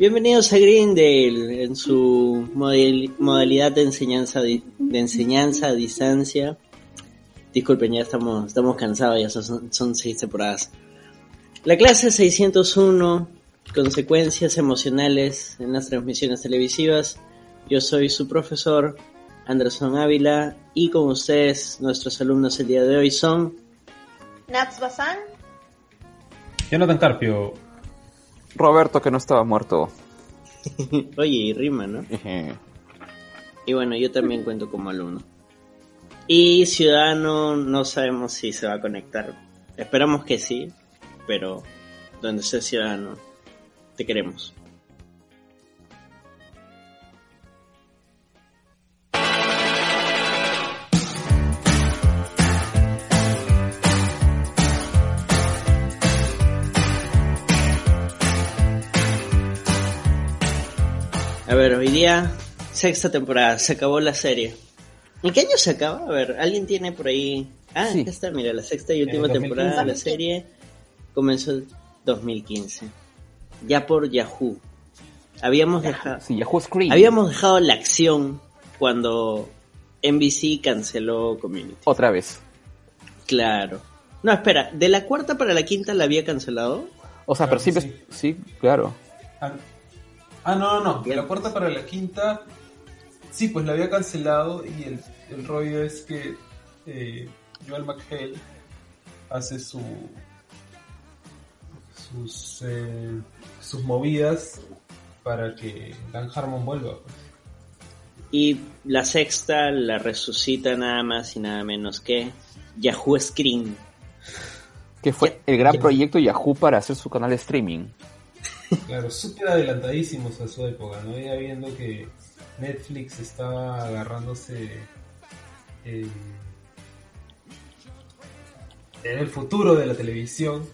Bienvenidos a Greendale en su modalidad de enseñanza de enseñanza a distancia. Disculpen, ya estamos, estamos cansados, ya son, son seis temporadas. La clase 601, consecuencias emocionales en las transmisiones televisivas. Yo soy su profesor, Anderson Ávila, y con ustedes, nuestros alumnos el día de hoy son... Nats Bazán. Jonathan Carpio. Roberto que no estaba muerto. Oye, y rima, ¿no? y bueno, yo también cuento como alumno. Y Ciudadano, no sabemos si se va a conectar. Esperamos que sí, pero donde sea Ciudadano, te queremos. A ver, hoy día, sexta temporada, se acabó la serie. ¿En qué año se acaba? A ver, ¿alguien tiene por ahí? Ah, aquí está, mira, la sexta y última temporada de la serie comenzó en 2015. Ya por Yahoo. Habíamos dejado... Sí, Yahoo Screen. Habíamos dejado la acción cuando NBC canceló Community. Otra vez. Claro. No, espera, ¿de la cuarta para la quinta la había cancelado? O sea, pero siempre... Sí, claro. Ah, no, no, no. De la cuarta para la quinta, sí, pues la había cancelado y el, el rollo es que eh, Joel McHale hace su sus eh, sus movidas para que Dan Harmon vuelva. Pues. Y la sexta la resucita nada más y nada menos que Yahoo Screen. Que fue el gran proyecto Yahoo para hacer su canal de streaming. Claro, súper adelantadísimos a su época, ¿no? Ya viendo que Netflix estaba agarrándose en el futuro de la televisión.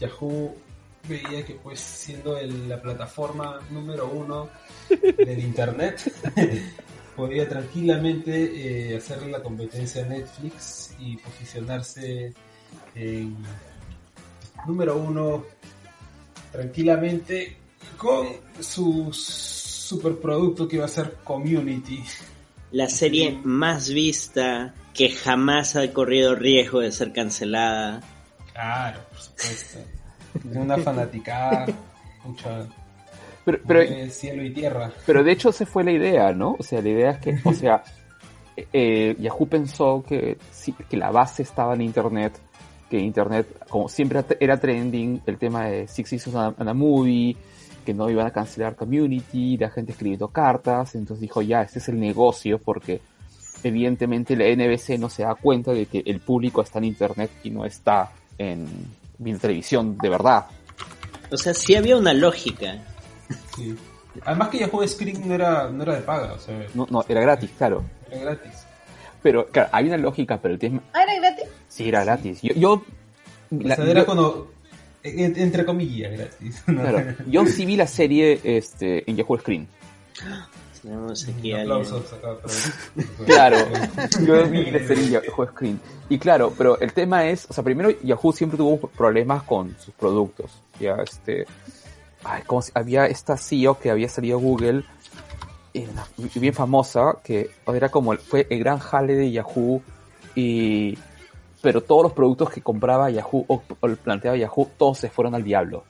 Yahoo veía que pues siendo la plataforma número uno del internet podía tranquilamente eh, hacerle la competencia a Netflix y posicionarse en número uno tranquilamente con su superproducto que iba a ser Community. La serie más vista que jamás ha corrido riesgo de ser cancelada. Claro, por supuesto. Una fanaticada, mucha pero, pero, cielo y tierra. Pero de hecho se fue la idea, ¿no? O sea, la idea es que, o sea, eh, Yahoo pensó que, que la base estaba en Internet que Internet, como siempre era trending, el tema de Six Seasons and a Movie, que no iban a cancelar Community, la gente escribiendo cartas, entonces dijo ya, este es el negocio porque evidentemente la NBC no se da cuenta de que el público está en Internet y no está en, televisión de verdad. O sea, sí había una lógica. Sí. Además que Yahoo Screen no era, no era de paga, o sea... No, no, era gratis, claro. Era gratis. Pero, claro, hay una lógica, pero el tema... ¿Ah, era gratis? Sí, era gratis. Yo... yo o sea, era cuando... Entre comillas, gratis. Claro, yo sí vi la serie este, en Yahoo Screen. Tenemos aquí aplausos acá, Claro, yo vi la serie en Yahoo Screen. Y claro, pero el tema es, o sea, primero Yahoo siempre tuvo problemas con sus productos. Ya, este... Ay, como si, había esta CEO que había salido a Google bien famosa, que era como, fue el gran jale de Yahoo, y, pero todos los productos que compraba Yahoo o, planteaba Yahoo, todos se fueron al diablo.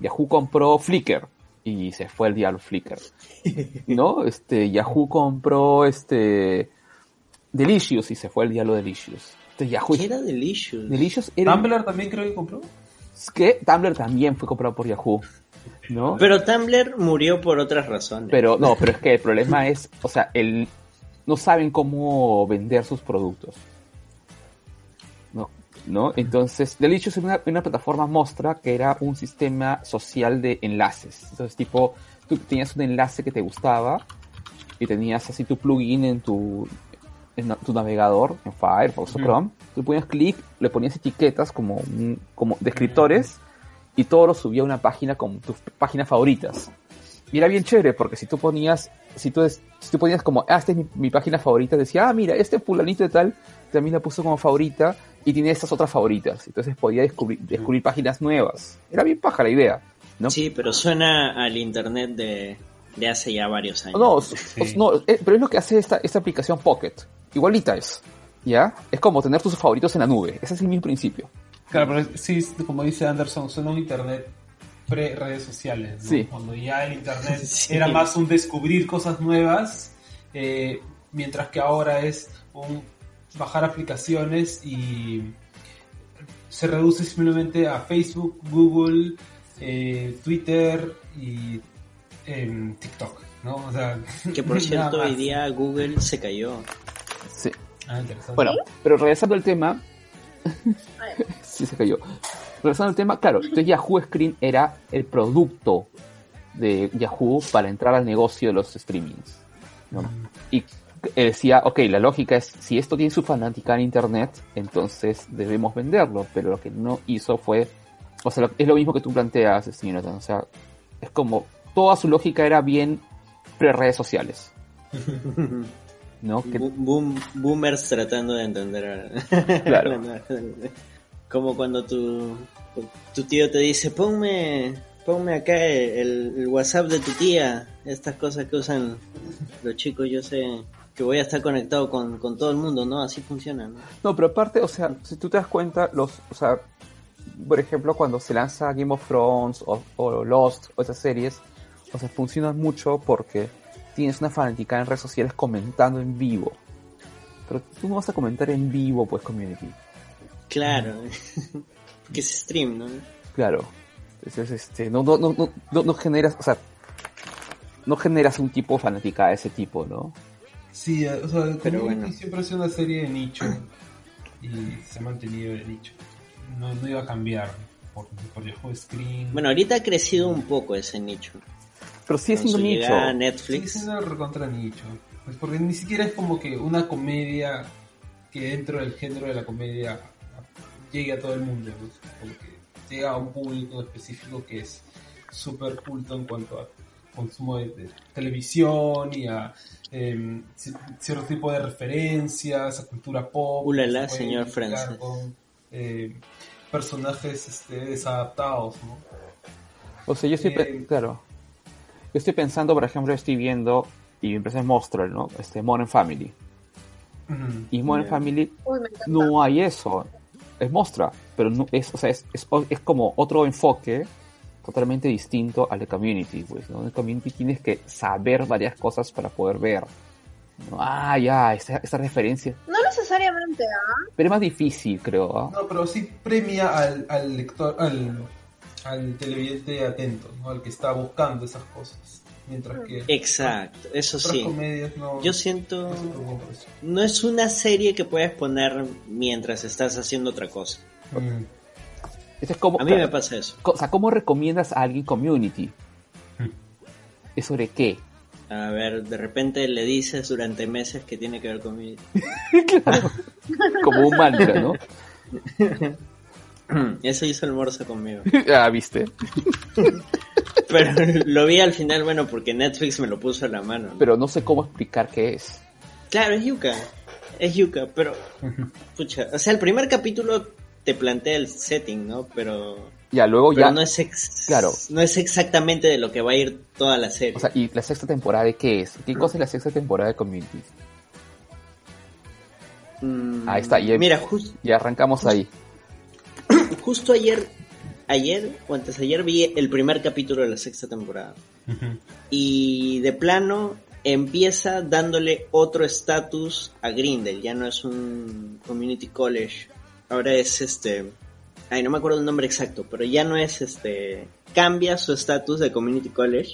Yahoo compró Flickr y se fue al diablo Flickr. ¿No? Este, Yahoo compró este Delicious y se fue al diablo Delicious. Yahoo, ¿Qué era Delicious? Delicious era... Tumblr también creo que compró. Es que Tumblr también fue comprado por Yahoo. ¿no? Pero Tumblr murió por otras razones. Pero no, pero es que el problema es, o sea, el, no saben cómo vender sus productos. ¿No? Entonces, Delicious es una, una plataforma Mostra que era un sistema social de enlaces. Entonces, tipo, tú tenías un enlace que te gustaba y tenías así tu plugin en tu, en tu navegador, en Firefox o Chrome. Tú ponías clic, le ponías etiquetas como, como descriptores y todo lo subía a una página con tus páginas favoritas. Y era bien chévere porque si tú ponías, si tú, si tú ponías como, ah, esta es mi, página favorita, decía, ah, mira, este fulanito de tal también la puso como favorita y tiene estas otras favoritas. Entonces podía descubrir, descubrir páginas nuevas. Era bien paja la idea. ¿no? Sí, pero suena al internet de, de hace ya varios años. No, s- s- no, eh, pero es lo que hace esta, esta aplicación Pocket. Igualita es. ¿Ya? Es como tener tus favoritos en la nube. Ese es el mismo principio. Claro, pero sí, como dice Anderson, suena un internet pre-redes sociales. ¿no? Sí. Cuando ya el internet Sí. era más un descubrir cosas nuevas, eh, mientras que ahora es un bajar aplicaciones y se reduce simplemente a Facebook, Google, eh, Twitter y em, TikTok. ¿no? O sea, Que por cierto, hoy día Google se cayó. Sí. Ah, interesante. Bueno, pero regresando al tema. sí, se cayó. Regresando al tema, claro, entonces Yahoo Screen era el producto de Yahoo para entrar al negocio de los streamings. ¿no? Y eh, decía, ok, la lógica es, si esto tiene su fanática en internet, entonces debemos venderlo, pero lo que no hizo fue, o sea, lo- es lo mismo que tú planteas, Jonathan, o sea, es como, toda su lógica era bien pre-redes sociales, ¿no? Que- Bo- boom- boomers tratando de entender. Claro. Como cuando tu, tu tío te dice, ponme, ponme acá el, el WhatsApp de tu tía, estas cosas que usan los chicos, yo sé que voy a estar conectado con, con todo el mundo, ¿no? Así funciona, ¿no? No, pero aparte, o sea, si tú te das cuenta, los, o sea, por ejemplo, cuando se lanza Game of Thrones o, o Lost o esas series, o sea, funcionan mucho porque tienes una fanática en redes sociales comentando en vivo. Pero tú no vas a comentar en vivo, pues, community. Claro. que es stream, ¿no? Claro. Entonces, este, no, no, no, no, no, generas, o sea, no generas un tipo de fanática de ese tipo, ¿no? Sí, o sea, Pero Community bueno. siempre ha sido una serie de nicho y se ha mantenido de nicho. No, no iba a cambiar por, por Yahoo Screen. Bueno, ahorita ha crecido un poco ese nicho. Pero sigue Con siendo su nicho. Netflix. siendo recontra nicho. Pues porque ni siquiera es como que una comedia que dentro del género de la comedia llegue a todo el mundo. ¿no? Como que llega a un público específico que es súper culto en cuanto a consumo de, de televisión y a em, ci- cierto tipo de referencias, a cultura pop. Ulala, puede señor Francis. con, em, personajes este, desadaptados, ¿no? O sea, yo estoy, Eh, claro. Yo estoy pensando, por ejemplo, estoy viendo, y mi empresa es Monster, ¿no? Este, Modern Family. Y Modern. Family Uy, no hay eso. Es Mostra, pero no es, o sea, es, es, es como otro enfoque totalmente distinto al de Community, pues, ¿no? En Community tienes que saber varias cosas para poder ver. ¿no? Ah, ya, esta, esta referencia. No necesariamente, ¿ah? Pero es más difícil, creo, ¿ah? No, pero sí premia al, al lector, al, al televidente atento, ¿no? Al que está buscando esas cosas. Mientras que Exacto, eso otras sí. comedias no, Yo siento... no. No es una serie que puedes poner mientras estás haciendo otra cosa. Mm. Esto es como, A mí claro, me pasa eso. o sea, ¿cómo recomiendas a alguien Community? Hmm. ¿Es sobre qué? A ver, de repente le dices durante meses que tiene que ver conmigo. Como un mantra, ¿no? Eso hizo el conmigo. ah, ¿viste? Pero lo vi al final, bueno, porque Netflix me lo puso a la mano. ¿no? Pero no sé cómo explicar qué es. Claro, es Yuka. Es Yuka, pero... Pucha, o sea, el primer capítulo te plantea el setting, ¿no? Pero... Ya, luego Pero ya... no es ex- Claro. no es exactamente de lo que va a ir toda la serie. O sea, ¿y la sexta temporada de qué es? ¿Qué cosa es la sexta temporada de Community? Mm, ahí está, y- Mira, jus- Y arrancamos ahí. justo ayer, ayer o antes ayer vi el primer capítulo de la sexta temporada. Y de plano empieza dándole otro estatus a Grindel. Ya no es un community college. Ahora es este. Ay, no me acuerdo el nombre exacto, pero ya no es este. Cambia su estatus de community college.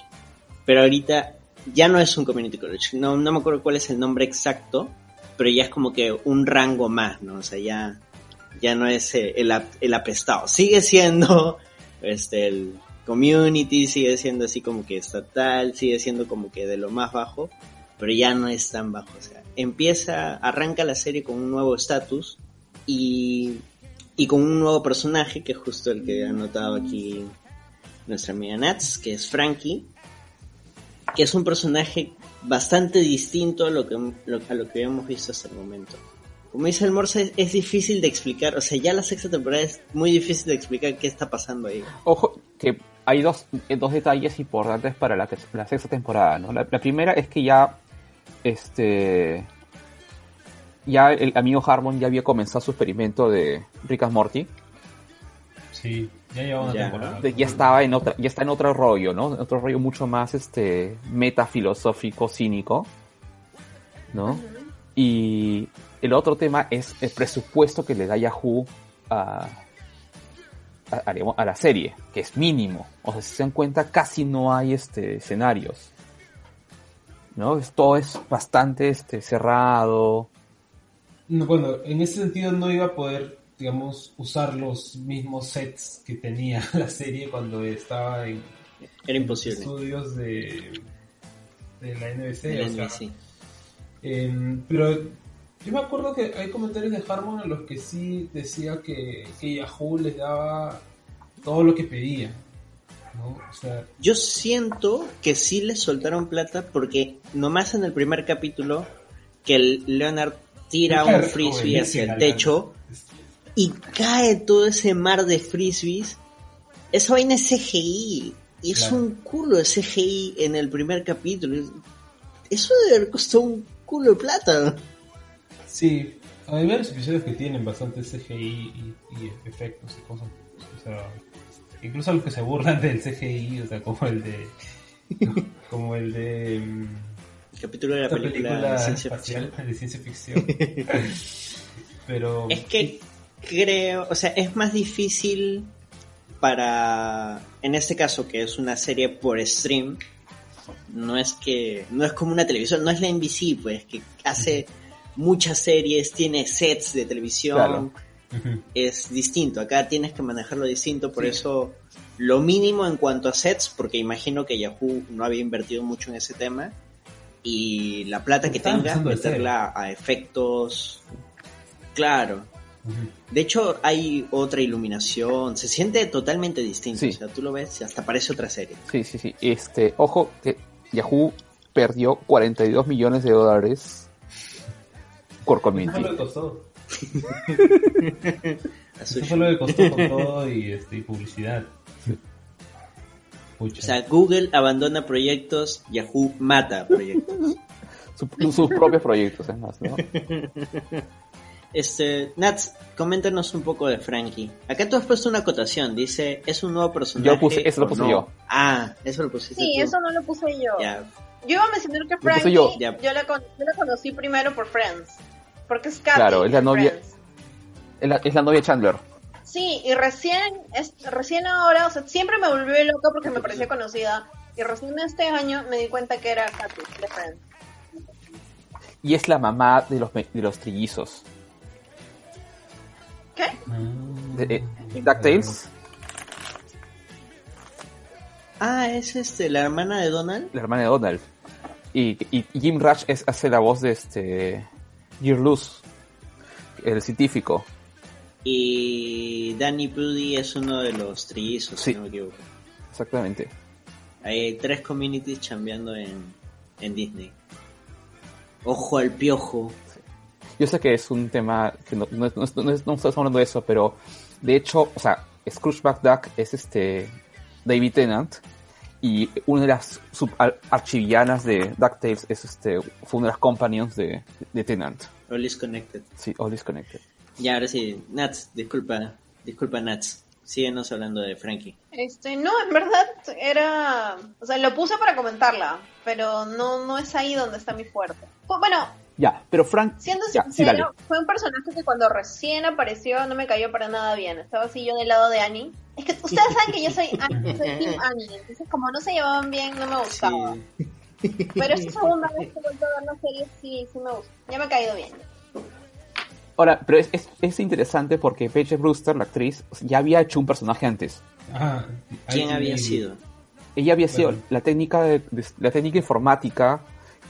Pero ahorita ya no es un community college. No, no me acuerdo cuál es el nombre exacto. Pero ya es como que un rango más, ¿no? O sea, ya. Ya no es eh, el, el apestado. Sigue siendo este el community sigue siendo así como que estatal, sigue siendo como que de lo más bajo, pero ya no es tan bajo. O sea, empieza, arranca la serie con un nuevo estatus y, y con un nuevo personaje, que es justo el que ha notado aquí nuestra amiga Nats, que es Frankie, que es un personaje bastante distinto a lo que, a lo que habíamos visto hasta el momento. Como dice el Morse, es, difícil de explicar, o sea, ya la sexta temporada es muy difícil de explicar qué está pasando ahí. Ojo, que hay dos, dos detalles importantes para la, la sexta temporada, ¿no? La, la primera es que ya, este, ya el amigo Harmon ya había comenzado su experimento de Rick and Morty. Sí, ya lleva una Ya. temporada. Ya estaba en otra, ya está en otro rollo, ¿no? En otro rollo mucho más este metafilosófico, cínico, ¿no? Y el otro tema es el presupuesto que le da Yahoo a, a, a, la serie, que es mínimo. O sea, si se dan cuenta, casi no hay este escenarios. ¿No? Todo es bastante este, cerrado. No, Bueno, en ese sentido no iba a poder, digamos, usar los mismos sets que tenía la serie cuando estaba en Era imposible. estudios de, de la NBC. O sea, em, pero yo me acuerdo que hay comentarios de Harmon en los que sí decía que, que Yahoo les daba todo lo que pedía. ¿no? O sea, Yo siento que sí le soltaron plata porque nomás en el primer capítulo que el Leonard tira un frisbee hacia el techo y cae todo ese mar de frisbees. Esa vaina es CGI. Y es Claro. un culo de CGI en el primer capítulo. Eso debe haber costado un culo de plata. Sí, hay varios episodios que tienen bastante CGI y, y efectos y cosas. O sea, incluso los que se burlan del CGI, o sea, como el de. como el de. Capítulo de la película, película de ciencia ficción. de ciencia ficción. Pero. Es que creo, o sea, es más difícil para, en este caso, que es una serie por stream, no es que, no es como una televisión, no es la NBC, pues, que hace muchas series, tiene sets de televisión, Claro. Es distinto, acá tienes que manejarlo distinto, por Sí. eso lo mínimo en cuanto a sets, porque imagino que Yahoo no había invertido mucho en ese tema, y la plata que tenga, meterla a efectos, claro. De hecho, hay otra iluminación, se siente totalmente distinto, Sí. o sea, tú lo ves y hasta parece otra serie. Sí, sí, sí. Este, ojo, que Yahoo perdió 42 millones de dólares por Eso community. lo que costó. Eso fue lo que costó con todo y, este, y publicidad. Pucha. O sea, Google abandona proyectos, Yahoo mata proyectos. Su- sus propios proyectos, además, ¿no? Este, Nats, coméntanos un poco de Frankie. Acá tú has puesto una acotación, dice, es un nuevo personaje. Yo puse- eso lo puse no? yo. Ah, eso lo pusiste Sí, tú. eso no lo puse yo. Yo iba a mencionar que Frankie, yo. la, con- yo la conocí primero por Friends. Porque es Kathy Claro, es la novia-. Es la, es la novia de Chandler. Sí, y recién, es, recién ahora, o sea, siempre me volvió loca porque me parecía conocida. Y recién este año me di cuenta que era Kathy de Friends. Y es la mamá de los, me- de los trillizos. ¿Qué? Ah. De, eh, DuckTales, Ah, es este, la hermana de Donald. la hermana de Donald. Y, y- y Jim Rush es, hace la voz de este. Gear Luz, el científico. Y Danny Pudi es uno de los trillizos, Sí. si no me equivoco. Exactamente. Hay tres communities chambeando en, en Disney. Ojo al piojo. Yo sé que es un tema que no, no, no, no- no estamos hablando de eso, pero de hecho, o sea, Scrooge McDuck es este David Tennant y una de las sub ar- archivillanas de DuckTales es este fue una de las companions de, de Tennant. All is connected. Sí, All Disconnected. Ya, ahora sí. Nats, disculpa. Disculpa, Nats. Síguenos hablando de Frankie. Este, no, en verdad era, o sea, lo puse para comentarla, pero no, no es ahí donde está mi fuerte. Pues, Bueno, Ya, pero Frank. siendo ya, sí, sincero, fue un personaje que cuando recién apareció no me cayó para nada bien. Estaba así yo del lado de Annie. Es que ustedes saben que yo soy, Annie, soy Team Annie, entonces como no se llevaban bien no me gustaba. Pero esta segunda vez que he vuelto a ver la serie sí, sí me gusta. Ya me ha caído bien. Ahora, pero es, es, es interesante porque Paige Brewster, la actriz, ya había hecho un personaje antes. Ah, ¿Quién había sido? Ella había sido Bueno. la técnica de, de- la técnica informática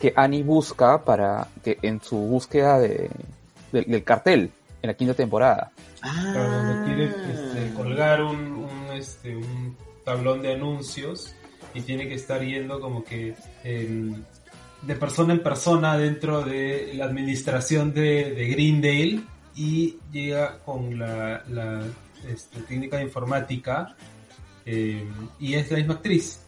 que Annie busca para que en su búsqueda de, del- del cartel en la quinta temporada. Ah. Para donde quiere este, colgar un, un, este, un tablón de anuncios y tiene que estar yendo como que em, de persona en persona dentro de la administración de, de Greendale y llega con la, la este, técnica de informática Eh, y es la misma actriz.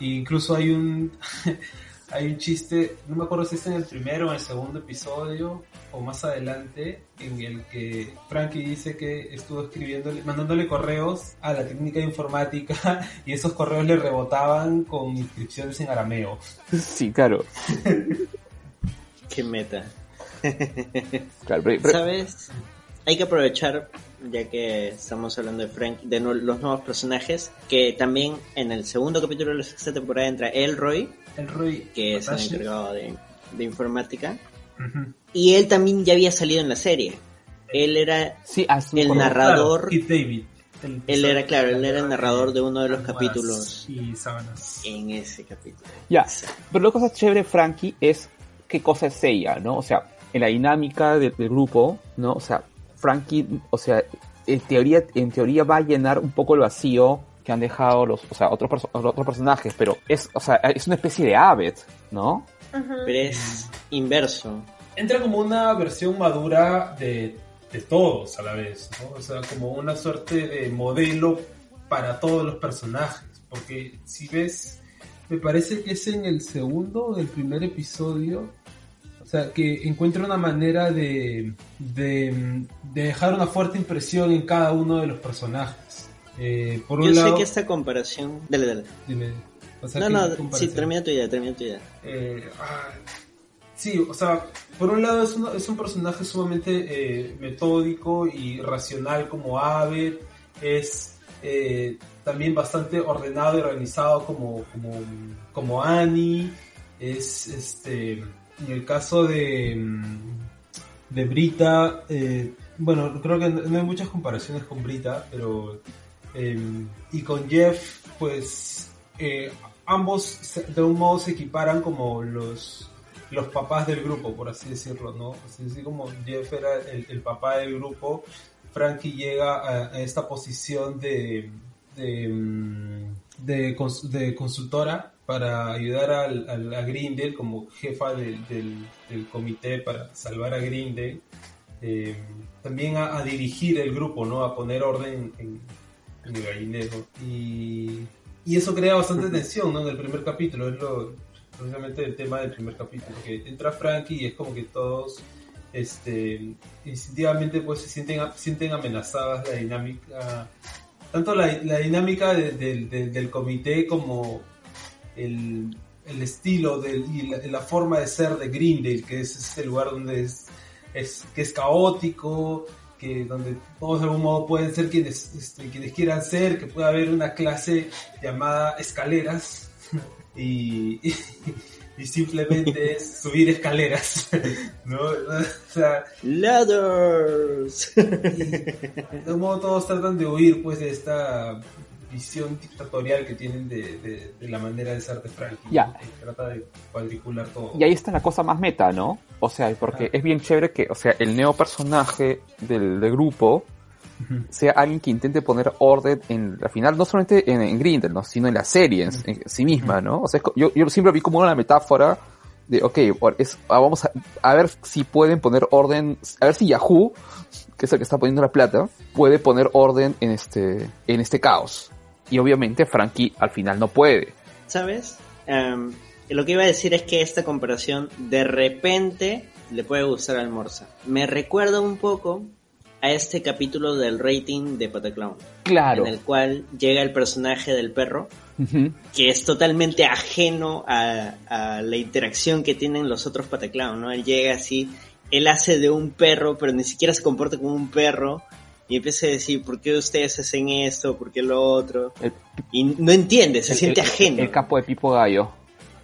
E incluso hay un hay un chiste, no me acuerdo si es en el primero o en el segundo episodio o más adelante, en el que Frankie dice que estuvo escribiéndole, mandándole correos a la técnica de informática y esos correos le rebotaban con inscripciones en arameo. Sí, claro. Qué meta. claro pero- pero- ¿Sabes? Hay que aprovechar, ya que estamos hablando de Frank, de no- los nuevos personajes, que también en el segundo capítulo de la sexta temporada entra Elroy, El Roy que es el encargado de, de informática, Y él también ya había salido en la serie. Él era sí, ah, el narrador. Claro, Keith David. el Él era, claro, él era el de narrador de uno de los capítulos Y sábanas. en ese capítulo. Ya, pero lo que cosa chévere de Frankie es qué cosa es ella, ¿no? O sea, en la dinámica de- del grupo, ¿no? O sea, Frankie, o sea, en teoría, en teoría va a llenar un poco el vacío que han dejado los, o sea, otros, perso- otros personajes, pero es, o sea, es una especie de Abbott, ¿no? Pero es inverso. Entra como una versión madura de, de todos a la vez, ¿no? O sea, como una suerte de modelo para todos los personajes. Porque si ves, me parece que es en el segundo o del primer episodio. O sea, que encuentra una manera de, de, de dejar una fuerte impresión en cada uno de los personajes. Eh, por un Yo lado, sé que esta comparación... Dale, dale. dime, o sea, No, ¿qué no, sí, termina tu idea, termina tu idea. Eh, ah, sí, o sea, por un lado es, una- es un personaje sumamente eh, metódico y racional como Abe, es eh, también bastante ordenado y organizado como, como, como Annie, es este, en el caso de, mm, de Brita, bueno, creo que no hay muchas comparaciones con Brita, pero eh, y con Jeff, pues eh, ambos de un modo se equiparan como los, los papás del grupo, por así decirlo, ¿no? Así, como Jeff era el, el papá del grupo, Frankie llega a, esta posición de, de, mm, de, cons- de consultora para ayudar al, a Grindel como jefa del, del- comité para salvar a Grindel. Eh, también a, a dirigir el grupo, ¿no? A poner orden en, en el gallinero. Y, y eso crea bastante tensión, ¿no? En el primer capítulo, es lo, precisamente el tema del primer capítulo, que entra Frankie y es como que todos este, instintivamente pues se sienten, sienten amenazadas la dinámica, tanto la, la dinámica de- de- de- del comité como el, el estilo del- y la, la forma de ser de Greendale, que es este lugar donde es, es que es caótico, que donde todos de algún modo pueden ser quienes, este, quienes quieran ser, que puede haber una clase llamada escaleras y, y, y simplemente es subir escaleras, ¿no? O sea, Ladders. de algún modo todos tratan de huir pues de esta visión dictatorial que tienen de, de- de la manera de ser de Frankie, Ya. trata de cuadricular todo. Y ahí está la cosa más meta, ¿no? O sea, porque Ah. es bien chévere que, o sea, el neo personaje del, del grupo sea alguien que intente poner orden en la final, no solamente en, en Grindel, ¿no? sino en la serie en, en sí misma, ¿no? O sea, es yo, yo siempre vi como una metáfora de, ok, es, ah, vamos a, a ver si pueden poner orden, a ver si Yahoo, que es el que está poniendo la plata, puede poner orden en este, en este caos. Y obviamente Frankie al final no puede. ¿Sabes? Em, lo que iba a decir es que esta comparación de repente le puede gustar al Morsa. Me recuerda un poco a este capítulo del rating de Pataclown, Claro. en el cual llega el personaje del perro, que es totalmente ajeno a, a la interacción que tienen los otros Pataclown, ¿no? Él llega así, él hace de un perro, pero ni siquiera se comporta como un perro, y empieza a decir, ¿por qué ustedes hacen esto? ¿Por qué lo otro? El- Y no entiende, se el- siente el- ajeno. El capo de Pipo Gallo.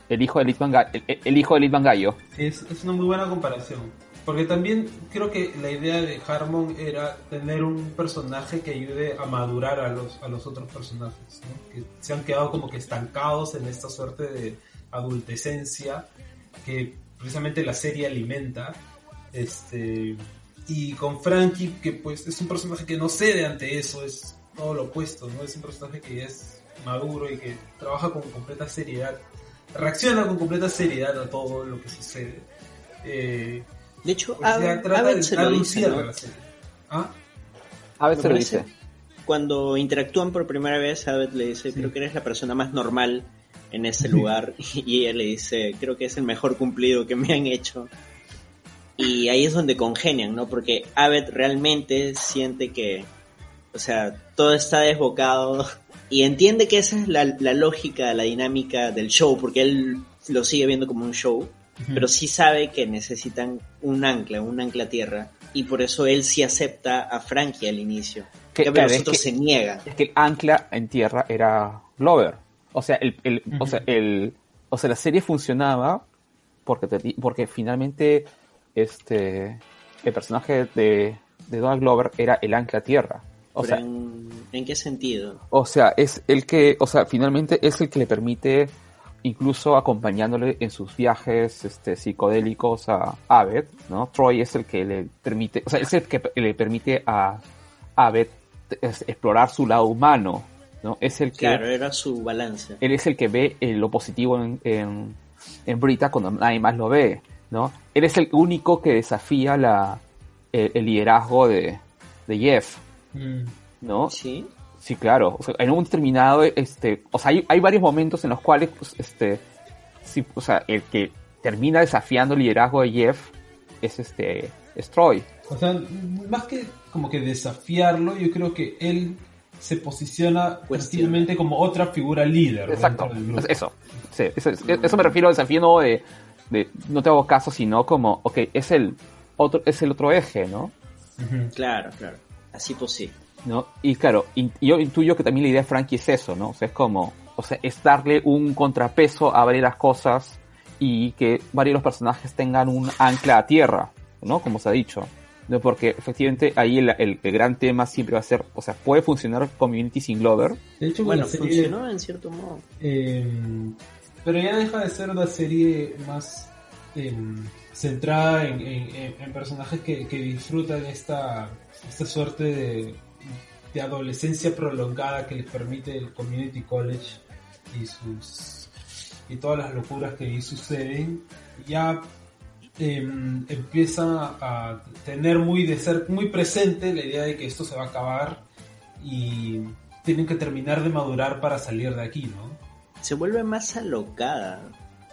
El hijo de Litman Gallo. El, el hijo de Litman Gallo. Sí, es, es una muy buena comparación. Porque también creo que la idea de Harmon era tener un personaje que ayude a madurar a los, a los otros personajes, ¿no? que se han quedado como que estancados en esta suerte de adultescencia que precisamente la serie alimenta. Este, y con Frankie, que pues es un personaje que no cede ante eso, es todo lo opuesto, ¿no? Es un personaje que es maduro y que trabaja con completa seriedad, reacciona con completa seriedad a todo lo que sucede. Eh, De hecho. ¿Ah? A veces lo dice. cuando interactúan por primera vez, Abed le dice, creo que eres la persona más normal en ese lugar. Y ella le dice, creo que es el mejor cumplido que me han hecho. Y ahí es donde congenian, ¿no? Porque Abed realmente siente que, o sea, todo está desbocado y entiende que esa es la, la lógica, la dinámica del show, porque él lo sigue viendo como un show, pero sí sabe que necesitan un ancla, un ancla tierra, y por eso él sí acepta a Frankie al inicio. Que- claro, los es que- se niegan. Es que el ancla en tierra era Glover. O sea, el, el- o sea, el, o sea, la serie funcionaba porque, te porque finalmente este, el personaje de, de Donald Glover era el ancla tierra. O Pero sea, en, ¿en qué sentido? o sea, es el que, o sea, finalmente es el que le permite, incluso acompañándole en sus viajes este, psicodélicos a Abed, ¿no? Troy es el que le permite, o sea, es el que le permite a Abed explorar su lado humano, ¿no? Es el que, Claro, era su balance. él es el que ve eh, lo positivo en, en, en Brita cuando nadie más lo ve, ¿no? Él es el único que desafía la, el, el liderazgo de, de Jeff, Mm. ¿no? ¿Sí? Sí, claro. O sea, en un determinado, este, o sea, hay, hay varios momentos en los cuales, pues, este, sí, o sea, el que termina desafiando el liderazgo de Jeff es este, es Troy. O sea, más que como que desafiarlo, yo creo que él se posiciona positivamente como otra figura líder. Exacto. Eso. Sí, eso, es- eso me refiero al desafío no de, de no te hago caso, sino como, ok, es el otro, es el otro eje, ¿no? Claro, claro. Así posible. ¿no? Y claro, in- yo intuyo que también la idea de Frankie es eso, ¿no? O sea, es como, o sea, es darle un contrapeso a varias cosas y que varios de los personajes tengan un ancla a tierra, ¿no? Como se ha dicho. ¿no? Porque efectivamente ahí el, el- el gran tema siempre va a ser, o sea, puede funcionar Community sin Glover, De hecho, Bueno, funcionó en cierto modo. eh, pero ya deja de ser una serie más eh, centrada en, personajes que, disfrutan esta, suerte de, de adolescencia prolongada que les permite el Community College y sus y todas las locuras que ahí suceden ya em, empieza a tener muy de ser muy presente la idea de que esto se va a acabar y tienen que terminar de madurar para salir de aquí, ¿no? Se vuelve más alocada.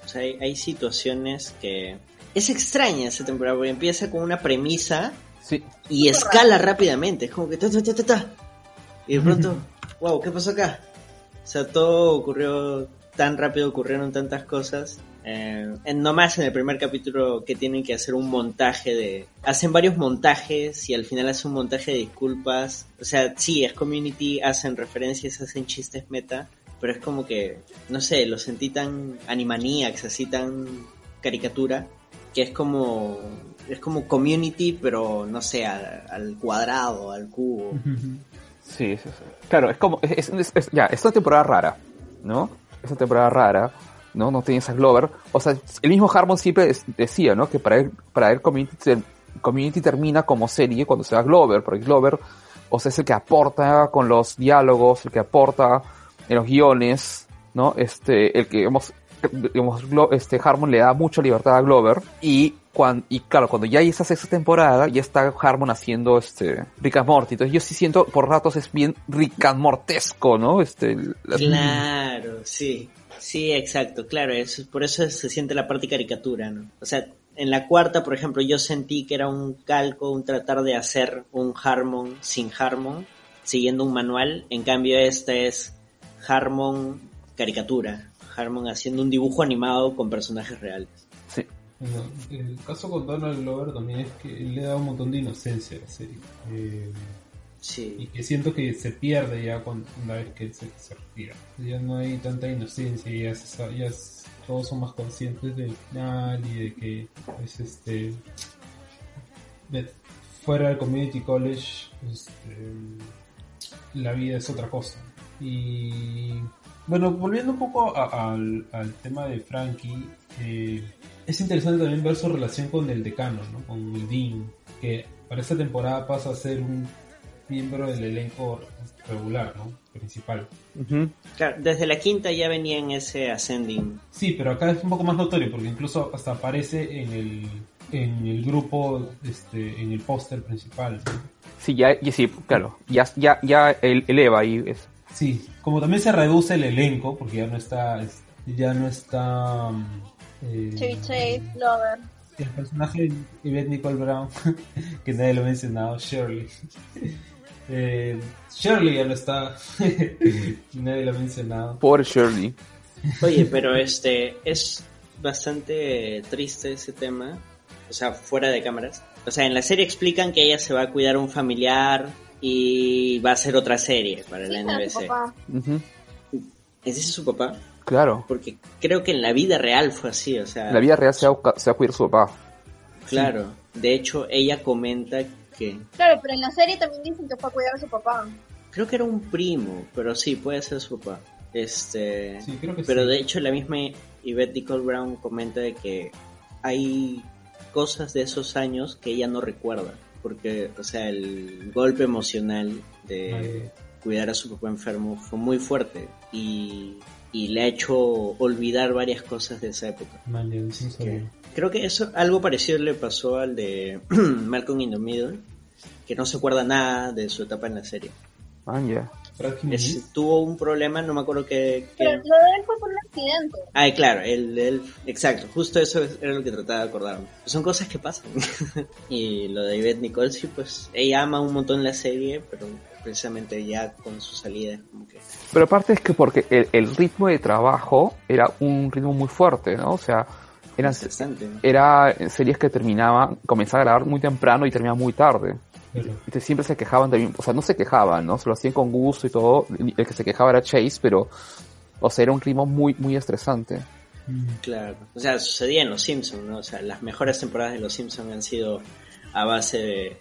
O sea, hay, hay situaciones que... Es extraña esa temporada, porque empieza con una premisa sí, y escala rápidamente. Es como que ta, ta, ta, ta, ta. Y de pronto, wow, ¿qué pasó acá? O sea, todo ocurrió tan rápido, ocurrieron tantas cosas. Eh, en, nomás en el primer capítulo que tienen que hacer un montaje de... Hacen varios montajes y al final hacen un montaje de disculpas. O sea, sí, es community, hacen referencias, hacen chistes meta, pero es como que, no sé, lo sentí tan animaniacs, así tan caricatura, que es como... Es como community, pero no sé, al, al cuadrado, al cubo. sí, sí, sí. Claro, es como, es, ya, es una temporada rara, ¿no? Es una temporada rara, ¿no? No tienes a Glover. O sea, el mismo Harmon siempre decía, ¿no? Que para él, para él Community, Community termina como serie cuando se va Glover, porque Glover, o sea, es el que aporta con los diálogos, el que aporta en los guiones, ¿no? Este, el que, digamos, digamos, este Harmon le da mucha libertad a Glover y cuando, y claro, cuando ya hay esa sexta temporada, ya está Harmon haciendo este Rick and Morty. Entonces yo sí siento por ratos es bien Rick and Mortesco, ¿no? Este, la- Claro, sí. Sí, exacto, claro, eso, por eso se siente la parte caricatura, ¿no? O sea, en la cuarta, por ejemplo, yo sentí que era un calco, un tratar de hacer un Harmon sin Harmon, siguiendo un manual. En cambio, esta es Harmon caricatura, Harmon haciendo un dibujo animado con personajes reales. sí. Bueno, el caso con Donald Glover también es que él le da un montón de inocencia a la serie. Eh, y Sí, que siento que se pierde ya cuando, una vez que se, se retira. Ya no hay tanta inocencia, ya, se ya todos son más conscientes del final y de que es este de- fuera del community college este, la vida es otra cosa. Y bueno, volviendo un poco a- al, al tema de Frankie, eh, es interesante también ver su relación con el decano, ¿no? con el Dean, que para esta temporada pasa a ser un miembro del elenco regular, ¿no? Principal. Claro, desde la quinta ya venía en ese ascending. Sí, pero acá es un poco más notorio porque incluso hasta aparece en el en el grupo, este, en el póster principal. Sí, ya, ya- sí, claro. Ya, ya, ya el- eleva ahí. Es, Sí, como también se reduce el elenco, porque ya no está, es- ya no está eh, Chevy Chase, Lover. el personaje de Yvette Nicole Brown, que nadie lo ha mencionado, Shirley. Eh, Shirley ya no está, nadie lo ha mencionado. por Shirley. Oye, pero este es bastante triste ese tema, o sea, fuera de cámaras. O sea, en la serie explican que ella se va a cuidar a un familiar y va a hacer otra serie para la Sí, su NBC. ¿Es ese su papá? Claro. Porque creo que en la vida real fue así, o sea, En la vida real se va, se va a cuidar su papá. claro. De hecho, ella comenta que Claro, pero en la serie también dicen que fue a cuidar a su papá. creo que era un primo, pero sí, puede ser su papá. Este, Sí, creo que pero sí. de hecho la misma Yvette Nicole Brown comenta de que hay cosas de esos años que ella no recuerda, porque, o sea, el golpe emocional de Ay. cuidar a su papá enfermo fue muy fuerte y, y le ha hecho olvidar varias cosas de esa época. No sé Que- creo que eso algo parecido le pasó al de Malcolm in the Middle, que no se acuerda nada de su etapa en la serie. Ah, ya. Es- tuvo un problema, no me acuerdo qué... qué- Pero lo de él fue por un accidente. Ah, claro, el- exacto, justo eso es- era lo que trataba de acordarme. Son cosas que pasan. y lo de Yvette Nicole, sí, pues ella ama un montón la serie, pero precisamente ya con su salida es como que... Pero aparte es que porque el, el ritmo de trabajo era un ritmo muy fuerte, ¿no? O sea, eran, era series que terminaban, comenzaban a grabar muy temprano y terminaban muy tarde. Entonces siempre se quejaban también, o sea, no se quejaban, ¿no? Se lo hacían con gusto y todo. El que se quejaba era Chase, pero, o sea, era un ritmo muy, muy estresante. Mm. Claro, o sea, sucedía en Los Simpsons, ¿no? O sea, las mejores temporadas de Los Simpsons han sido a base de,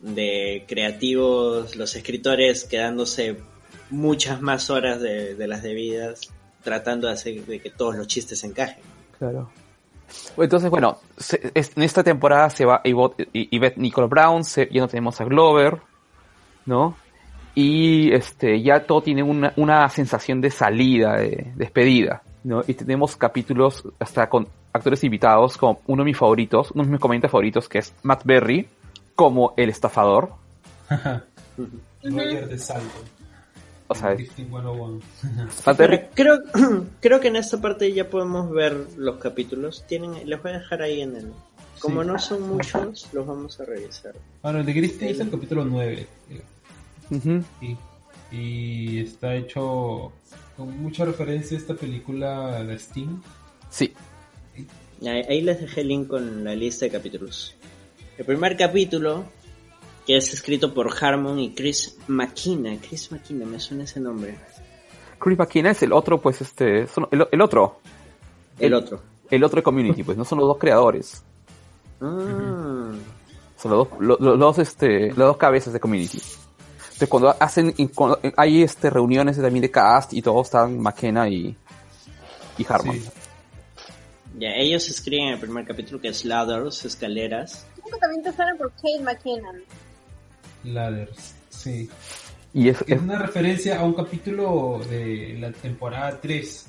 de creativos, los escritores quedándose muchas más horas de, de las debidas, tratando de hacer de que todos los chistes encajen. Claro. Entonces, bueno, se- es- en esta temporada se va Yvette, Nicole Brown, se- ya no tenemos a Glover, ¿no? Y este, ya todo tiene una, una sensación de salida, de despedida, ¿no? Y tenemos capítulos hasta con actores invitados, como uno de mis favoritos, uno de mis comediantes favoritos, que es Matt Berry, como el estafador. Roger de Salto. O sea, Drifting 101. Matt Berry, Creo, creo que en esta parte ya podemos ver los capítulos. Tienen, les voy a dejar ahí en el... Como Sí. no son muchos, los vamos a revisar. Bueno, el de Drifting es el capítulo 9. ujú, Y, y está hecho con mucha referencia a esta película de Steam. sí, Ahí, ahí les dejé el link con la lista de capítulos. El primer capítulo, que es escrito por Harmon y Chris McKenna. Chris McKenna, me suena ese nombre. Chris McKenna es el otro, pues este, son- el, el otro, El El- otro. el otro de Community, pues no son los dos creadores. Ah, Son los dos, los, los dos, este, las dos cabezas de community. Entonces cuando hacen, cuando hay este reuniones también de cast y todos están McKenna y, y Harmon. Sí. ya, ellos escriben el primer capítulo que es Ladders, escaleras. Creo que también te suena por Kate McKinnon. Ladders. Sí. Y es, Es es- una referencia a un capítulo de la temporada 3,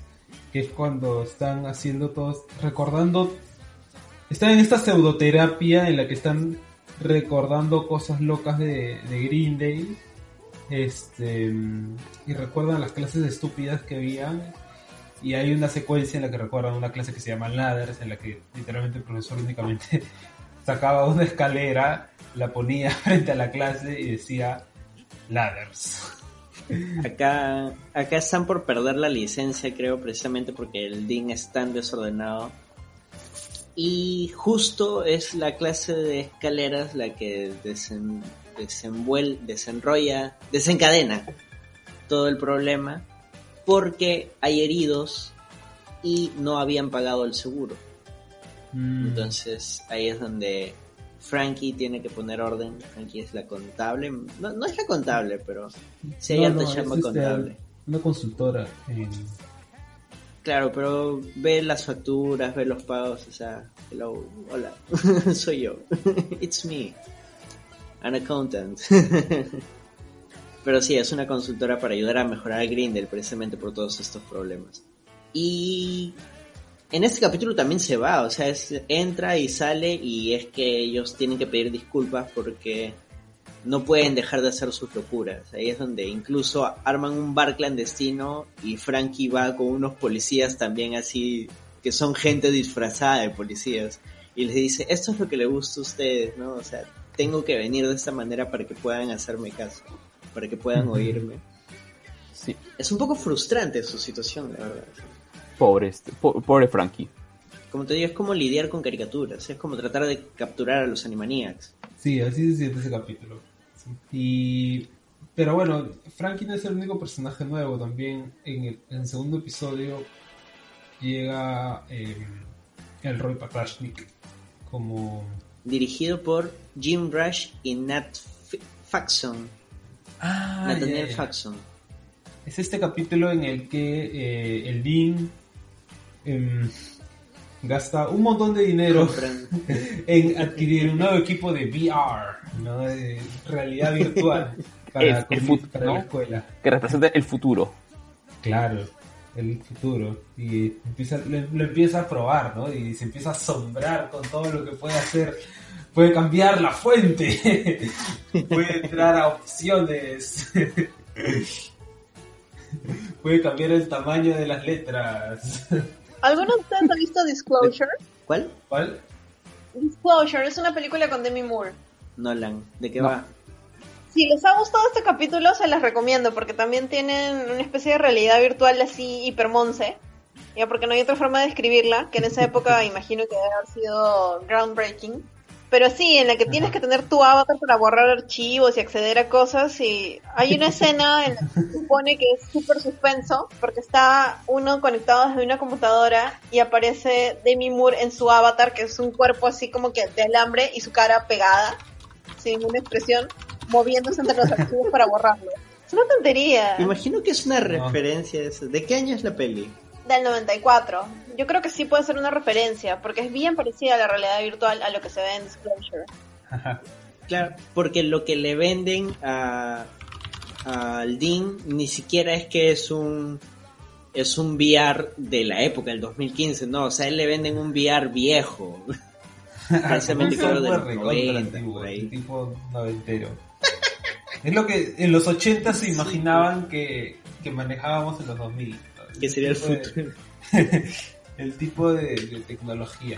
que es cuando están haciendo todos, recordando, están en esta pseudoterapia en la que están recordando cosas locas de, de Green Day, este, y recuerdan las clases estúpidas que había, y hay una secuencia en la que recuerdan una clase que se llama Ladders, en la que literalmente el profesor únicamente sacaba una escalera, la ponía frente a la clase y decía Ladders. Acá, acá están por perder la licencia, creo, precisamente porque el DIN es tan desordenado. Y justo es la clase de escaleras la que desen, desenvuel- desenrolla, desencadena todo el problema, porque hay heridos y no habían pagado el seguro. Mm, Entonces ahí es donde Frankie tiene que poner orden. Frankie es la contable. No, no es la contable, pero si hay no, no, chamba este, contable. Una consultora. en- Claro, pero ve las facturas, ve los pagos, o sea, hello, hola, soy yo. It's me. An accountant. pero sí, es una consultora para ayudar a mejorar a Grindel precisamente por todos estos problemas. Y en este capítulo también se va, o sea, es, entra y sale y es que ellos tienen que pedir disculpas porque no pueden dejar de hacer sus locuras. Ahí es donde incluso arman un bar clandestino y Frankie va con unos policías también así, que son gente disfrazada de policías, y les dice, esto es lo que le gusta a ustedes, ¿no? O sea, tengo que venir de esta manera para que puedan hacerme caso, para que puedan oírme. Sí, Es un poco frustrante su situación, la verdad. Pobre, este, po- pobre Frankie. Como te digo, es como lidiar con caricaturas, es como tratar de capturar a los Animaniacs. Sí, así se siente ese capítulo. Sí. Y... Pero bueno, Frankie no es el único personaje nuevo. También en el, en el segundo episodio llega eh, el Roy Patashnik como... Dirigido por Jim Rush y Nat F- Faxon. Ah, Nathaniel. Faxon. Es este capítulo en el que eh, el Dean em, gasta un montón de dinero en adquirir un nuevo equipo de VR, ¿no? de realidad virtual para, El- el comi- fut- para ¿no? la escuela. Que representa el futuro. Claro, el futuro. Y empieza, lo, lo empieza a probar, ¿no? Y se empieza a asombrar con todo lo que puede hacer. Puede cambiar la fuente. puede entrar a opciones. puede cambiar el tamaño de las letras. ¿Alguno de ustedes ha visto Disclosure? ¿Cuál? ¿Cuál? Disclosure es una película con Demi Moore. Nolan. ¿De qué No. va? Si les ha gustado este capítulo, se las recomiendo porque también tienen una especie de realidad virtual así hipermonce. Ya porque no hay otra forma de describirla, que en esa época imagino que debe haber sido groundbreaking. Pero sí, en la que tienes que tener tu avatar para borrar archivos y acceder a cosas. Y hay una escena en la que se supone que es súper suspenso, porque está uno conectado desde una computadora y aparece Demi Moore en su avatar, que es un cuerpo así como que de alambre y su cara pegada, sin ninguna expresión, moviéndose entre los archivos para borrarlo. Es una tontería. Imagino que es una No. referencia a eso. ¿De qué año es la peli? Del 94. Yo creo que sí puede ser una referencia, porque es bien parecida a la realidad virtual a lo que se ve en Disclosure. Claro, porque lo que le venden a al Dean ni siquiera es que es un es un VR de la época del 2015, no, o sea, él le venden un VR viejo. Precisamente creo de los Software 90, recontra antiguo, por ahí. tipo noventero. Es lo que en los 80 se imaginaban que, que manejábamos en los 2000. ¿no? Que sería el de- futuro. el tipo de, de tecnología.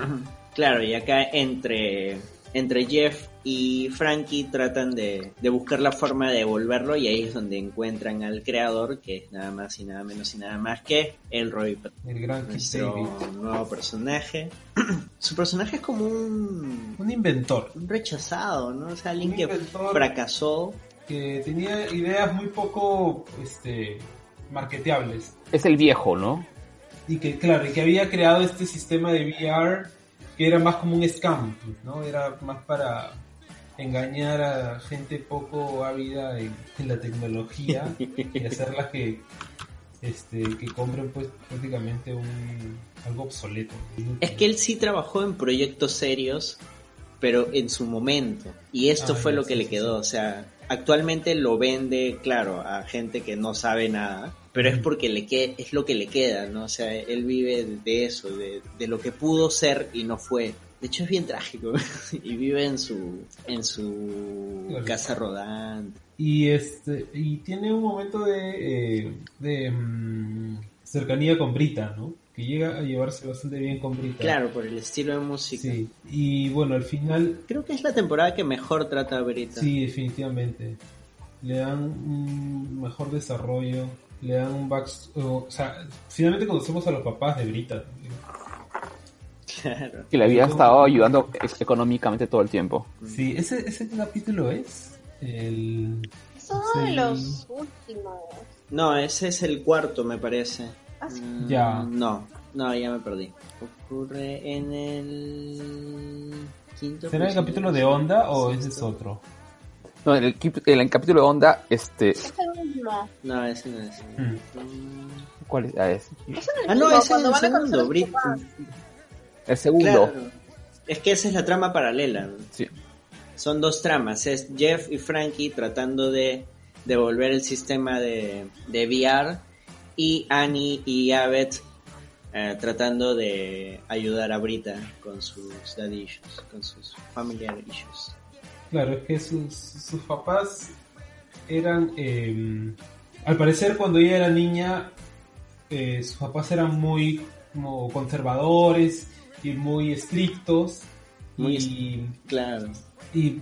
Claro, y acá entre, entre Jeff y Frankie tratan de, de buscar la forma de devolverlo y ahí es donde encuentran al creador, que es nada más y nada menos y nada más que el Roy El gran nuestro David. nuevo personaje. Su personaje es como un, Un inventor un rechazado, ¿no? O sea, alguien que fracasó. que tenía ideas muy poco este, marketeables. Es el viejo, ¿no? Y que, claro, y que había creado este sistema de VR que era más como un scam, ¿no? Era más para engañar a gente poco ávida en, en la tecnología y hacerla que este que compren pues prácticamente un algo obsoleto. Es que él sí trabajó en proyectos serios, pero en su momento. Y esto Ah, fue lo que sí, le quedó. sí. O sea, actualmente lo vende, claro, a gente que no sabe nada, pero es porque le que es lo que le queda, ¿no? O sea, él vive de eso, de, de lo que pudo ser y no fue. De hecho es bien trágico y vive en su en su Claro. casa rodante. Y este y tiene un momento de, eh, de mm, cercanía con Brita, ¿no? Que llega a llevarse bastante bien con Brita. Claro, por el estilo de música. Sí. Y bueno, al final Creo que es la temporada que mejor trata a Brita. Sí, definitivamente. Le dan un mejor desarrollo, le dan un back... O sea, finalmente conocemos a los papás de Brita. Claro. Que le había estado ayudando económicamente todo el tiempo. Sí, ese, ese capítulo es el... Es uno de los últimos. No, ese es el cuarto, me parece. Ah, sí. Mm, Ya. No, no, ya me perdí. Ocurre en el quinto. ¿Será el capítulo de Onda o ese es otro? No, en el, en el capítulo de Onda, este... Es el mismo. No, ese no es. ¿Cuál es? Ah, es Es el Ah, no, ese es el segundo, el segundo. Claro. Es que esa es la trama paralela. Sí. Son dos tramas. Es Jeff y Frankie tratando de devolver el sistema de, de VR y Annie y Abed eh, tratando de ayudar a Brita con sus daddy issues, con sus familiar issues. Claro, es que sus, sus papás eran, eh, al parecer cuando ella era niña, eh, sus papás eran muy como conservadores y muy estrictos Muy y, Claro. y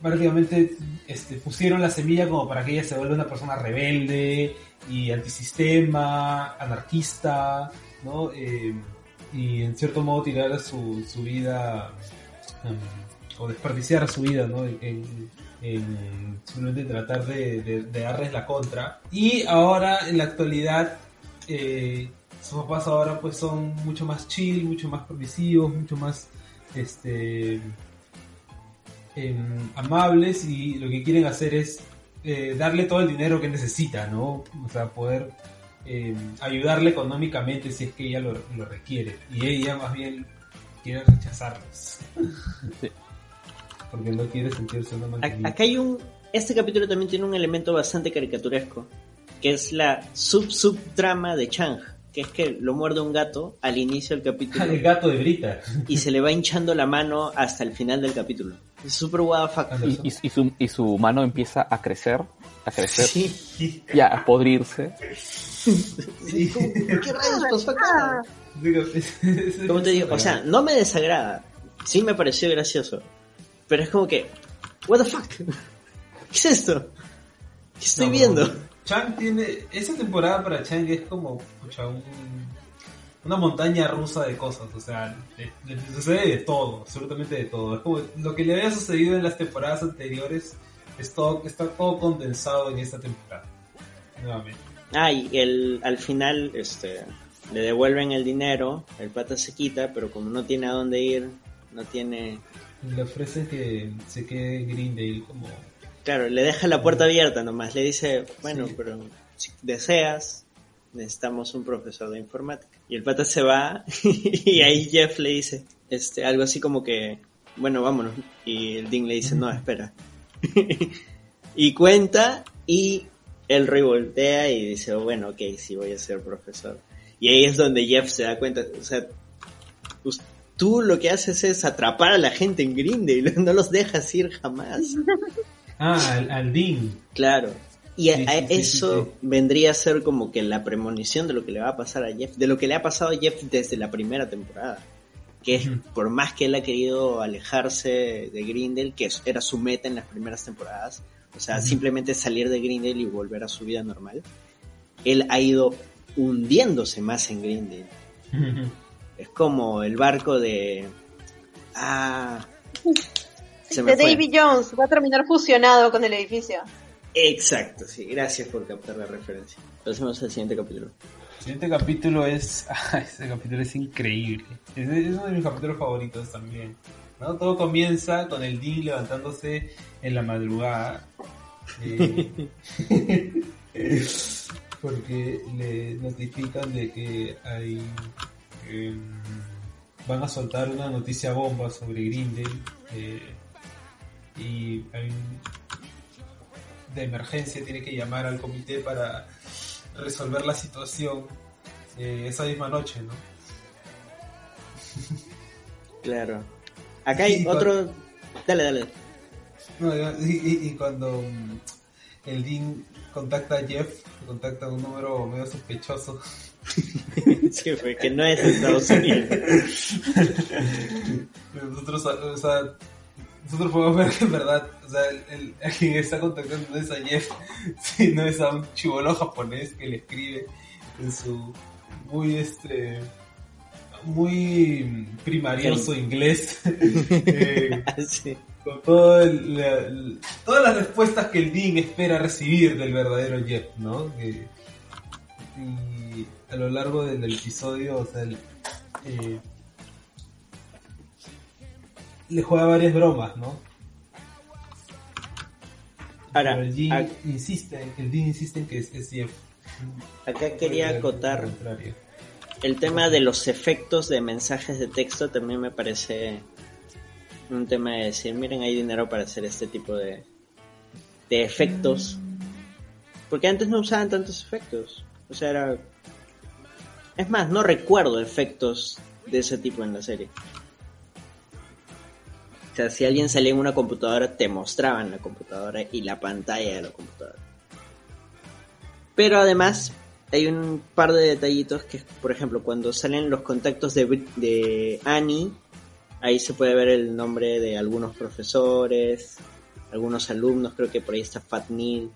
prácticamente este, pusieron la semilla como para que ella se vuelva una persona rebelde y antisistema, anarquista, ¿no? Eh, y en cierto modo tirar su, su vida em, o desperdiciar su vida, ¿no? En, en- en simplemente tratar de, de- de darles la contra. Y ahora, en la actualidad, eh, sus papás ahora pues son mucho más chill, mucho más permisivos, mucho más este em, amables y lo que quieren hacer es eh, darle todo el dinero que necesita, ¿no? O sea, poder em, ayudarle económicamente si es que ella lo, lo requiere. Y ella más bien quiere rechazarlos. Sí. Porque no quiere sentirse una A- mantenida. Acá hay un. Este capítulo también tiene un elemento bastante caricaturesco, que es la sub-sub-trama de Chang, que es que lo muerde un gato al inicio del capítulo El gato de Brita. y se le va hinchando la mano hasta el final del capítulo. Es súper. Anderson. Y, y- y su, y su mano empieza a crecer, a crecer Sí. y a podrirse. Sí. ¿Qué rayos pasó acá? Como te digo, o sea, no me desagrada. Sí me pareció gracioso. Pero es como que, what the fuck? ¿Qué es esto? ¿Qué estoy No, viendo? Chang tiene. Esa temporada para Chang es como pucha, un- una montaña rusa de cosas. O sea, le, le sucede de todo, absolutamente de todo. Es como lo que le había sucedido en las temporadas anteriores. Es todo, está todo condensado en esta temporada. Nuevamente. Ah, y el, al final este, le devuelven el dinero, el pata se quita, pero como no tiene a dónde ir, no tiene... Le ofrecen que se quede en Greendale como. Claro, le deja la puerta abierta nomás, le dice, bueno, Sí. pero si deseas, necesitamos un profesor de informática. Y el pata se va y ahí Jeff le dice este, algo así como que, bueno, vámonos. Y el Dean le dice, no, espera. y cuenta y él revoltea y dice, oh, bueno, ok, sí voy a ser profesor. Y ahí es donde Jeff se da cuenta, o sea, tú lo que haces es atrapar a la gente en Grindel, no los dejas ir jamás. Ah, al, al Dean. Claro. Y a, Sí, eso sí, sí. vendría a ser como que la premonición de lo que le va a pasar a Jeff, de lo que le ha pasado a Jeff desde la primera temporada. Que es, por más que él ha querido alejarse de Grindel, que era su meta en las primeras temporadas, o sea, simplemente salir de Grindel y volver a su vida normal, él ha ido hundiéndose más en Grindel. Es como el barco de... Ah... Se me de fue. Davy Jones va a terminar fusionado con el edificio. Exacto, sí. Gracias por captar la referencia. Pasemos al siguiente capítulo. El siguiente capítulo es. ah, Este capítulo es increíble. Es, es uno de mis capítulos favoritos también. ¿no? Todo comienza con el Dean levantándose en la madrugada. eh, porque le notifican de que hay. Em, van a soltar una noticia bomba sobre Grindel. eh, y hay un- de emergencia tiene que llamar al comité para resolver la situación eh, esa misma noche, ¿no? Claro. Acá hay otro... Dale, dale. No, y, y- y cuando mm, el Dean contacta a Jeff, contacta un número medio sospechoso. Sí, fue que no es Estados Unidos. Nosotros, o sea, nosotros podemos ver que en verdad, o sea, el, el- quien está contactando no es a Jeff, sino es a un chivolo japonés que le escribe en su muy este muy primarioso inglés eh, Sí. con todo el- la- todas las respuestas que el Dean espera recibir del verdadero Jeff, ¿no? Que- y a lo largo del, del episodio, o sea, el- eh, le juega varias bromas, ¿no? Ahora, Pero el a- insiste, el Dean insiste en que es, es Jeff. acá quería acotar el tema de los efectos de mensajes de texto también me parece un tema de decir, miren, hay dinero para hacer este tipo de, de efectos. Porque antes no usaban tantos efectos. O sea, era Es más, no recuerdo efectos de ese tipo en la serie. O sea, si alguien salía en una computadora, te mostraban la computadora y la pantalla de la computadora. Pero además, hay un par de detallitos que, por ejemplo, cuando salen los contactos de, de Annie, ahí se puede ver el nombre de algunos profesores, algunos alumnos, creo que por ahí está Fat Neil.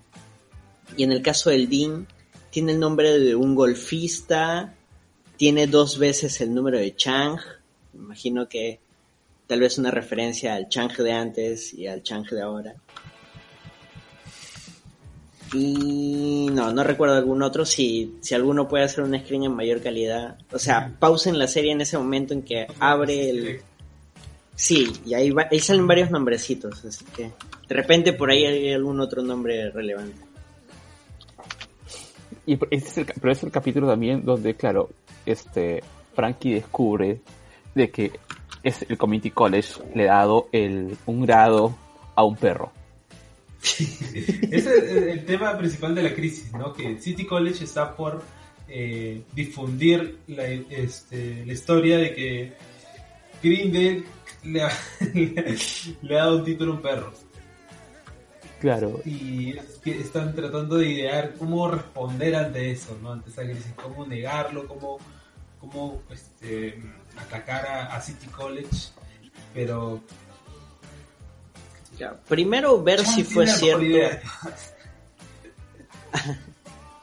Y en el caso del Dean, tiene el nombre de un golfista, tiene dos veces el número de Chang, imagino que tal vez una referencia al Chang de antes y al Chang de ahora. Y no, no recuerdo algún otro. Si, si alguno puede hacer un screen en mayor calidad. O sea, pausen la serie en ese momento en que abre el. Sí, y ahí, va, ahí salen varios nombrecitos. Así que de repente por ahí hay algún otro nombre relevante. Y este es el, pero es el capítulo también donde, claro, este Frankie descubre de que es el Community College le ha dado el, un grado a un perro. Ese es el, tema principal de la crisis, ¿no? Que City College está por eh, difundir la, este, la, historia de que Grindel le ha, le ha dado un título a un perro. Claro. Y es que están tratando de idear cómo responder ante eso, ¿no? Ante esa crisis, cómo negarlo, cómo, cómo este, atacar a, a City College, pero ya, primero ver si fue cierto.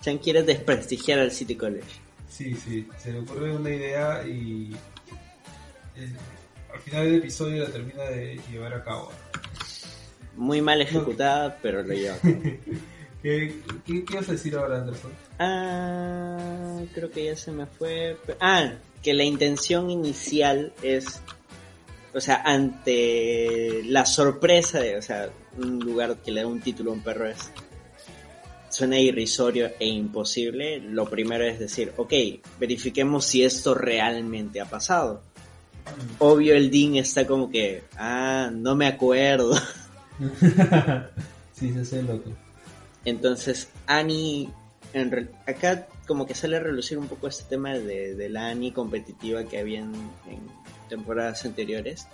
Chan quiere desprestigiar al City College. Sí, sí, se le ocurre una idea y al final del episodio la termina de llevar a cabo. Muy mal ejecutada, no. pero lo lleva. ¿Qué, qué, ¿Qué vas a decir ahora, Anderson? Ah, creo que ya se me fue. Ah, que la intención inicial es o sea, ante la sorpresa de, o sea, un lugar que le da un título a un perro es suena irrisorio e imposible, lo primero es decir, ok, verifiquemos si esto realmente ha pasado. Obvio el Dean está como que, ah, no me acuerdo. sí, se hace loco. Entonces, Annie, en re... acá como que sale a relucir un poco este tema de, de la Annie competitiva que había en, en temporadas anteriores.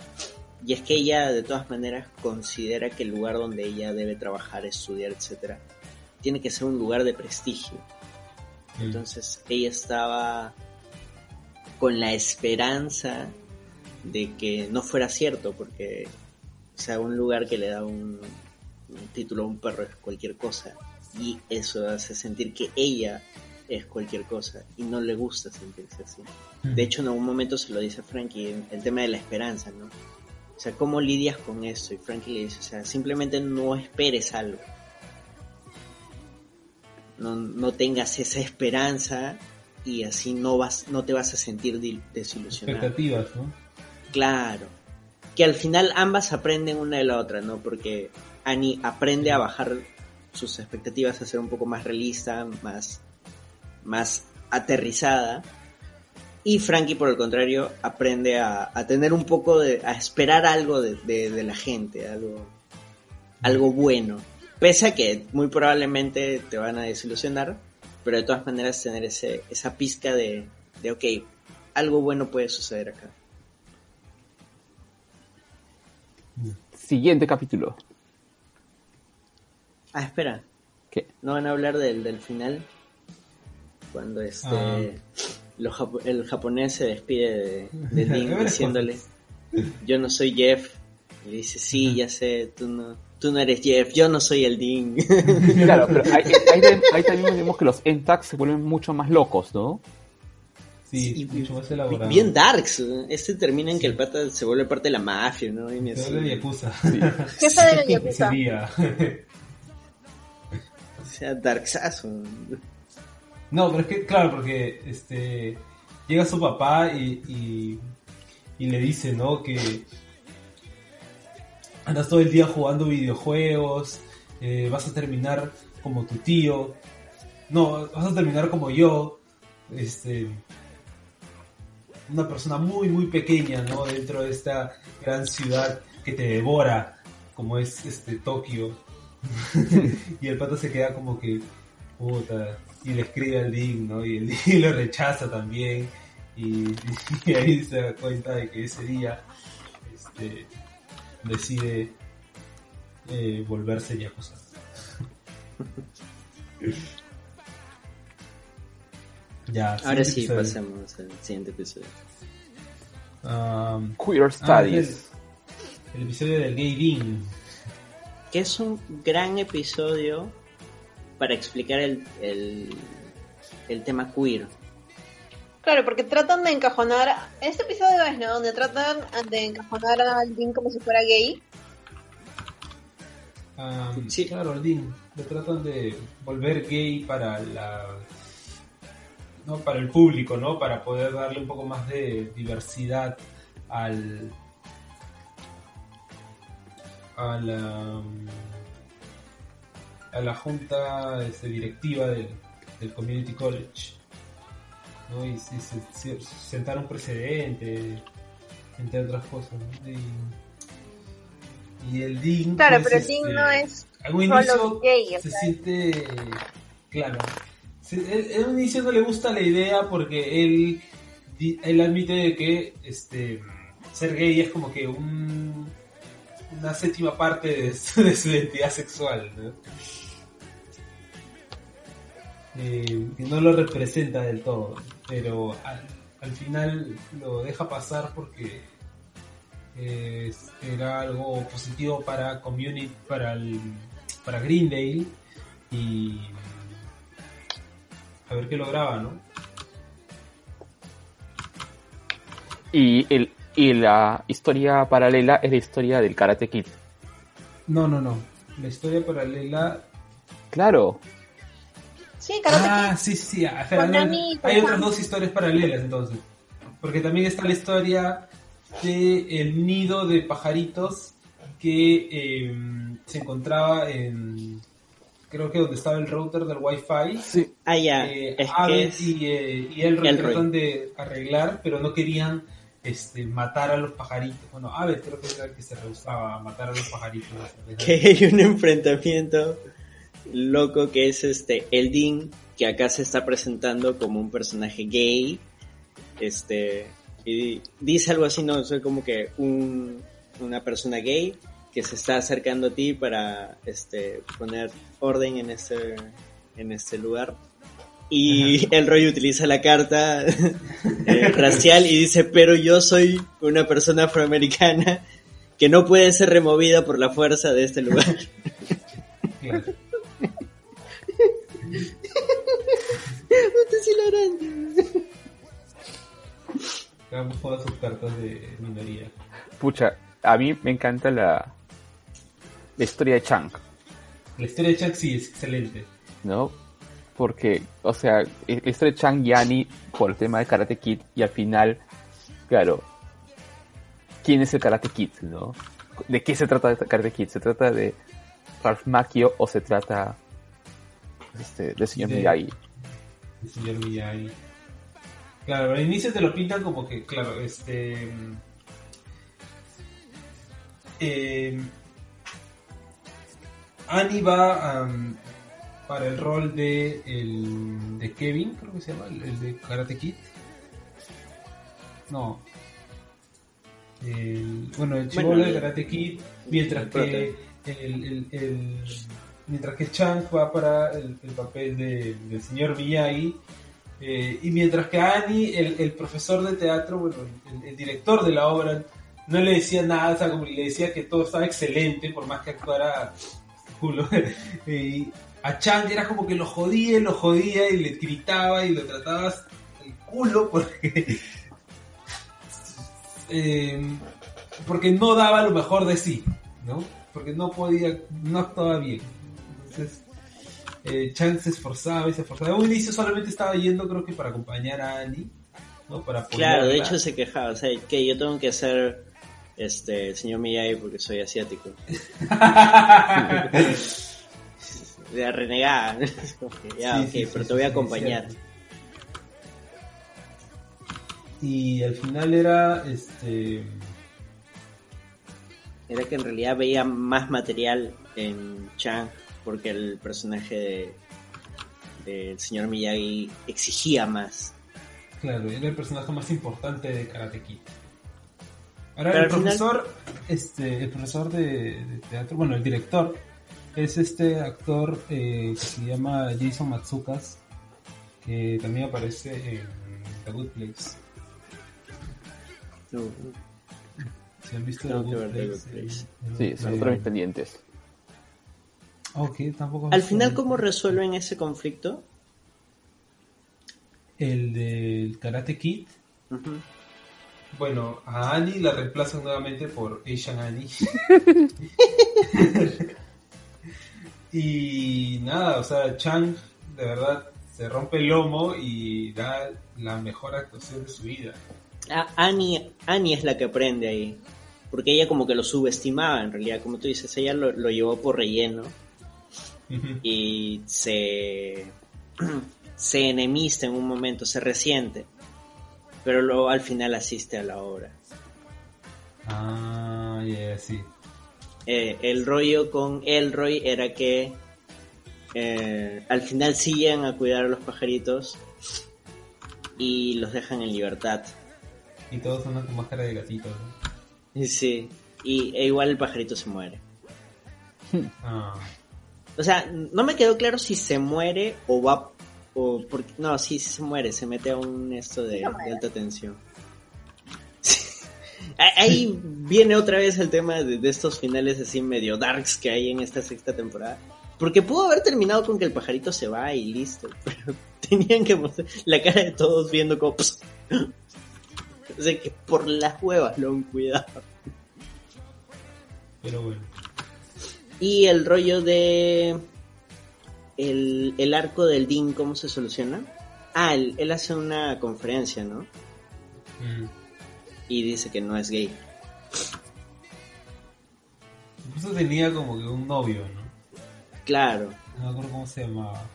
Y es que ella de todas maneras considera que el lugar donde ella debe trabajar, estudiar, etcétera, tiene que ser un lugar de prestigio. Mm. Entonces ella estaba con la esperanza de que no fuera cierto, porque o sea, un lugar que le da un, un título a un perro es cualquier cosa. Y eso hace sentir que ella es cualquier cosa y no le gusta sentirse así. De hecho, en algún momento se lo dice a Frankie, el tema de la esperanza, ¿no? O sea, ¿cómo lidias con eso? Y Frankie le dice, o sea, simplemente no esperes algo. No, no tengas esa esperanza y así no vas no te vas a sentir desilusionado. Expectativas, ¿no? Claro. Que al final ambas aprenden una de la otra, ¿no? Porque Annie aprende a bajar sus expectativas, a ser un poco más realista, más más aterrizada. Y Frankie, por el contrario, aprende a, a tener un poco de. a esperar algo de, de, la gente, algo, algo bueno. Pese a que muy probablemente te van a desilusionar, pero de todas maneras tener ese, esa pizca de, de, ok, algo bueno puede suceder acá. Siguiente capítulo. Ah, espera. ¿Qué? ¿No van a hablar del, del final? cuando este ah. los, el japonés se despide de, de Link diciéndole yo no soy Jeff y dice sí ya sé tú no tú no eres Jeff yo no soy el Dean claro pero ahí, ahí, ahí también vemos que los Entax se vuelven mucho más locos ¿no? Sí, sí, mucho más elaborado. Bien darks. Este termina en sí. que el pata se vuelve parte de la mafia, ¿no? Y me se vuelve Yakuza. Sí. Jefe de la Yakuza. Sea, darksazo. No, pero es que, claro, porque este llega su papá y, y, y, le dice, ¿no? Que andas todo el día jugando videojuegos, eh, vas a terminar como tu tío, no, vas a terminar como yo, este, una persona muy, muy pequeña, ¿no? Dentro de esta gran ciudad que te devora, como es este Tokio. y el pato se queda como que puta, y le escribe al Dean, ¿no? Y el Dean lo rechaza también. Y, y ahí se da cuenta de que ese día este, decide eh, volverse Yakuza. ya, Ahora sí, episodio. pasemos al siguiente episodio. Um, Queer ah, Studies. el, el episodio del Gay Dean. Que es un gran episodio para explicar el, el, el tema queer. Claro, porque tratan de encajonar. Este episodio es, ¿no? Donde tratan de encajonar al Dean como si fuera gay. Um, Sí. Claro, el Dean. Lo tratan de volver gay para la. ¿no? para el público, ¿no? Para poder darle un poco más de diversidad al. A la. a la junta este, directiva del, del Community College. ¿no? Y, se, se- sentar un precedente, entre otras cosas. ¿no? Y, y el Dean. Claro, pues, pero el Dean este, no es al un solo inicio gay, se siente claro en un inicio no le gusta la idea porque él él admite que este ser gay es como que un una séptima parte de de su identidad sexual ¿no? Eh, no lo representa del todo pero al, al final lo deja pasar porque eh, era algo positivo para community para el, para Greendale y a ver qué lograba no Y, el, y la historia paralela es la historia del Karate Kid. no no no la historia paralela Claro, Sí, Karate ah Kid. sí sí ah, espera, no, Konami, hay otras dos historias paralelas entonces porque también está la historia de el nido de pajaritos que eh, se encontraba en creo que donde estaba el router del wifi sí. Ah, ya. eh, es que Abed es- y, eh, y Elroy Elroy. tratan de arreglar, pero no querían este, matar a los pajaritos. Bueno, Abed creo que era el que se rehusaba a matar a los pajaritos. que hay un enfrentamiento loco que es este el Dean que acá se está presentando como un personaje gay este y dice algo así no soy como que un, una persona gay que se está acercando a ti para este poner orden en este en este lugar y el Roy utiliza la carta eh, racial y dice pero yo soy una persona afroamericana que no puede ser removida por la fuerza de este lugar Claro. Es hilarante. Hagamos todas sus cartas de minoría. Pucha, a mí me encanta la, la historia de Chang, La historia de Chuck sí es excelente. ¿no? Porque, o sea, e- de Chang y Annie por el tema de Karate Kid y al final, claro, ¿quién es el Karate Kid, no? ¿De qué se trata el Karate Kid? ¿Se trata de Ralph Macchio o se trata este, del señor De- Miyagi? El señor Miyagi. Claro, al inicio te lo pintan como que, claro, este. eh, Annie va am, para el rol de, el, de Kevin, creo que se llama, el, el de Karate Kid. No. El- bueno, el chivolo Bueno, de Karate Kid, mientras que el, mientras que Chang va para el, el papel de- del señor Miyagi eh, y mientras que Annie, el, el profesor de teatro, bueno, el, el director de la obra, no le decía nada, o sea, como le decía que todo estaba excelente, por más que actuara culo. y a Chang era como que lo jodía y lo jodía y le gritaba y lo trataba el culo porque. eh, porque no daba lo mejor de sí, ¿no? Porque no podía, no actuaba bien. Entonces, eh, Chang se esforzaba y se esforzaba. En un inicio solamente estaba yendo, creo que para acompañar a Annie, ¿no? Para Claro, de hecho se quejaba, o sea, que yo tengo que ser este el señor Miyagi porque soy asiático. De renegada. Como que, ya, Sí, ok, sí, pero sí, te voy a acompañar. Y al final era este Era que en realidad veía más material en Chang porque el personaje de, el señor Miyagi exigía más. Claro, era el personaje más importante de Karate Kid. Ahora, Pero el final- profesor, este, el profesor de, de teatro, bueno, el director, es este actor eh, que se llama Jason Matsukas, que también aparece en The Good Place. Si han visto The Good The Place. Good Place. Sí, eh, son otros pendientes. Ok, tampoco. Al final, ¿cómo resuelven ese conflicto? El del Karate Kid. Bueno, a Annie la reemplazan nuevamente por Asian Annie. y nada, o sea, Chang de verdad se rompe el lomo y da la mejor actuación de su vida. Annie, Annie es la que aprende ahí. Porque ella como que lo subestimaba en realidad, como tú dices, ella lo, lo llevó por relleno y se, se enemista en un momento, se resiente. Pero luego al final asiste a la obra. ah, ya, sí. Eh, el rollo con Elroy era que eh, al final sí llegan a cuidar a los pajaritos y los dejan en libertad. Y todos andan con máscara de gatito. ¿no? Y Sí, y e igual el pajarito se muere. Ah, O sea, no me quedó claro si se muere o va o porque no, sí, se muere, se mete a un esto de alta tensión. Ahí viene otra vez el tema de, de estos finales así medio darks que hay en esta sexta temporada. Porque pudo haber terminado con que el pajarito se va y listo. Pero tenían que mostrar la cara de todos viendo como... "Ps". O sea que por las huevas lo han cuidado. pero bueno. Y el rollo de... El, el arco del Dean, ¿cómo se soluciona? Ah, él, él hace una conferencia, ¿no? Mm. Y dice que no es gay. Incluso tenía como que un novio, ¿no? Claro. No me acuerdo cómo se llamaba.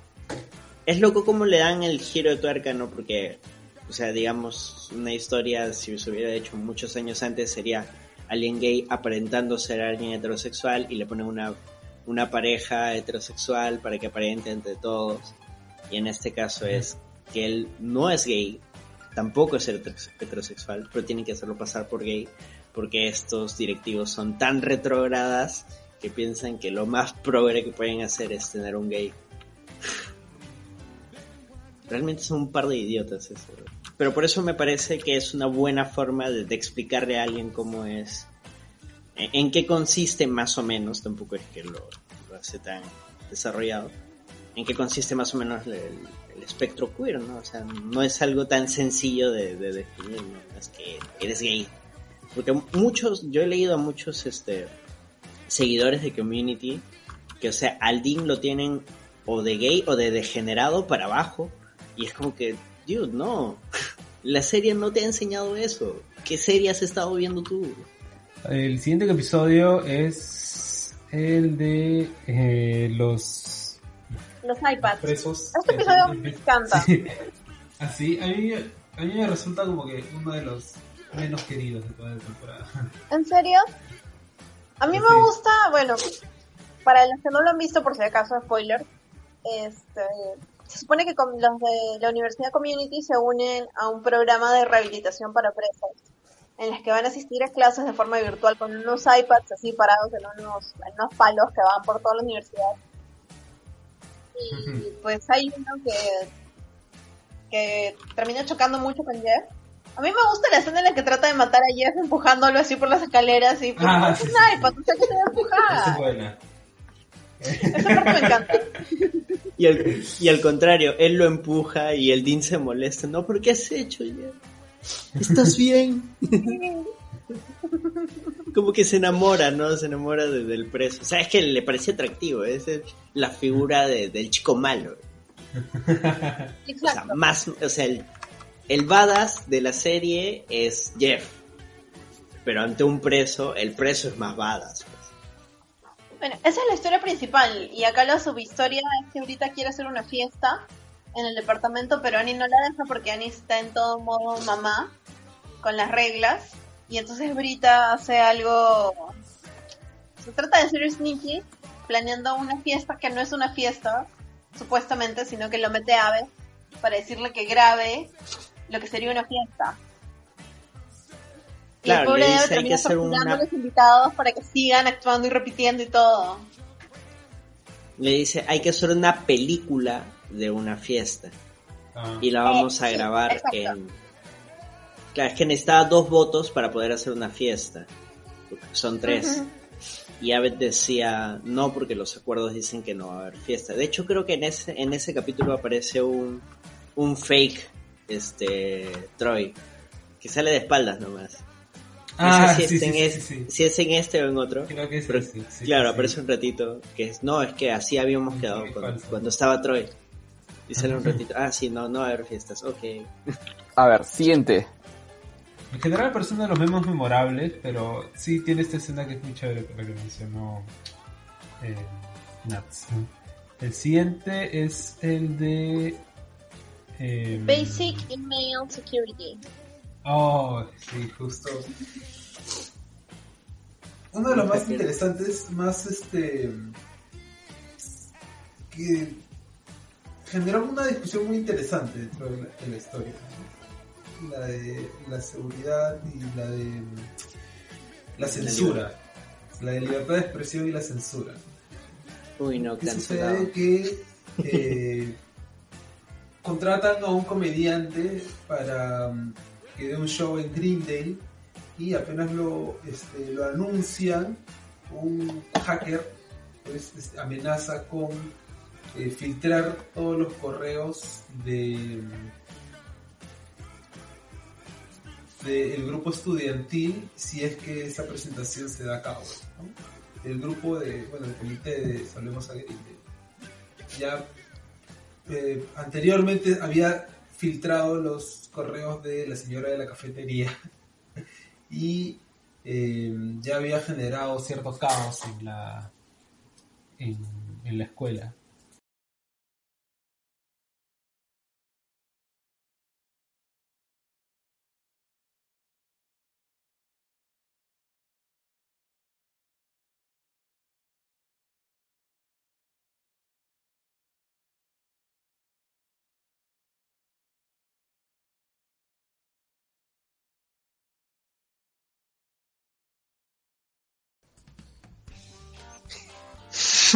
Es loco cómo le dan el giro de tuerca, ¿no? Porque, o sea, digamos, una historia, si se hubiera hecho muchos años antes, sería alguien gay aparentando ser alguien heterosexual y le ponen una, una pareja heterosexual para que aparente entre todos. Y en este caso es que él no es gay, tampoco es heteros- heterosexual, pero tienen que hacerlo pasar por gay porque estos directivos son tan retrógradas que piensan que lo más progre que pueden hacer es tener un gay. Realmente son un par de idiotas eso. Pero por eso me parece que es una buena forma de, explicarle a alguien cómo es, en, en qué consiste más o menos, tampoco es que lo, lo hace tan desarrollado, en qué consiste más o menos el, el espectro queer, ¿no? O sea, no es algo tan sencillo de, de definir, ¿no? No Es que eres gay. Porque muchos, yo he leído a muchos este, seguidores de Community que, o sea, al Dean lo tienen o de gay o de degenerado para abajo. Y es como que, dude, no. La serie no te ha enseñado eso. ¿Qué serie has estado viendo tú? El siguiente episodio es el de eh, los Los iPads. presos. Este episodio me encanta. Sí. Así, a mí, a mí me resulta como que uno de los menos queridos de toda la temporada. ¿En serio? A mí Sí. me gusta, bueno, para los que no lo han visto, por si acaso, spoiler, este, se supone que con los de la Universidad Community se unen a un programa de rehabilitación para presos, en las que van a asistir a clases de forma virtual con unos iPads así parados en unos, en unos palos que van por toda la universidad. Y pues hay uno que, que termina chocando mucho con Jeff. A mí me gusta la escena en la que trata de matar a Jeff empujándolo así por las escaleras y pues, Ah, es sí, un sí. iPad, o sea que se va a Esa es buena. Esa parte me encanta. Y al, y al contrario, él lo empuja y el Dean se molesta. No, ¿por qué has hecho ya? ¿Estás bien? Como que se enamora, ¿no? Se enamora de- del preso. O sea, es que le parecía atractivo. Es el- la figura de- del chico malo. O sea, más, o sea, el, el badass de la serie es Jeff. Pero ante un preso, el preso es más badass. pues. Bueno, esa es la historia principal. Y acá la subhistoria es que ahorita quiere hacer una fiesta en el departamento, pero Annie no la deja porque Annie está en todo modo mamá, con las reglas. Y entonces Brita hace algo. Se trata de ser sneaky, planeando una fiesta que no es una fiesta, supuestamente, sino que lo mete a Aves para decirle que grabe lo que sería una fiesta. Y Claro, el pobre le Ave dice, hay que termina una- a los invitados para que sigan actuando y repitiendo y todo. Le dice, hay que hacer una película de una fiesta. Ah, Y la vamos Eh, a sí, grabar exacto. en... Claro, es que necesitaba dos votos para poder hacer una fiesta. Son tres. Ujú. Y Abed decía no porque los acuerdos dicen que no va a haber fiesta. De hecho creo que en ese, en ese capítulo aparece un, un fake este Troy que sale de espaldas nomás. Ah, no sé si, sí, es sí, en sí, es- sí, sí. si es en este o en otro. Creo que sí, Pero, sí, sí, claro, sí. aparece un ratito que es, no, es que así habíamos quedado cuando estaba Troy. Y sale un ratito, ah, sí, no, no va a haber fiestas, ok. A ver, siguiente. En general parece uno de los menos memorables, pero sí tiene esta escena que es muy chévere, la que mencionó eh, Nats. El siguiente es el de... eh, Basic Email Security. Oh, sí, justo. Uno de los más interesantes, más este. que generó una discusión muy interesante dentro de la, de la historia. La de la seguridad y la de. la censura. La de libertad de expresión y la censura. Uy, no, ¿Qué cancelado. sucede? Que eh, contratan a un comediante para mm, que dé un show en Greendale y apenas lo, este, lo anuncian, un hacker pues, este, amenaza con eh, filtrar todos los correos de del grupo estudiantil si es que esa presentación se da a cabo. El grupo de, bueno, el comité de Salvemos a. Ya eh, anteriormente había filtrado los correos de la señora de la cafetería y eh, ya había generado cierto caos en la en la escuela.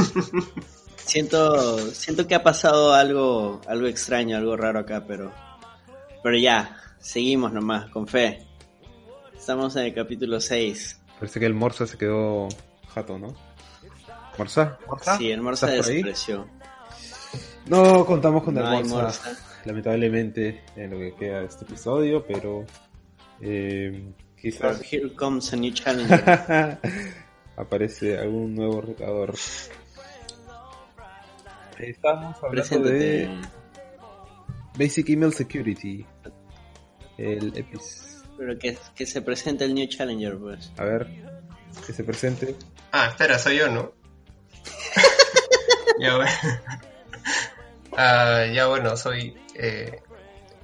Siento, siento que ha pasado algo, algo extraño, algo raro acá, pero, pero ya, seguimos nomás, con fe. Estamos en el capítulo 6. Parece que el Morsa se quedó jato, ¿no? ¿Morsa? ¿Morsa? Sí, el Morsa desapareció. No contamos con No el Morsa, Morsa. lamentablemente, en lo que queda de este episodio, pero eh, But quizás here comes a new challenger. aparece algún nuevo retador. Estamos hablando Preséntate. de Basic Email Security. El EPIS. Pero que, que se presente el new challenger, pues. A ver, que se presente. Ah, espera, soy yo, ¿no? ya bueno. Ah, ya bueno, soy... eh,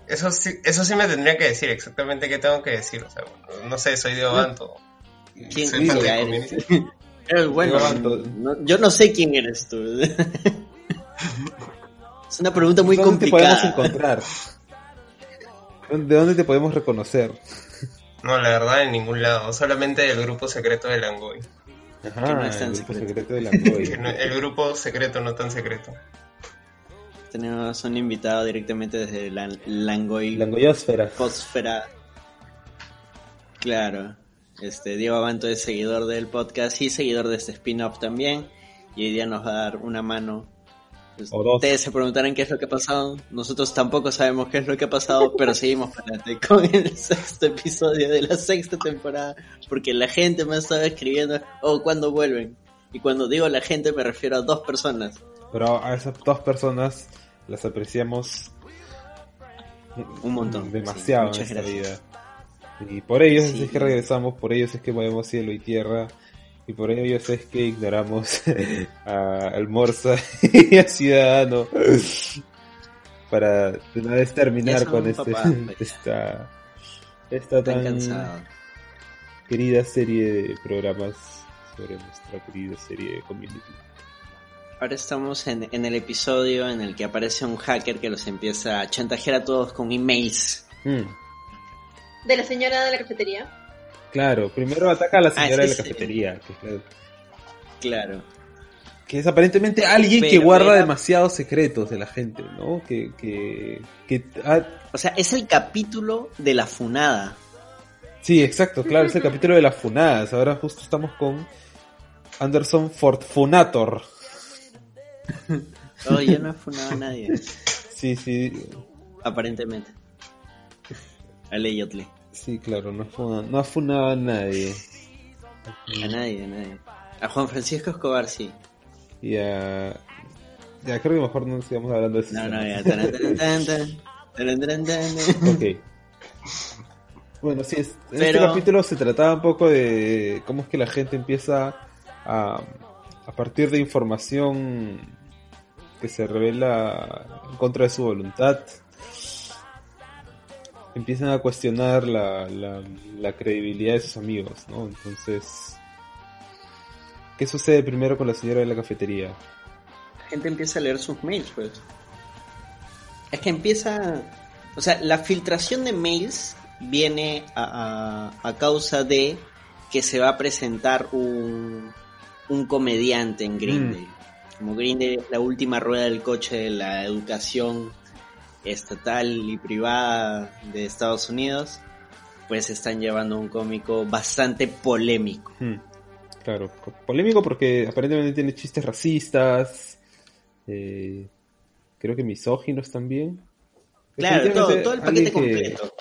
eso, sí, eso sí me tendría que decir, exactamente qué tengo que decir. O sea, no sé, soy de Obanto. ¿Quién Soy fan diga de eres? Pero bueno, no- yo no sé quién eres tú. es una pregunta muy ¿Dónde te podemos complicada. encontrar? ¿De dónde te podemos reconocer? No, la verdad, en ningún lado. Solamente el grupo secreto de Langoy. Ajá, Que no es tan el grupo secreto. de no- El grupo secreto, no tan secreto. Tenemos un invitado directamente desde la Langoy La Angoyósfera. Fósfera. Claro. Este, Diego Abanto es seguidor del podcast y seguidor de este spin-off también. Y hoy día nos va a dar una mano. Pues. Ustedes se preguntarán qué es lo que ha pasado. Nosotros tampoco sabemos qué es lo que ha pasado, pero seguimos para adelante con el sexto episodio de la sexta temporada. Porque la gente me estaba escribiendo, oh, ¿cuándo vuelven? Y cuando digo la gente me refiero a dos personas. Pero a esas dos personas las apreciamos Un montón. demasiado Sí, en esta gracias. vida. Y por ellos Sí. es que regresamos, por ellos es que movemos cielo y tierra. Y por ellos es que ignoramos a Almorza y a Ciudadano. Para de una vez terminar con este, pues. esta, esta tan cansado. querida serie de programas sobre nuestra querida serie de community. Ahora estamos en, en el episodio en el que aparece un hacker que los empieza a chantajear a todos con emails. Mm, De la señora de la cafetería. Claro, primero ataca a la señora Ah, de sí, la sí. cafetería, que, es- Claro. que es aparentemente alguien que guarda demasiados secretos de la gente, ¿no? Que, que, que ah, O sea, es el capítulo de la funada. sí, exacto, claro, es el capítulo de las funadas. Ahora justo estamos con Anderson Fortunator. Oh, yo no he funado a nadie, Sí, sí, aparentemente. Allegedly. Sí, claro, no funado, no ha funado a nadie. A nadie, a nadie. A Juan Francisco Escobar sí. Y a... Ya, creo que mejor no sigamos hablando de eso. No, no, ya. Ok. Bueno, sí, es- en este Pero- capítulo se trataba un poco de cómo es que la gente empieza a, a partir de información que se revela en contra de su voluntad, empiezan a cuestionar la, la, la credibilidad de sus amigos, ¿no? Entonces, ¿qué sucede primero con la señora de la cafetería? La gente empieza a leer sus mails, pues. Es que empieza. O sea, la filtración de mails viene a, a- a causa de que se va a presentar un, un comediante en Grindel. Como Grindel es la última rueda del coche de la educación estatal y privada de Estados Unidos, pues están llevando un cómico bastante polémico. Hmm, Claro, co- polémico porque aparentemente tiene chistes racistas, eh, creo que misóginos también. Claro, todo, el paquete que- completo.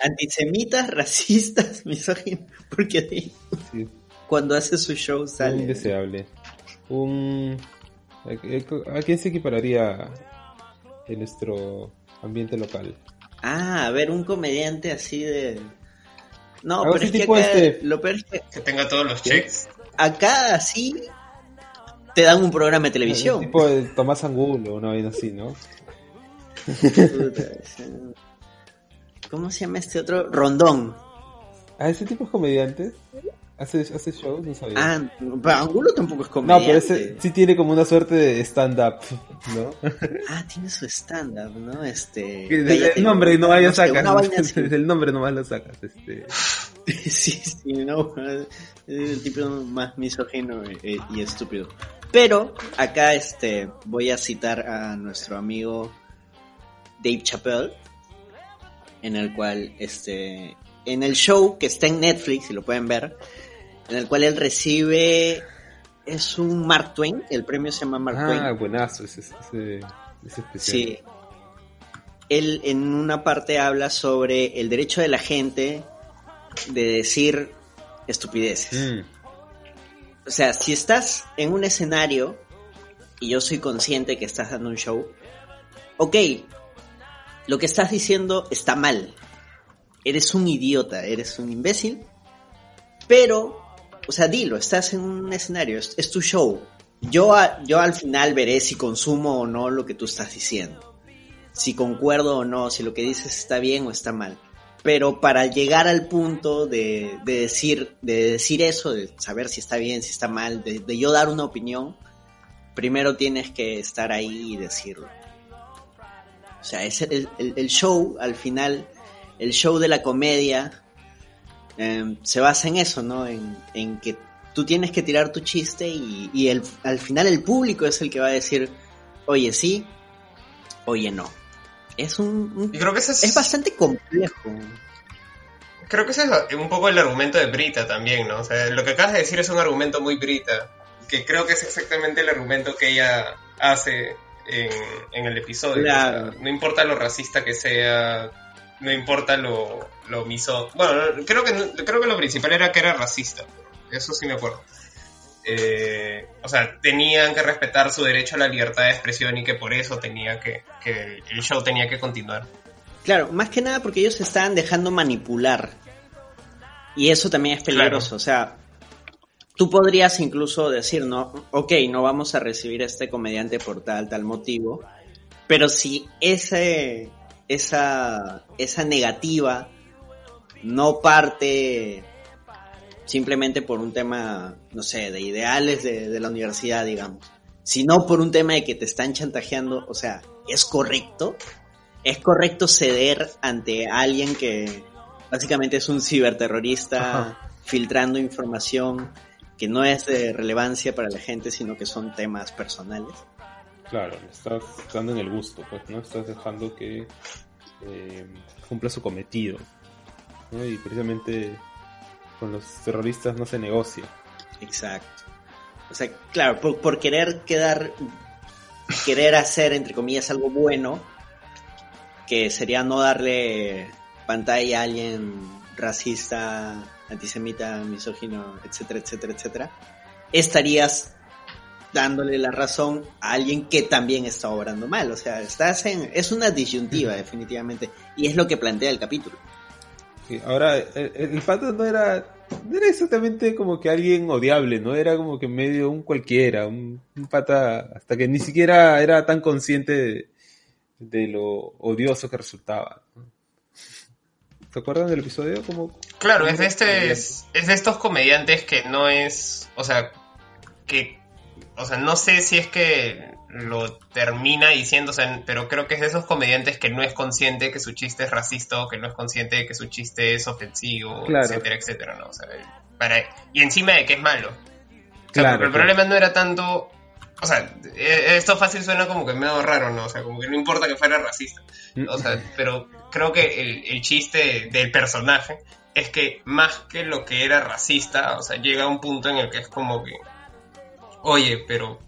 Antisemitas, racistas, misóginos, porque sí, cuando hace su show un sale. indeseable. Un... ¿A, a quién se equipararía en nuestro ambiente local? Ah, a ver, un comediante así de... No, Algo pero es que acá, este- lo peor es que Que tenga todos los checks. acá así te dan un programa de televisión. Tipo de Tomás Angulo, una vaina así, ¿no? ¿Cómo se llama este otro? Rondón. Ah, ese tipo es comediante. ¿Hace, hace shows? No sabía. Ah, pero Angulo tampoco es no, comediante. pero ese sí tiene como una suerte de stand-up, ¿no? Ah, tiene su stand-up, ¿no? Este... Que cállate, el nombre no vaya no sé, sacas. el nombre nomás lo sacas. Este. Sí, sí, no, es el tipo más misógino y, y estúpido. Pero acá este voy a citar a nuestro amigo Dave Chappelle, en el cual este en el show que está en Netflix, si lo pueden ver, en el cual él recibe es un Mark Twain, el premio se llama Mark Ah, Twain. buenazo ese, ese, ese especial. Sí. Él en una parte habla sobre el derecho de la gente de decir estupideces. Mm, O sea, si estás en un escenario y yo soy consciente que estás dando un show, ok, lo que estás diciendo está mal. Eres un idiota, eres un imbécil, pero, o sea, dilo, estás en un escenario, es, tu show. Yo, a- yo al final veré si consumo o no lo que tú estás diciendo. Si concuerdo o no, si lo que dices está bien o está mal. Pero para llegar al punto de, de decir, de decir eso, de saber si está bien, si está mal, de, yo dar una opinión, primero tienes que estar ahí y decirlo. O sea, es el- el show, al final, el show de la comedia eh, se basa en eso, ¿no? En, en que tú tienes que tirar tu chiste y, y el, al final el público es el que va a decir, oye sí, oye no. Es un, un- Y creo que ese es, es bastante complejo. creo que ese es un poco el argumento de Brita también, ¿no? O sea, lo que acabas de decir es un argumento muy Brita, que creo que es exactamente el argumento que ella hace en, en el episodio. Claro. O sea, no importa lo racista que sea, no importa lo, lo miso... Bueno, no, creo que, creo que lo principal era que era racista, eso sí me acuerdo. Eh, o sea, tenían que respetar su derecho a la libertad de expresión y que por eso tenía que, que el show tenía que continuar. Claro, más que nada porque ellos se estaban dejando manipular. Y eso también es peligroso. Claro. O sea, tú podrías incluso decir, no, ok, no vamos a recibir a este comediante por tal, tal motivo. Pero si ese, esa, esa negativa no parte simplemente por un tema, no sé, de ideales de, de la universidad, digamos, sino por un tema de que te están chantajeando, o sea, ¿es correcto? ¿Es correcto ceder ante alguien que básicamente es un ciberterrorista Ajá. filtrando información que no es de relevancia para la gente, sino que son temas personales? Claro, le estás dando en el gusto, pues, ¿no? Estás dejando que eh, cumpla su cometido. ¿No? Y precisamente con los terroristas no se negocia. Exacto. O sea, claro, por, por querer quedar, querer hacer, entre comillas, algo bueno, que sería no darle pantalla a alguien racista, antisemita, misógino, etcétera, etcétera, etcétera, estarías dándole la razón a alguien que también está obrando mal. O sea, estás en, es una disyuntiva, definitivamente. Y es lo que plantea el capítulo. Ahora, el, el pata no era, no era exactamente como que alguien odiable, ¿no? Era como que medio un cualquiera, un, un pata hasta que ni siquiera era tan consciente de, de lo odioso que resultaba. ¿Se acuerdan del episodio? Como, Claro, es de, este, es, es de estos comediantes que no es, o sea, que, o sea, no sé si es que lo termina diciendo, o sea, pero creo que es de esos comediantes que no es consciente que su chiste es racista o que no es consciente de que su chiste es ofensivo, Claro. etcétera, etcétera, ¿no? O sea, para, y encima de que es malo. O sea, Claro, el problema no era tanto, o sea, eh, esto fácil suena como que medio raro, ¿no? O sea, como que no importa que fuera racista. O sea, pero creo que el, el chiste del personaje es que más que lo que era racista, o sea, llega a un punto en el que es como que, oye, pero,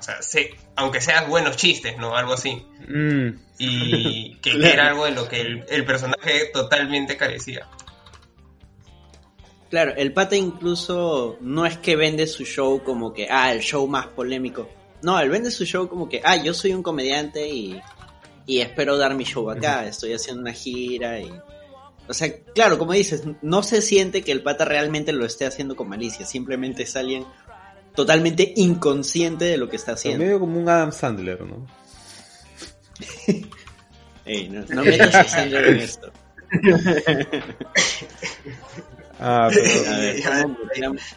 o sea, sé, aunque seas buenos chistes, ¿no? Algo así. mm, Y que Claro. era algo de lo que el, el personaje totalmente carecía. Claro, el pata incluso no es que vende su show como que, ah, el show más polémico. No, él vende su show como que, ah, yo soy un comediante y, y espero dar mi show acá, estoy haciendo una gira y... O sea, claro, como dices, no se siente que el pata realmente lo esté haciendo con malicia, simplemente es alguien totalmente inconsciente de lo que está haciendo. medio como un Adam Sandler, ¿no? Ey, no, no metas a Sandler en esto. Ah, A pero, ver, ¿cómo muteamos a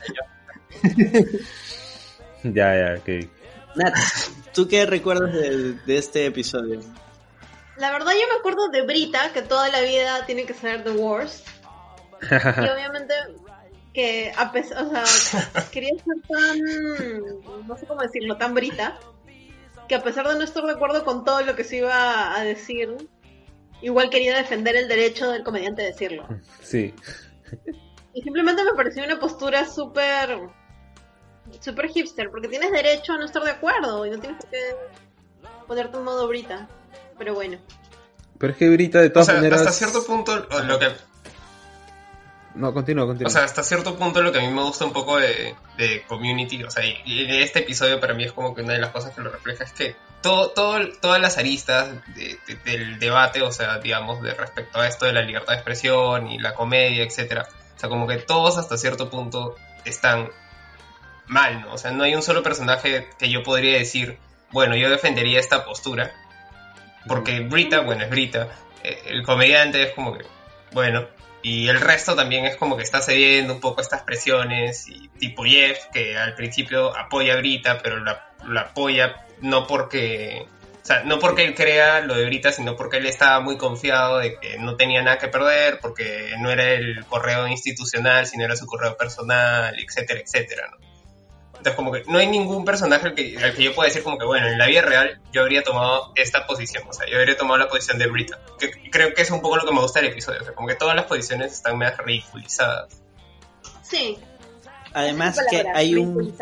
ya, ya, ok. Nat, ¿tú qué recuerdas de, de este episodio? La verdad yo me acuerdo de Brita, que toda la vida tiene que ser The Worst. Y obviamente que a pesar, o sea, quería ser tan, no sé cómo decirlo, tan Brita, que a pesar de no estar de acuerdo con todo lo que se iba a decir, igual quería defender el derecho del comediante a decirlo. Sí. Y simplemente me pareció una postura súper súper hipster, porque tienes derecho a no estar de acuerdo y no tienes que ponerte en modo Brita. Pero bueno. Pero es que ahorita de O todas sea, maneras... hasta cierto punto, lo que, No, continúa, continúa. O sea, hasta cierto punto lo que a mí me gusta un poco de, de Community, o sea, y, este episodio para mí es como que una de las cosas que lo refleja es que todo, todo, todas las aristas de- de- del debate, o sea, digamos, de respecto a esto de la libertad de expresión y la comedia, etcétera, o sea, como que todos hasta cierto punto están mal, ¿no? O sea, no hay un solo personaje que yo podría decir, bueno, yo defendería esta postura, porque Brita, bueno, es Brita, eh, el comediante es como que, bueno, y el resto también es como que está cediendo un poco estas presiones, y tipo Jeff, que al principio apoya a Brita, pero la, la apoya no porque, o sea, no porque él crea lo de Brita, sino porque él estaba muy confiado de que no tenía nada que perder, porque no era el correo institucional, sino era su correo personal, etcétera, etcétera, ¿no? Entonces, como que no hay ningún personaje al que, al que yo pueda decir como que, bueno, en la vida real yo habría tomado esta posición, o sea, yo habría tomado la posición de Brita. Que creo que es un poco lo que me gusta del episodio, o sea, como que todas las posiciones están más ridiculizadas. Sí. Además que hay un...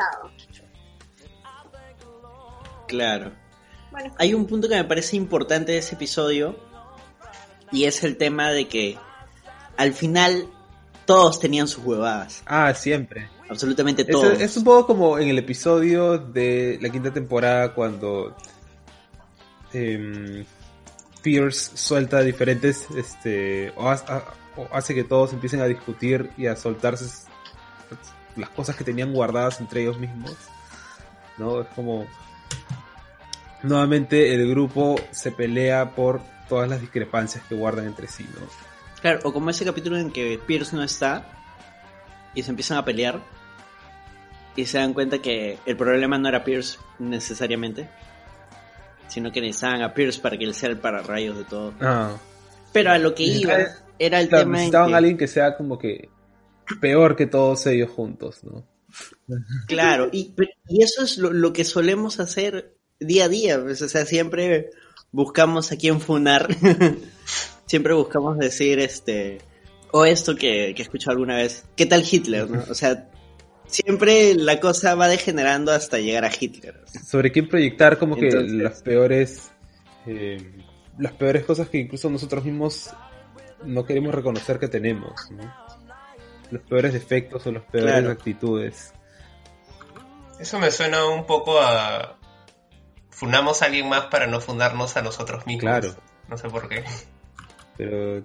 Claro. Bueno, Hay un punto que me parece importante de ese episodio y es el tema de que al final todos tenían sus huevadas, Ah, siempre. Absolutamente Es, todos. es un poco como en el episodio de la quinta temporada cuando em, Pierce suelta diferentes, este, o, o hace que todos empiecen a discutir y a soltarse las cosas que tenían guardadas entre ellos mismos. ¿No? Es como nuevamente el grupo se pelea por todas las discrepancias que guardan entre sí, ¿no? Claro, o como ese capítulo en que Pierce no está y se empiezan a pelear y se dan cuenta que el problema no era Pierce necesariamente, sino que necesitaban a Pierce para que él sea el pararrayos de todo. Ah, Pero a lo que iba era el claro, tema en necesitaban que- a alguien que sea como que peor que todos ellos juntos, ¿no? Claro, y, y eso es lo, lo que solemos hacer día a día, pues, o sea, siempre buscamos a quién funar, siempre buscamos decir, este, o esto que, que he escuchado alguna vez, ¿qué tal Hitler? no? O sea, siempre la cosa va degenerando hasta llegar a Hitler. Sobre quién proyectar como que Entonces- las peores eh, las peores cosas que incluso nosotros mismos no queremos reconocer que tenemos, ¿no? Los peores defectos o las peores Claro. actitudes. Eso me suena un poco a. Fundamos a alguien más para no fundarnos a nosotros mismos. Claro. No sé por qué. Pero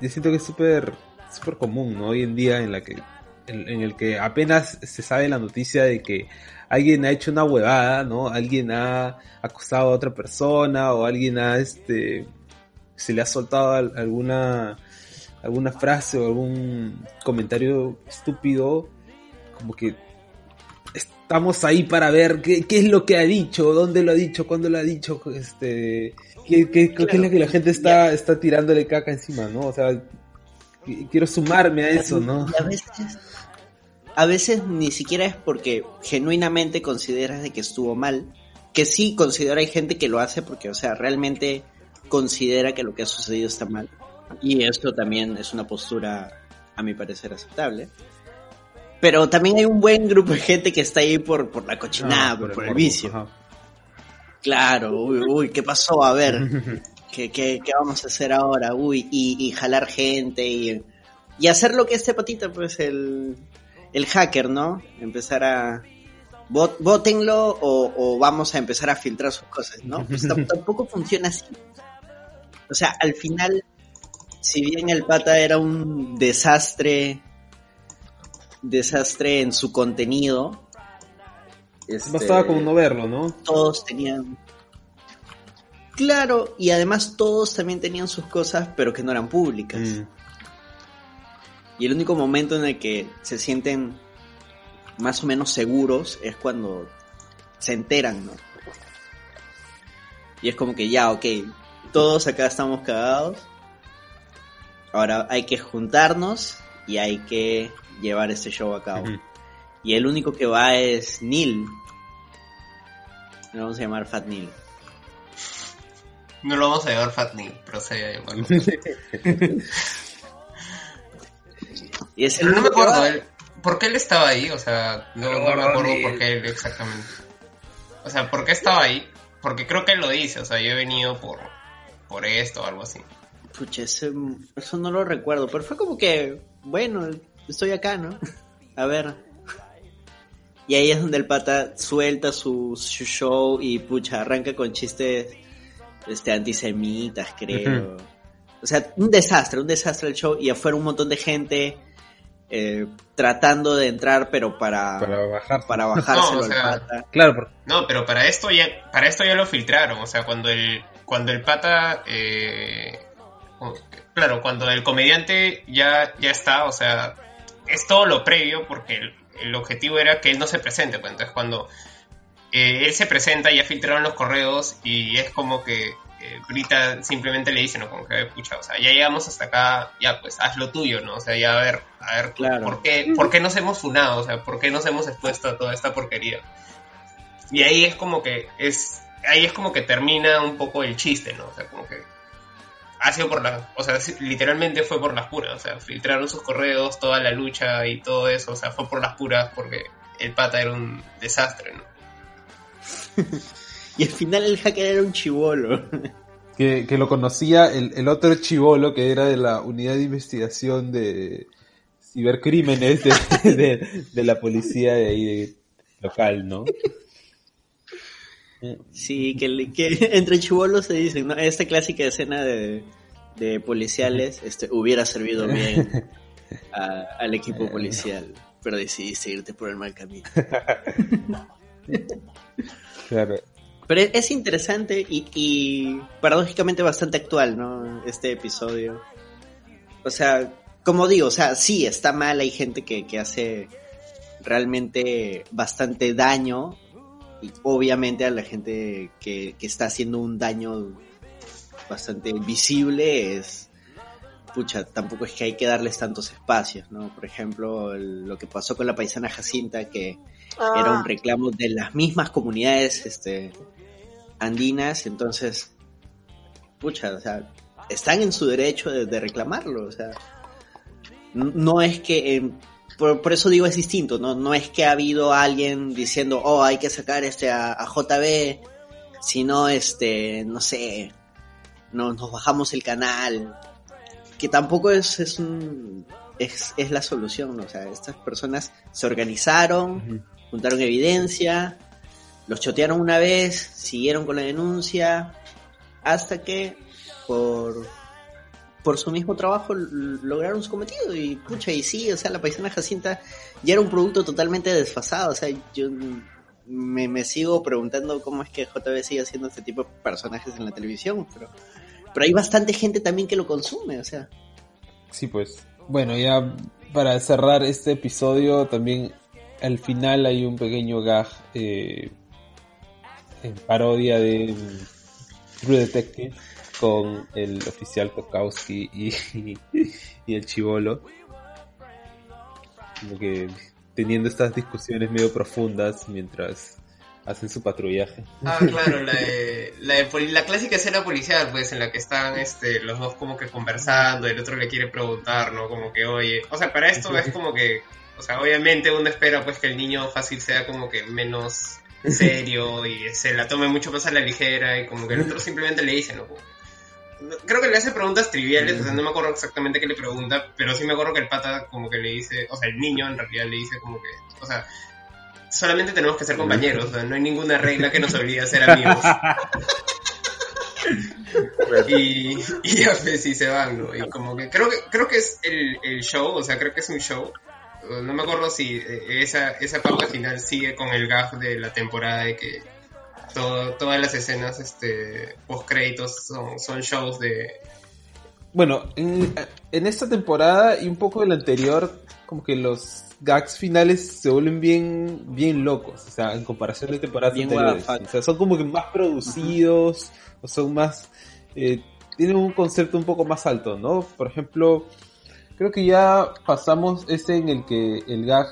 yo siento que es súper súper común, ¿no? Hoy en día en la que en, en el que apenas se sabe la noticia de que alguien ha hecho una huevada, ¿no? Alguien ha acosado a otra persona o alguien ha este se le ha soltado al- alguna alguna frase o algún comentario estúpido, como que estamos ahí para ver qué, qué es lo que ha dicho, dónde lo ha dicho, cuándo lo ha dicho, este, qué, qué- qué es lo que la gente está, está tirándole caca encima, ¿no? O sea, quiero sumarme a eso, ¿no? Y a veces, a veces ni siquiera es porque genuinamente consideras de que estuvo mal, que sí considera hay gente que lo hace porque, o sea, realmente considera que lo que ha sucedido está mal. Y esto también es una postura, a mi parecer, aceptable. Pero también hay un buen grupo de gente que está ahí por, por la cochinada, Ah, por, el morbo, vicio. ajá. Claro, uy, uy, ¿qué pasó? A ver, ¿qué, qué, qué vamos a hacer ahora? Uy, y, y jalar gente y, y hacer lo que este patita, pues el, el hacker, ¿no? Empezar a... vot- Vótenlo o, o vamos a empezar a filtrar sus cosas, ¿no? Pues tam- tampoco funciona así. O sea, al final, si bien el pata era un desastre, desastre en su contenido, este, Bastaba con no verlo, ¿no? todos tenían. Claro, y además todos también tenían sus cosas, pero que no eran públicas. Mm. Y el único momento en el que se sienten más o menos seguros es cuando se enteran, ¿no? Y es como que ya, ok, todos acá estamos cagados. Ahora hay que juntarnos y hay que llevar este show a cabo. Y el único que va es Neil. Lo vamos a llamar Fat Neil. No lo vamos a llamar Fat Neil, pero se llama. Y es el Pero no me acuerdo, él, ¿por qué él estaba ahí? O sea, no, no me acuerdo por qué él exactamente. O sea, ¿por qué estaba ahí? Porque creo que él lo dice, o sea, yo he venido por, por esto o algo así. Pucha, ese- eso no lo recuerdo, pero fue como que, bueno, estoy acá, ¿no? A ver. Y ahí es donde el pata suelta su, su show y pucha, arranca con chistes este antisemitas, creo. O sea, un desastre, un desastre el show y afuera un montón de gente eh, tratando de entrar, pero para, Para bajar. para bajárselo No, o sea, al pata. Claro, porque No, pero para esto ya, para esto ya lo filtraron, o sea, cuando el, cuando el pata, eh, claro, cuando el comediante ya, ya está, o sea, es todo lo previo porque el, el objetivo era que él no se presente, pues entonces cuando eh, él se presenta ya filtraron los correos y es como que eh, Brita simplemente le dice, ¿no? Como que, pucha, o sea, ya llegamos hasta acá, ya pues haz lo tuyo, ¿no? O sea, ya a ver, a ver, Claro. ¿por qué, ¿por qué nos hemos funado? O sea, ¿por qué nos hemos expuesto a toda esta porquería? Y ahí es como que es ahí es como que termina un poco el chiste, ¿no? O sea, como que ha sido por la, o sea, literalmente fue por las puras, o sea, filtraron sus correos, toda la lucha y todo eso, o sea, fue por las puras porque el pata era un desastre, ¿no? Y al final el hacker era un chivolo. que, que lo conocía el, el otro chivolo que era de la unidad de investigación de cibercrímenes de, de, de la policía de ahí de- local, ¿no? Sí, que, que entre chivolos se dicen, ¿no? Esta clásica escena de, de policiales este, hubiera servido bien a- al equipo policial, pero decidiste irte por el mal camino. Claro. Pero es, es interesante y, y paradójicamente bastante actual, ¿no? Este episodio. O sea, como digo, o sea, sí, está mal, hay gente que, que hace realmente bastante daño y obviamente a la gente que, que está haciendo un daño bastante visible es pucha, tampoco es que hay que darles tantos espacios, ¿no? Por ejemplo, lo que pasó con la paisana Jacinta, que era un Ah, reclamo de las mismas comunidades este, andinas, entonces, pucha, o sea, están en su derecho de, de reclamarlo, o sea, no es que, eh, por, por eso digo es distinto, ¿no? No es que ha habido alguien diciendo, oh, hay que sacar este a, a JB, sino, este, no sé, no, nos bajamos el canal, que tampoco es, es un... Es, es la solución, ¿no? o sea, estas personas se organizaron, juntaron evidencia, los chotearon una vez, siguieron con la denuncia, hasta que por, por su mismo trabajo lograron su cometido. Y pucha, y sí, o sea, la paisana Jacinta ya era un producto totalmente desfasado. O sea, yo me, me sigo preguntando cómo es que JB sigue haciendo este tipo de personajes en la televisión, pero, pero hay bastante gente también que lo consume, o sea. Sí, pues. Bueno, ya para cerrar este episodio, también al final hay un pequeño gag eh, en parodia de True Detective con el oficial Tokowski y, y el chivolo. Como que teniendo estas discusiones medio profundas mientras hacen su patrullaje. Ah, claro, la de, la, de la clásica escena policial, pues, en la que están este, los dos como que conversando, el otro le quiere preguntar, ¿no? Como que, oye, o sea, para esto es como que, o sea, obviamente uno espera pues que el niño fácil sea como que menos serio y se la tome mucho más a la ligera y como que el otro simplemente le dice, ¿no? Creo que le hace preguntas triviales, o sea, no me acuerdo exactamente qué le pregunta, pero sí me acuerdo que el pata como que le dice, o sea, el niño en realidad le dice como que, o sea, solamente tenemos que ser compañeros, o sea, no hay ninguna regla que nos obligue a ser amigos. y, y pues sí se van, ¿no? Y como que creo que creo que es el, el show, o sea, creo que es un show. No me acuerdo si eh, esa, esa parte final sigue con el gag de la temporada de que todo, todas las escenas este post créditos son, son shows de Bueno, en, en esta temporada y un poco de la anterior, como que los gags finales se vuelven bien, bien locos, o sea, en comparación de temporadas Bien anteriores. O sea, son como que más producidos, o son más... eh, tienen un concepto un poco más alto, ¿no? Por ejemplo, creo que ya pasamos ese en el que el gag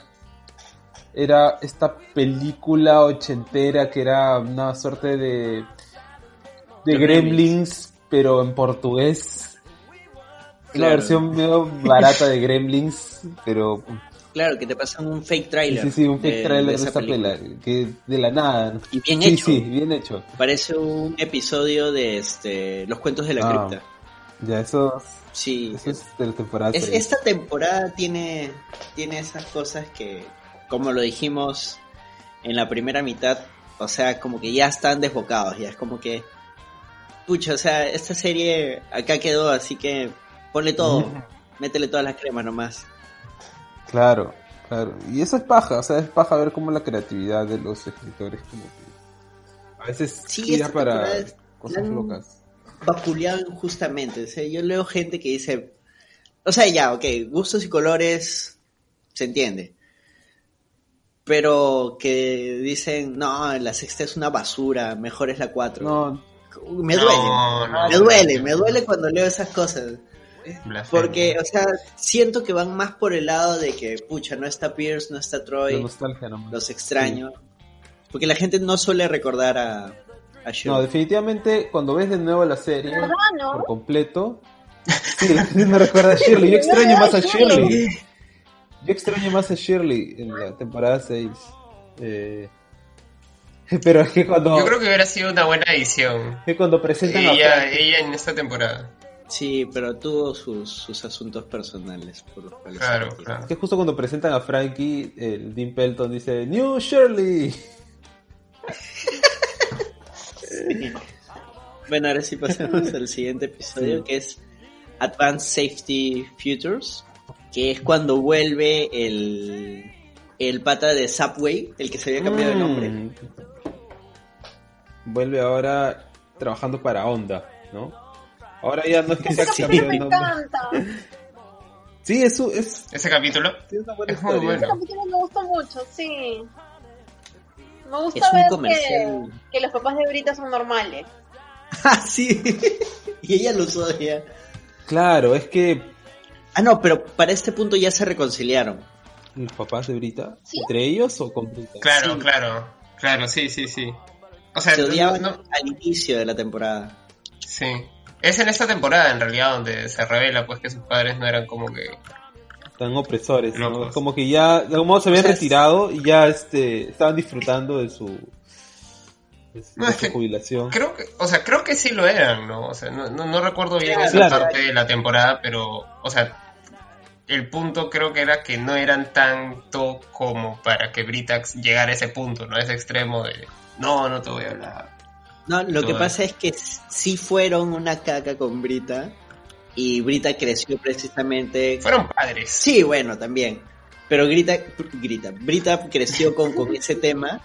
era esta película ochentera que era una suerte de... de De Gremlins, pero en portugués. Claro. versión medio barata de Gremlins, pero Claro, que te pasan un fake trailer. sí, sí, un fake de- trailer de, esa esta película. pela, que de la nada. Y bien sí, hecho. sí, bien hecho. Parece un episodio de este Los cuentos de la Ah, cripta. Ya, eso, Sí. eso es de la temporada Es- esta temporada tiene, tiene esas cosas que, como lo dijimos en la primera mitad, o sea, como que ya están desbocados, ya es como que, pucha, o sea, esta serie acá quedó, así que ponle todo, métele todas las cremas nomás. Claro, claro. Y eso es paja, o sea, es paja ver cómo la creatividad de los escritores como que a veces Sí, tira para es- cosas locas. Vapuleado injustamente. O sea, yo leo gente que dice, o sea, ya, ok, gustos y colores se entiende. Pero que dicen, no, la sexta es una basura, mejor es la cuatro. No, me duele, No, no, me duele, me duele cuando leo esas cosas. blasfemia. Porque, o sea, siento que van más por el lado de que, pucha, no está Pierce, no está Troy, los extraño. Porque la gente no suele recordar a, a No, definitivamente cuando ves de nuevo la serie ¿Verdad, no? por completo, sí, me recuerda a Shirley. Yo extraño más a Shirley. Yo extraño más a Shirley en la temporada 6. Eh, pero es que cuando, Yo creo que hubiera sido una buena edición. que cuando presentan a Ella, Frank- ella en esta temporada. Sí, pero tuvo sus, sus asuntos personales por los cuales... Claro, se claro. que justo cuando presentan a Frankie, el Dean Pelton dice New Shirley. Bueno, ahora sí pasamos al siguiente episodio, Sí. que es Advanced Safety Futures, que es cuando vuelve el, el pata de Subway, el que se había cambiado de nombre. Mm. Vuelve ahora trabajando para Honda, ¿no? Ahora ya no es que se Sí. Me de nombre. encanta. Sí, eso es, Ese capítulo. es una buena Es muy historia. Ese capítulo me gustó mucho, sí. Me gusta Es un ver comercial. que, que los papás de Brita son normales. Ah, sí. y ella los odia. Claro, es que Ah, no, pero para este punto ya se reconciliaron. los papás de Brita, ¿Sí? entre ellos o con Brita. Claro, Sí. claro. Claro, sí, sí, sí. O sea, Se no- odiaban no- al inicio de la temporada. sí. Es en esta temporada, en realidad, donde se revela pues que sus padres no eran como que... Tan opresores, ¿no? Locos. Como que ya, de algún modo se habían retirado y ya este, estaban disfrutando de su, de su, No, de es su que jubilación. Creo que, o sea, creo que sí lo eran, ¿no? O sea, no, no, no recuerdo bien Claro, esa claro. parte de la temporada, pero, o sea, el punto creo que era que no eran tanto como para que Britax llegara a ese punto, ¿no? A ese extremo de, no, no te voy a hablar. No, lo que pasa es que sí fueron una caca con Brita. Y Brita creció precisamente. Fueron padres. Sí, bueno, también. Pero Grita, Grita, Brita creció con, con ese tema.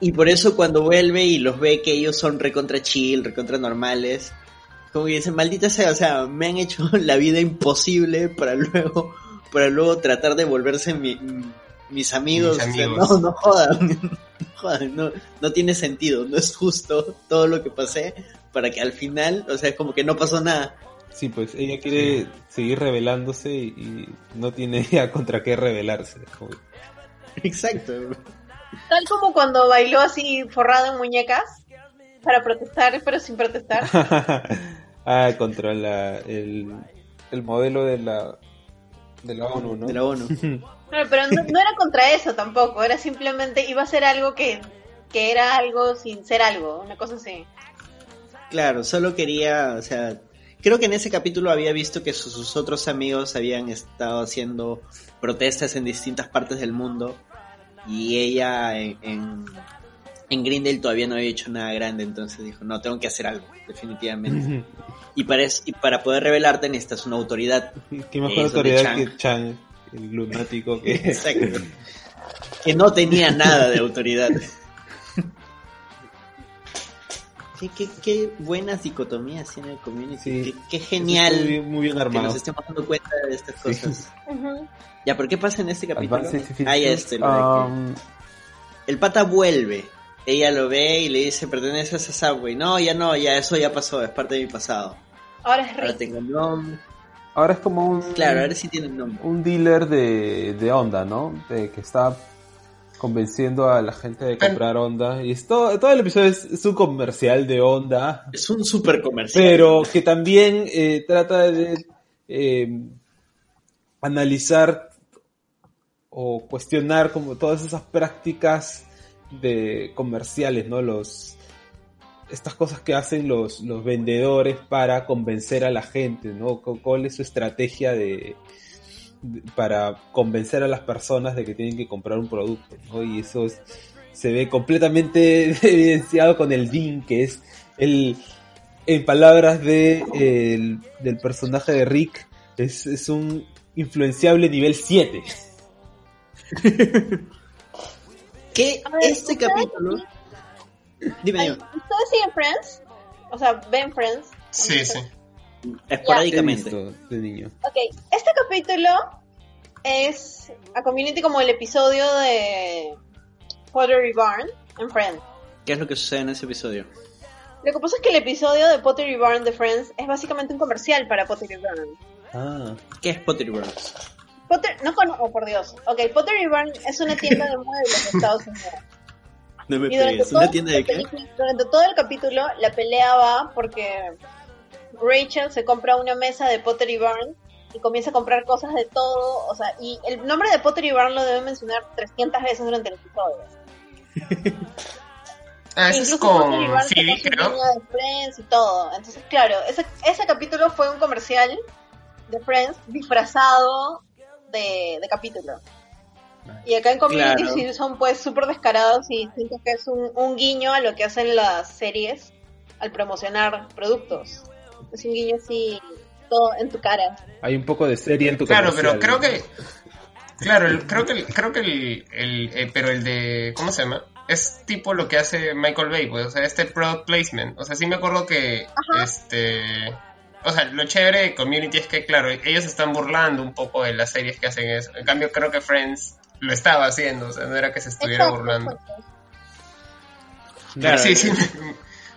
Y por eso cuando vuelve y los ve que ellos son recontra chill, recontra normales, como que dicen, maldita sea, o sea, me han hecho la vida imposible para luego, para luego tratar de volverse mi- mis amigos. Mis O sea, amigos. no, no jodan, no jodan, no, no tiene sentido, no es justo todo lo que pasé para que al final, o sea, es como que no pasó nada. Sí, pues ella quiere seguir rebelándose y, y no tiene ya contra qué rebelarse. Como- Exacto. Tal como cuando bailó así forrado en muñecas para protestar, pero sin protestar. ah, contra la, el, el modelo de la, de la ONU, ¿no? De la ONU. Claro, pero no, no era contra eso tampoco, era simplemente iba a ser algo que, que era algo sin ser algo, una cosa así. Claro, solo quería, o sea, creo que en ese capítulo había visto que sus, sus otros amigos habían estado haciendo protestas en distintas partes del mundo y ella en, en, en Grindel todavía no había hecho nada grande, entonces dijo, no, tengo que hacer algo, definitivamente. y, para, es- y para poder revelarte necesitas una autoridad. Qué mejor autoridad Chang. que Chang, el lunático que Exacto. que no tenía nada de autoridad. Qué, qué, qué buenas dicotomías tiene el community. Sí. Qué, genial bien- muy bien que armado. nos estemos dando cuenta de estas Sí. cosas. Ya, ¿pero qué pasa en este capítulo? Ah, ya este, lo de que- um, El pata vuelve. Ella lo ve y le dice, perteneces a Subway. No, ya no, ya eso ya pasó, es parte de mi pasado. Ahora es Ahora rico. tengo nombre. ahora es como un, Claro, ahora sí tiene nombre. un dealer de, de Honda, ¿no? De que está convenciendo a la gente de comprar Honda. Y todo, todo el episodio es, es un comercial de Honda, Es un super comercial. pero que también eh, trata de eh, analizar o cuestionar como todas esas prácticas de comerciales, ¿no? Los estas cosas que hacen los, los vendedores para convencer a la gente, ¿no? Cu- ¿Cuál es su estrategia de- para convencer a las personas de que tienen que comprar un producto, ¿no? Y eso es- se ve completamente evidenciado con el DIN, que es el, en palabras de, el- del personaje de Rick, es, es un influenciable nivel 7. Que ver, este ¿ustedes capítulo... Dime, dime. ¿Ustedes siguen Friends? O sea, ven Friends. Sí, sí. Esporádicamente. Visto de niño. Ok, este capítulo es a Community como el episodio de Pottery Barn en Friends. ¿Qué es lo que sucede en ese episodio? Lo que pasa es que el episodio de Pottery Barn de Friends es básicamente un comercial para Pottery Barn. Ah, ¿Qué es Pottery Burns? Potter, no conozco, oh, por Dios. Ok, Pottery Barn es una tienda de muebles de Estados Unidos. No me Y durante pegues. todo, ¿Una tienda de qué? película- durante todo el capítulo, la pelea va porque Rachel se compra una mesa de Pottery Barn y comienza a comprar cosas de todo. O sea, y el nombre de Pottery Barn lo debe mencionar 300 veces durante el episodio. Ah, eso es Incluso Pottery con Phoebe, creo. de Friends y todo. Entonces, claro, ese, ese capítulo fue un comercial de Friends disfrazado de, de capítulo. Y acá en Community Claro. son pues súper descarados y siento que es un, un guiño a lo que hacen las series al promocionar productos. Es un guiño así, todo en tu cara. hay un poco de serie en tu Claro, pero creo que. Claro, el- creo que, el- creo que el, el- eh, pero el de, ¿cómo se llama? Es tipo lo que hace Michael Bay, pues, o sea, este product placement. O sea, sí me acuerdo que, Ajá. este, o sea, lo chévere de Community es que, claro, ellos están burlando un poco de las series que hacen eso. En cambio, creo que Friends lo estaba haciendo, o sea, no era que se estuviera Exacto, burlando. Claro, sí, sí.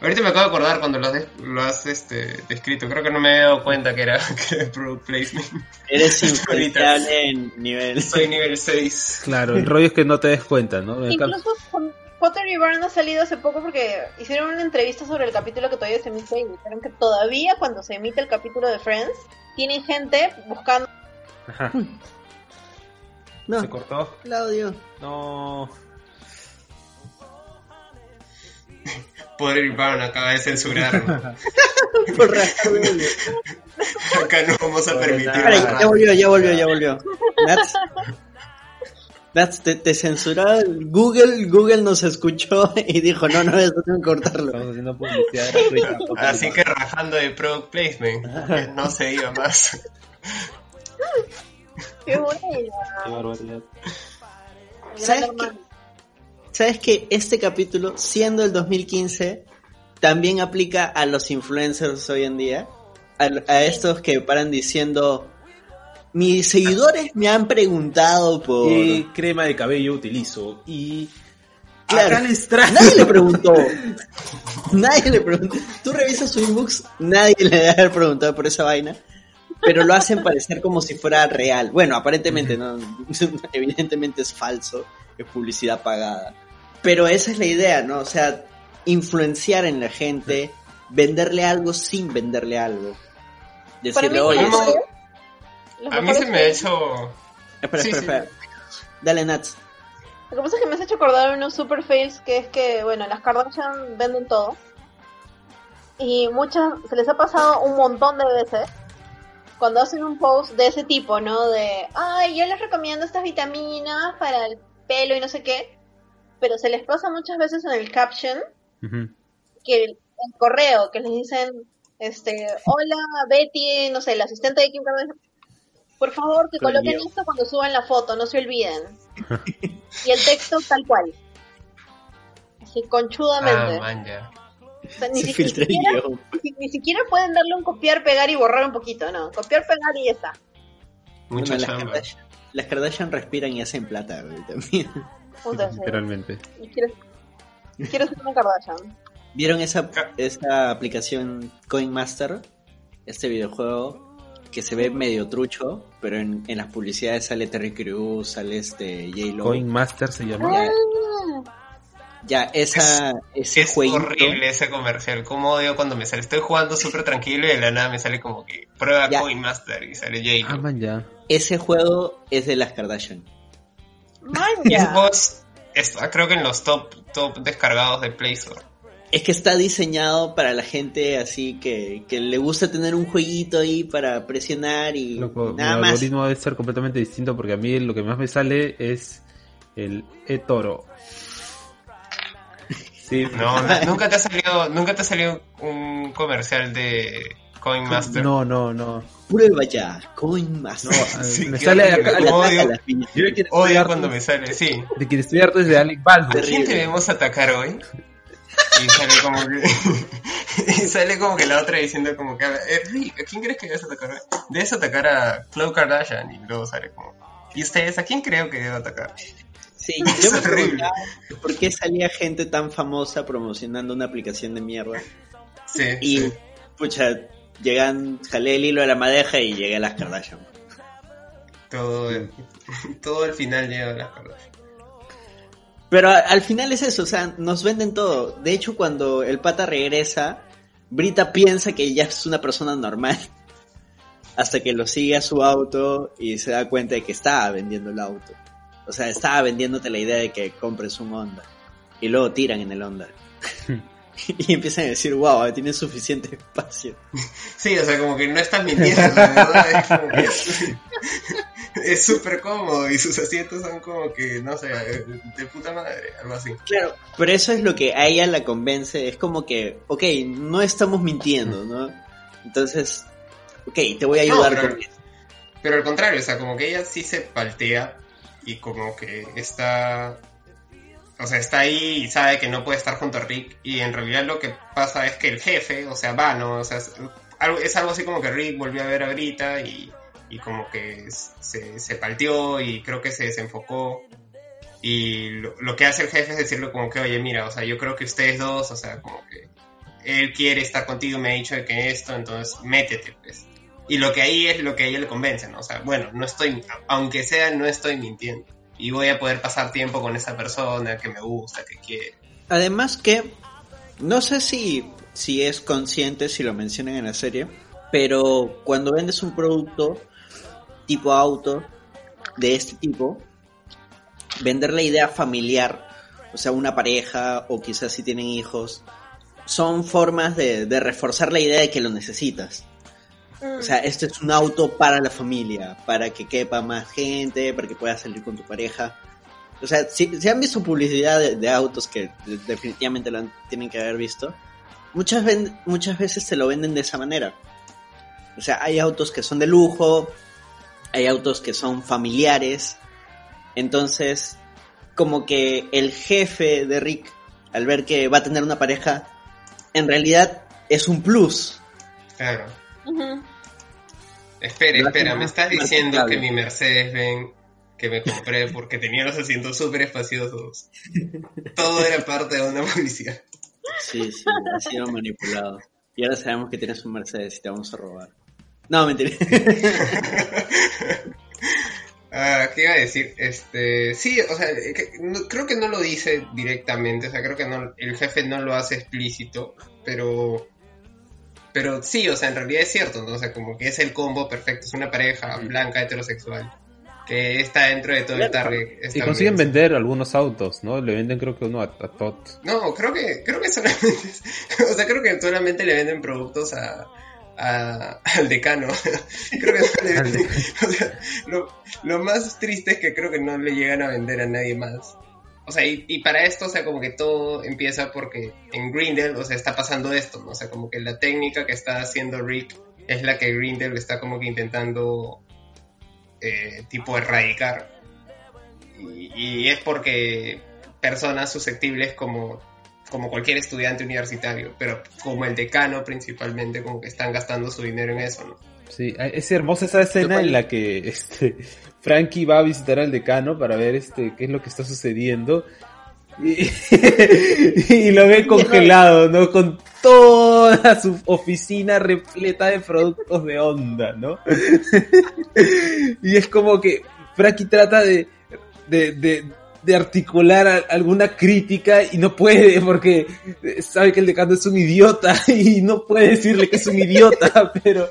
Ahorita me acabo de acordar cuando lo has, des- lo has este, descrito. Creo que no me había dado cuenta que era, que product placement. Eres influenciable en nivel. Soy nivel 6. Claro, el rollo es que no te des cuenta, ¿no? Incluso Potter y Barn ha salido hace poco porque hicieron una entrevista sobre el capítulo que todavía se emite y dijeron que todavía cuando se emite el capítulo de Friends, tienen gente buscando Ajá. No, Se cortó. Claudio. No. Poder ir Brown acaba de de- Acá no vamos a permitir. Espera, ya volvió, ya volvió, ya volvió. Nats, Nats, te, te censuró Google, Google nos escuchó y dijo, no, no, eso tengo que cortarlo. Estamos haciendo publicidad gratuita. Así que rajando de product placement. No se diga más. qué buena Qué barbaridad. ¿Sabes qué? ¿Sabes que este capítulo, siendo el 2015, también aplica a los influencers hoy en día? A, a estos que paran diciendo, mis seguidores me han preguntado por... ¿Qué crema de cabello utilizo? Y. Claro. Acá les. Nadie le preguntó. Nadie le preguntó. Tú revisas su inbox, nadie le debe haber preguntado por esa vaina. Pero lo hacen parecer como si fuera real. Bueno, aparentemente no. Evidentemente es falso. Es publicidad pagada. Pero esa es la idea, ¿no? O sea, influenciar en la gente, venderle algo sin venderle algo. Decirle, mí, oye, A mí se me ha hecho. espera, Sí, espera, sí. espera. Dale, Nats. Lo que pasa es que me has hecho acordar de unos super fails que es que, bueno, las Kardashian venden todo. Y muchas, se les ha pasado un montón de veces cuando hacen un post de ese tipo, ¿no? De, ay, yo les recomiendo estas vitaminas para el pelo y no sé qué. Pero se les pasa muchas veces en el caption que el, el correo, que les dicen, este, hola Betty, no sé, la asistente de Kim Kardashian, por favor que coloquen esto cuando suban la foto, no se olviden. y el texto tal cual. Así Ah, conchudamente. man, ya. O sea, ni, si- siquiera, guion. ni, ni siquiera pueden darle un copiar, pegar y borrar un poquito, no. Copiar, pegar y ya está. Mucha Bueno, las. Kardashian, las Kardashian respiran y hacen plata, güey, también. Literalmente. Quiero, quiero ser una Kardashian. ¿Vieron esa, esa aplicación Coinmaster? Este videojuego que se ve medio trucho, pero en, en las publicidades sale Terry Crews, sale este J-Lo. Coin Master se llama. Ya, ya esa, ese Es jueguito, horrible ese comercial. Como odio cuando me sale. Estoy jugando súper tranquilo y de la nada me sale como que prueba Ya. Coinmaster y sale J. Ah, ese juego es de las Kardashian. Man, Y ya. ese juego es- está creo que en los top, top descargados de Play Store. Es que está diseñado para la gente así que, que le gusta tener un jueguito ahí para presionar y Loco, mi nada más. algoritmo debe ser completamente distinto porque a mí lo que más me sale es el e-toro. Sí, no, nunca te ha salido, nunca te ha salido un comercial de Coinmaster. no, no, no. Prueba ya, Coinmaster. No, Sí, me sale acá, Odio. Ataca a yo Odio harto- cuando me sale, sí. de quien estoy harto es de Alec Baldwin. ¿A quién debemos atacar hoy? Y sale como que. y sale como que la otra diciendo como que. Eh, Rick, ¿a quién crees que debes atacar hoy? Debes atacar a Khloe Kardashian. Y luego sale como. ¿Y ustedes a quién creo que debo atacar? Sí, Es yo me preguntaba por qué salía gente tan famosa promocionando una aplicación de mierda. Sí, Y, sí. pucha, llegan, jalé el hilo de la madeja y llegué a las Kardashian. Todo, el- todo al final llega a las Kardashian. Pero a- al final es eso, o sea, nos venden todo. De hecho, cuando el pata regresa, Brita piensa que ya es una persona normal. Hasta que lo sigue a su auto y se da cuenta de que estaba vendiendo el auto. O sea, estaba vendiéndote la idea de que compres un Honda. Y luego tiran en el Honda. y empiezan a decir, wow, tiene suficiente espacio. Sí, o sea, como que no están mintiendo, la verdad. Es súper cómodo y sus asientos son como que, no sé, de puta madre, algo así. Claro, pero eso es lo que a ella la convence. Es como que, ok, no estamos mintiendo, ¿no? Entonces, ok, te voy a No, ayudar pero- con eso. Pero al contrario, o sea, como que ella sí se paltea y como que está. O sea, está ahí y sabe que no puede estar junto a Rick. Y en realidad lo que pasa es que el jefe, o sea, Vano, o sea, es algo así como que Rick volvió a ver a Brita y, y como que se, se palteó y creo que se desenfocó. Y lo, lo que hace el jefe es decirle como que, oye, mira, o sea, yo creo que ustedes dos, o sea, como que él quiere estar contigo, me ha dicho que esto, entonces métete, pues. Y lo que ahí es lo que a ella le convence, ¿no? O sea, bueno, no estoy, aunque sea, no estoy mintiendo. Y voy a poder pasar tiempo con esa persona que me gusta, que quiere. Además que, no sé si, si es consciente, si lo mencionan en la serie, pero cuando vendes un producto tipo auto de este tipo, vender la idea familiar, o sea, una pareja o quizás si tienen hijos, son formas de, de reforzar la idea de que lo necesitas. O sea, este es un auto para la familia, para que quepa más gente, para que puedas salir con tu pareja. O sea, si, si han visto publicidad de, de autos que de- definitivamente lo han- tienen que haber visto, muchas, ven- muchas veces te lo venden de esa manera. O sea, hay autos que son de lujo, hay autos que son familiares. Entonces, como que el jefe de Rick, al ver que va a tener una pareja, en realidad es un plus. Claro. Espera, espera, me estás diciendo que mi Mercedes Benz que me compré porque tenía los asientos súper espaciosos. Todo era parte de una publicidad. Sí, sí, ha sido manipulado. Y ahora sabemos que tienes un Mercedes y te vamos a robar. No, mentira. Ah, ¿qué iba a decir? Este, sí, o sea, que- no- creo que no lo dice directamente, o sea, creo que no, el jefe no lo hace explícito, pero, pero sí, o sea, en realidad es cierto, ¿no? O sea, como que es el combo perfecto, es una pareja blanca heterosexual que está dentro de todo el target. Y consiguen vender algunos autos, ¿no? Le venden creo que uno a, a Todd. No, creo que, creo que solamente, o sea, creo que solamente le venden productos a, a- al decano. creo que no le venden- o sea, lo, lo más triste es que creo que no le llegan a vender a nadie más. O sea, y, y para esto, o sea, como que todo empieza porque en Grindel, o sea, está pasando esto, ¿no? O sea, como que la técnica que está haciendo Rick es la que Grindel está como que intentando, eh, tipo, erradicar. Y, es porque personas susceptibles como, como cualquier estudiante universitario, pero como el decano principalmente, como que están gastando su dinero en eso, ¿no? Sí, es hermosa esa escena en la que este Frankie va a visitar al decano para ver este qué es lo que está sucediendo y, y lo ve congelado, ¿no? Con toda su oficina repleta de productos de onda, ¿no? y es como que Frankie trata de, de, de, de articular alguna crítica y no puede porque sabe que el decano es un idiota y no puede decirle que es un idiota, pero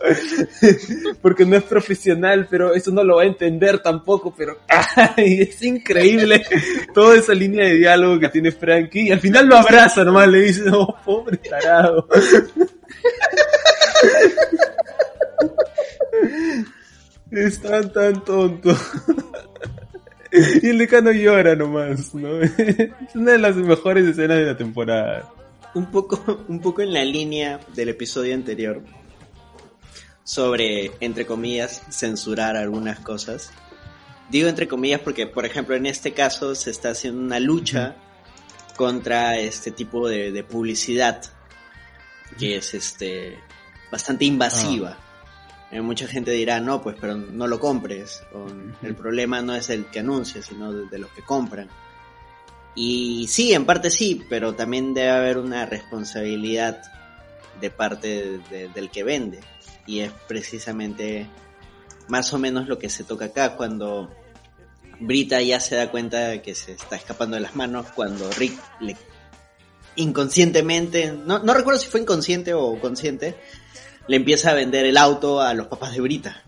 porque no es profesional, pero eso no lo va a entender tampoco, pero ay, es increíble toda esa línea de diálogo que tiene Frankie y al final lo abraza nomás, le dice, oh, pobre tarado. Es tan, tan tonto. Y el decano llora nomás, ¿no? Es una de las mejores escenas de la temporada. un poco, un poco en la línea del episodio anterior sobre, entre comillas, censurar algunas cosas. Digo entre comillas porque, por ejemplo, en este caso se está haciendo una lucha contra este tipo de, de publicidad que es este bastante invasiva. Eh, mucha gente dirá, no, pues, pero no lo compres. O, El problema no es el que anuncia, sino de, de los que compran. Y sí, en parte sí, pero también debe haber una responsabilidad de parte de- de- del que vende. Y es precisamente más o menos lo que se toca acá cuando Brita ya se da cuenta de que se está escapando de las manos, cuando Rick le inconscientemente, no, no recuerdo si fue inconsciente o consciente, le empieza a vender el auto a los papás de Brita.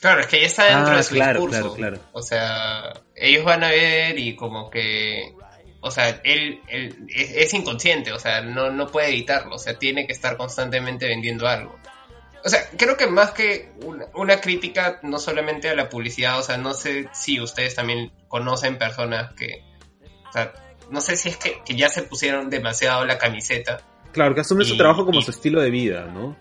Claro, es que ya está dentro Ah, de su claro, discurso. claro, claro. O sea, ellos van a ver y como que... O sea, él, él es, es inconsciente, o sea, no, no puede evitarlo, o sea, tiene que estar constantemente vendiendo algo. O sea, creo que más que una, una crítica, no solamente a la publicidad, o sea, no sé si ustedes también conocen personas que... O sea, no sé si es que, que ya se pusieron demasiado la camiseta. Claro, que asume su trabajo como y- su estilo de vida, ¿no?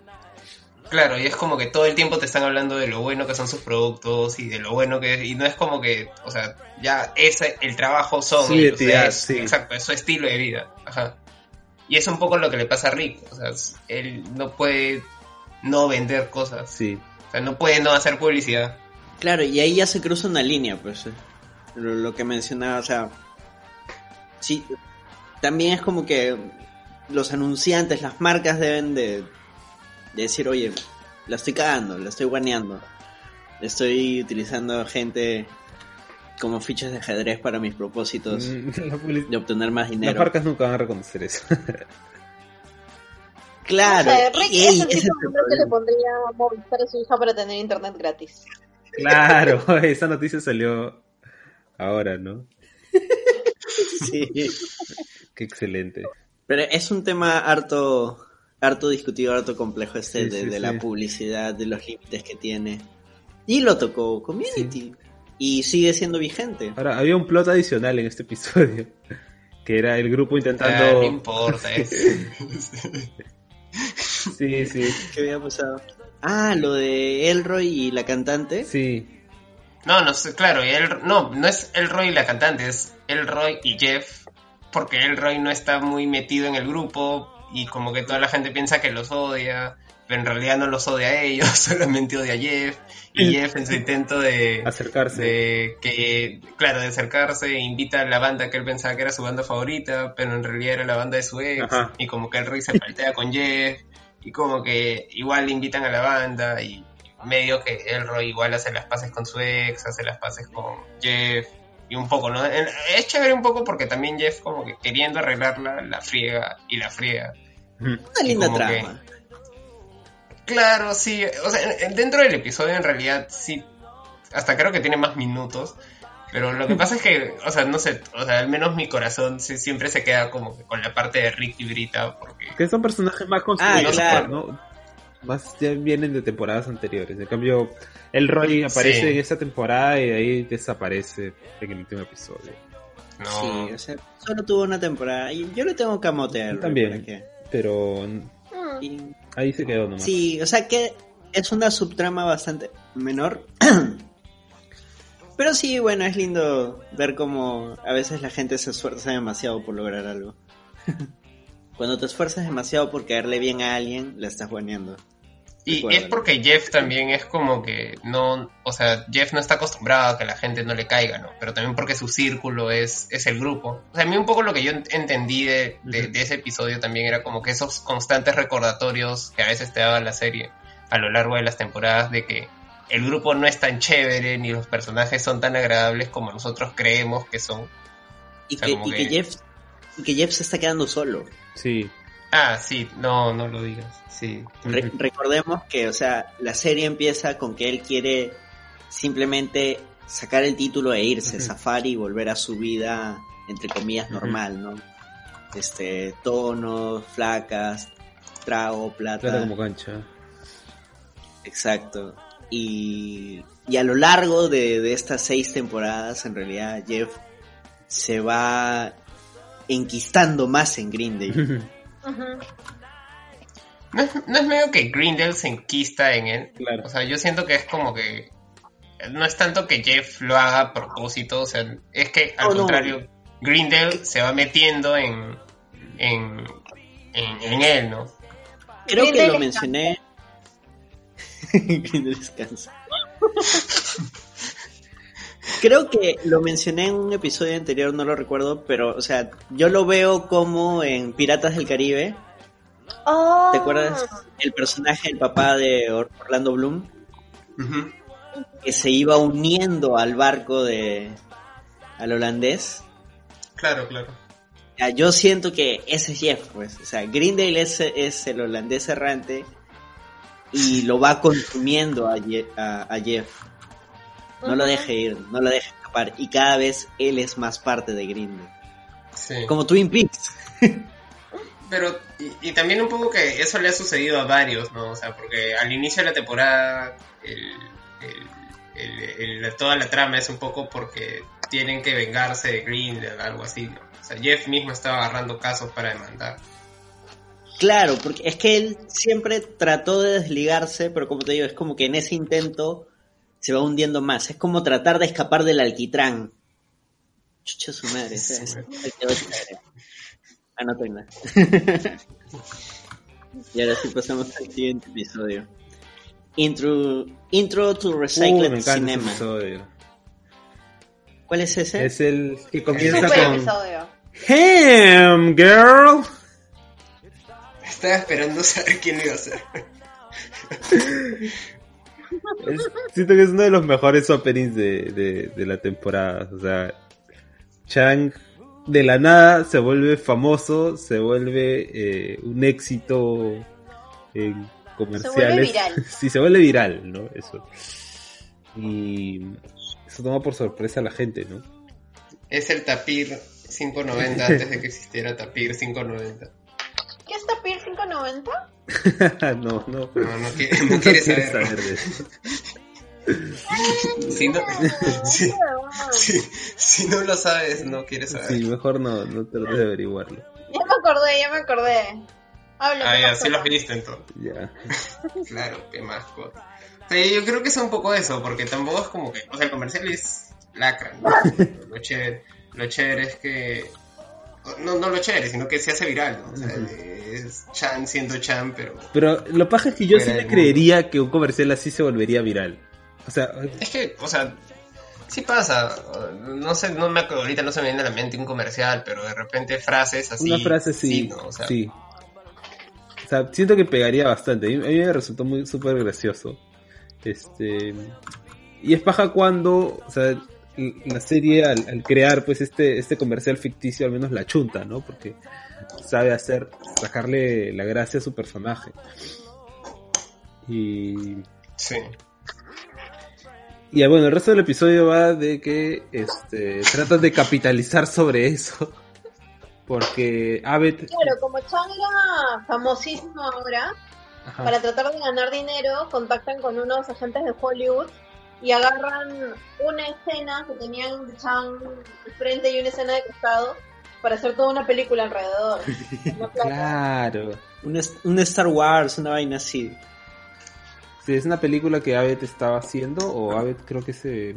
Claro, y es como que todo el tiempo te están hablando de lo bueno que son sus productos y de lo bueno que es, y no es como que, o sea, ya ese, el trabajo son Su ellos, identidad, es- sí. exacto, es su estilo de vida, ajá. Y es un poco lo que le pasa a Rick, o sea, él no puede no vender cosas. Sí. O sea, no puede no hacer publicidad. Claro, y ahí ya se cruza una línea, pues. eh. Lo, lo que mencionaba, o sea. Sí, también es como que los anunciantes, las marcas deben de, de decir, oye, la estoy cagando, la estoy guaneando. Estoy utilizando gente como fichas de ajedrez para mis propósitos Mm, de obtener más Las dinero. marcas nunca van a reconocer eso. Claro, No sé, Rick es ey, el tipo de que le pondría Movistar a su hija para tener internet gratis. claro, esa noticia salió ahora, ¿no? Sí. Qué excelente. Pero es un tema harto, harto discutido, harto complejo este Sí, de, sí, de sí. la publicidad, de los límites que tiene. Y lo tocó Community. Y sigue siendo vigente. Ahora, había un plot adicional en este episodio. Que era el grupo Ah, intentando. no importa. es- Sí, sí, ¿Qué había pasado? Ah, lo de Elroy y la cantante. sí. No, no sé, claro, y el, no, no es Elroy la cantante, es Elroy y Jeff, porque Elroy no está muy metido en el grupo y como que toda la gente piensa que los odia, pero en realidad no los odia a ellos, solamente odia a Jeff, y Jeff en su intento de, Acercarse. de que, claro, de acercarse, invita a la banda que él pensaba que era su banda favorita, pero en realidad era la banda de su ex, Ajá. y como que Elroy se paltea con Jeff, y como que igual le invitan a la banda, y medio que Elroy igual hace las paces con su ex, hace las paces con Jeff, y un poco, ¿no? Es chévere un poco porque también Jeff como que queriendo arreglarla, la friega y la friega. Una linda como que- trama. Claro, sí. O sea, en- en- dentro del episodio en realidad sí. Hasta creo que tiene más minutos. Pero lo que pasa es que, o sea, no sé, o sea, al menos mi corazón sí- siempre se queda como que con la parte de Rick y Brita, porque Que son personajes más construidos, Ah, claro. ¿no? Más ya vienen de temporadas anteriores. En cambio, el Roy aparece Sí. en esta temporada y de ahí desaparece en el último episodio. no. Sí, o sea, solo tuvo una temporada. Y yo le tengo camote a Yo Elroy. también. Pero Mm. Y- ahí se quedó nomás. Sí, o sea que es una subtrama bastante menor. Pero sí, bueno, es lindo ver cómo a veces la gente se esfuerza demasiado por lograr algo. Cuando te esfuerzas demasiado por caerle bien a alguien, la estás guaneando. Y es porque Jeff también es como que no, o sea, Jeff no está acostumbrado a que la gente no le caiga, ¿no? Pero también porque su círculo es, es el grupo. O sea, a mí un poco lo que yo ent- entendí de, de- de ese episodio también era como que esos constantes recordatorios que a veces te daba la serie a lo largo de las temporadas de que el grupo no es tan chévere ni los personajes son tan agradables como nosotros creemos que son. Y, O sea, que, como y que que- Jeff, y que Jeff se está quedando solo. Sí. Ah, sí, no, no lo digas. Sí. Re- recordemos que, o sea, la serie empieza con que él quiere simplemente sacar el título e irse, Ujú. zafar y volver a su vida, entre comillas, normal, ¿no? Este, tonos, flacas, trago, plata. Plata como cancha. Exacto. Y, y a lo largo de, de estas seis temporadas, en realidad, Jeff se va enquistando más en ¿No es, no es medio que Grindel se enquista en él? Claro. O sea, yo siento que es como que. No es tanto que Jeff lo haga a propósito, o sea, es que al Oh, no. contrario, Grindel se va metiendo en. en. en, en él, ¿no? Creo que lo mencioné. Grindel descansa. Creo que lo mencioné en un episodio anterior, no lo recuerdo, pero, o sea, yo lo veo como en Piratas del Caribe. Oh. ¿Te acuerdas? El personaje, el papá de Or- Orlando Bloom, que se iba uniendo al barco de al holandés. Claro, claro. Ya, yo siento que ese es Jeff, pues. O sea, Grindale es, es el holandés errante y lo va consumiendo a, Ye- a- a Jeff. No lo deje ir, no lo deje escapar. Y cada vez él es más parte de Grindale. Sí. Como Twin Peaks. Pero, y, y también un poco que eso le ha sucedido a varios, ¿no? O sea, porque al inicio de la temporada, el, el- el- el- toda la trama es un poco porque tienen que vengarse de Grindel, algo así, ¿no? O sea, Jeff mismo estaba agarrando casos para demandar. Claro, porque es que él siempre trató de desligarse, pero como te digo, es como que en ese intento se va hundiendo más. Es como tratar de escapar del alquitrán. Chucha su madre. chévere. Anótenla. Y ahora sí pasamos al siguiente episodio. Intro, intro to Recycled Cinema. ¿Cuál es ese? Es el que comienza Super con episodio. Ham Girl. Estaba esperando saber quién iba a hacer. Es- siento que es uno de los mejores openings de, de, de la temporada. O sea, Chang de la nada se vuelve famoso, se vuelve eh, un éxito en comerciales. viral. sí, se vuelve viral, ¿no? Eso. Y eso toma por sorpresa a la gente, ¿no? Es el Tapir 590 antes de que existiera Tapir 590. ¿Qué es Tapir 590? no, no. No, no quiere, no quiere saber. de eso. Si no, si, no lo sabes, no quieres saber. Sí, mejor no, no trates de averiguarlo. Ya me acordé, ya me acordé. Habla. Ah, ¿qué ya, sí los viste entonces. Ya. Claro, qué más cosas. Sí, yo creo que es un poco eso, porque tampoco es como que, o sea, el comercial es lacra, ¿no? Lo chévere, lo chévere es que, no, no lo chévere, sino que se hace viral, ¿no? O sea, es Chan siendo Chan, pero Pero lo paja es que yo sí le creería que un comercial así se volvería viral. O sea, es que, o sea, sí pasa, no sé, no me acuerdo, ahorita no se me viene a la mente un comercial, pero de repente frases así. una frase sí. ¿no? O sea, sí. O sea, siento que pegaría bastante. A mí, a mí me resultó muy súper gracioso. Este. Y es paja cuando, o sea, la serie al, al crear pues este, este comercial ficticio al menos la chunta, ¿no? Porque sabe hacer, sacarle la gracia a su personaje. Y sí. Y bueno, el resto del episodio va de que este, tratan de capitalizar sobre eso. Porque Abed. Claro, como Chan era famosísimo ahora, Ajá. para tratar de ganar dinero, contactan con unos agentes de Hollywood y agarran una escena que tenían de Chan de frente y una escena de costado para hacer toda una película alrededor. Una. Claro. Un, un Star Wars, una vaina así. Sí, es una película que Abed estaba haciendo, o Abed creo que se.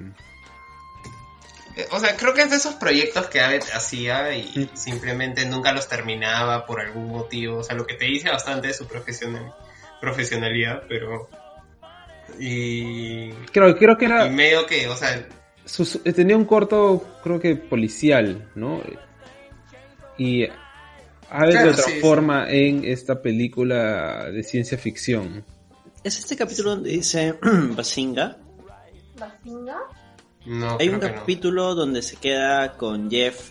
Eh, O sea, creo que es de esos proyectos que Abbott hacía y simplemente nunca los terminaba por algún motivo. O sea, lo que te dice bastante de su profesional, profesionalidad, pero... Y, Creo, creo que y era. medio que, o sea, su- su- tenía un corto, creo que policial, ¿no? Y Abed Claro, lo sí, transforma en esta película de ciencia ficción. Es este capítulo donde dice Basinga. ¿Basinga? no, Hay un no. capítulo donde se queda con Jeff.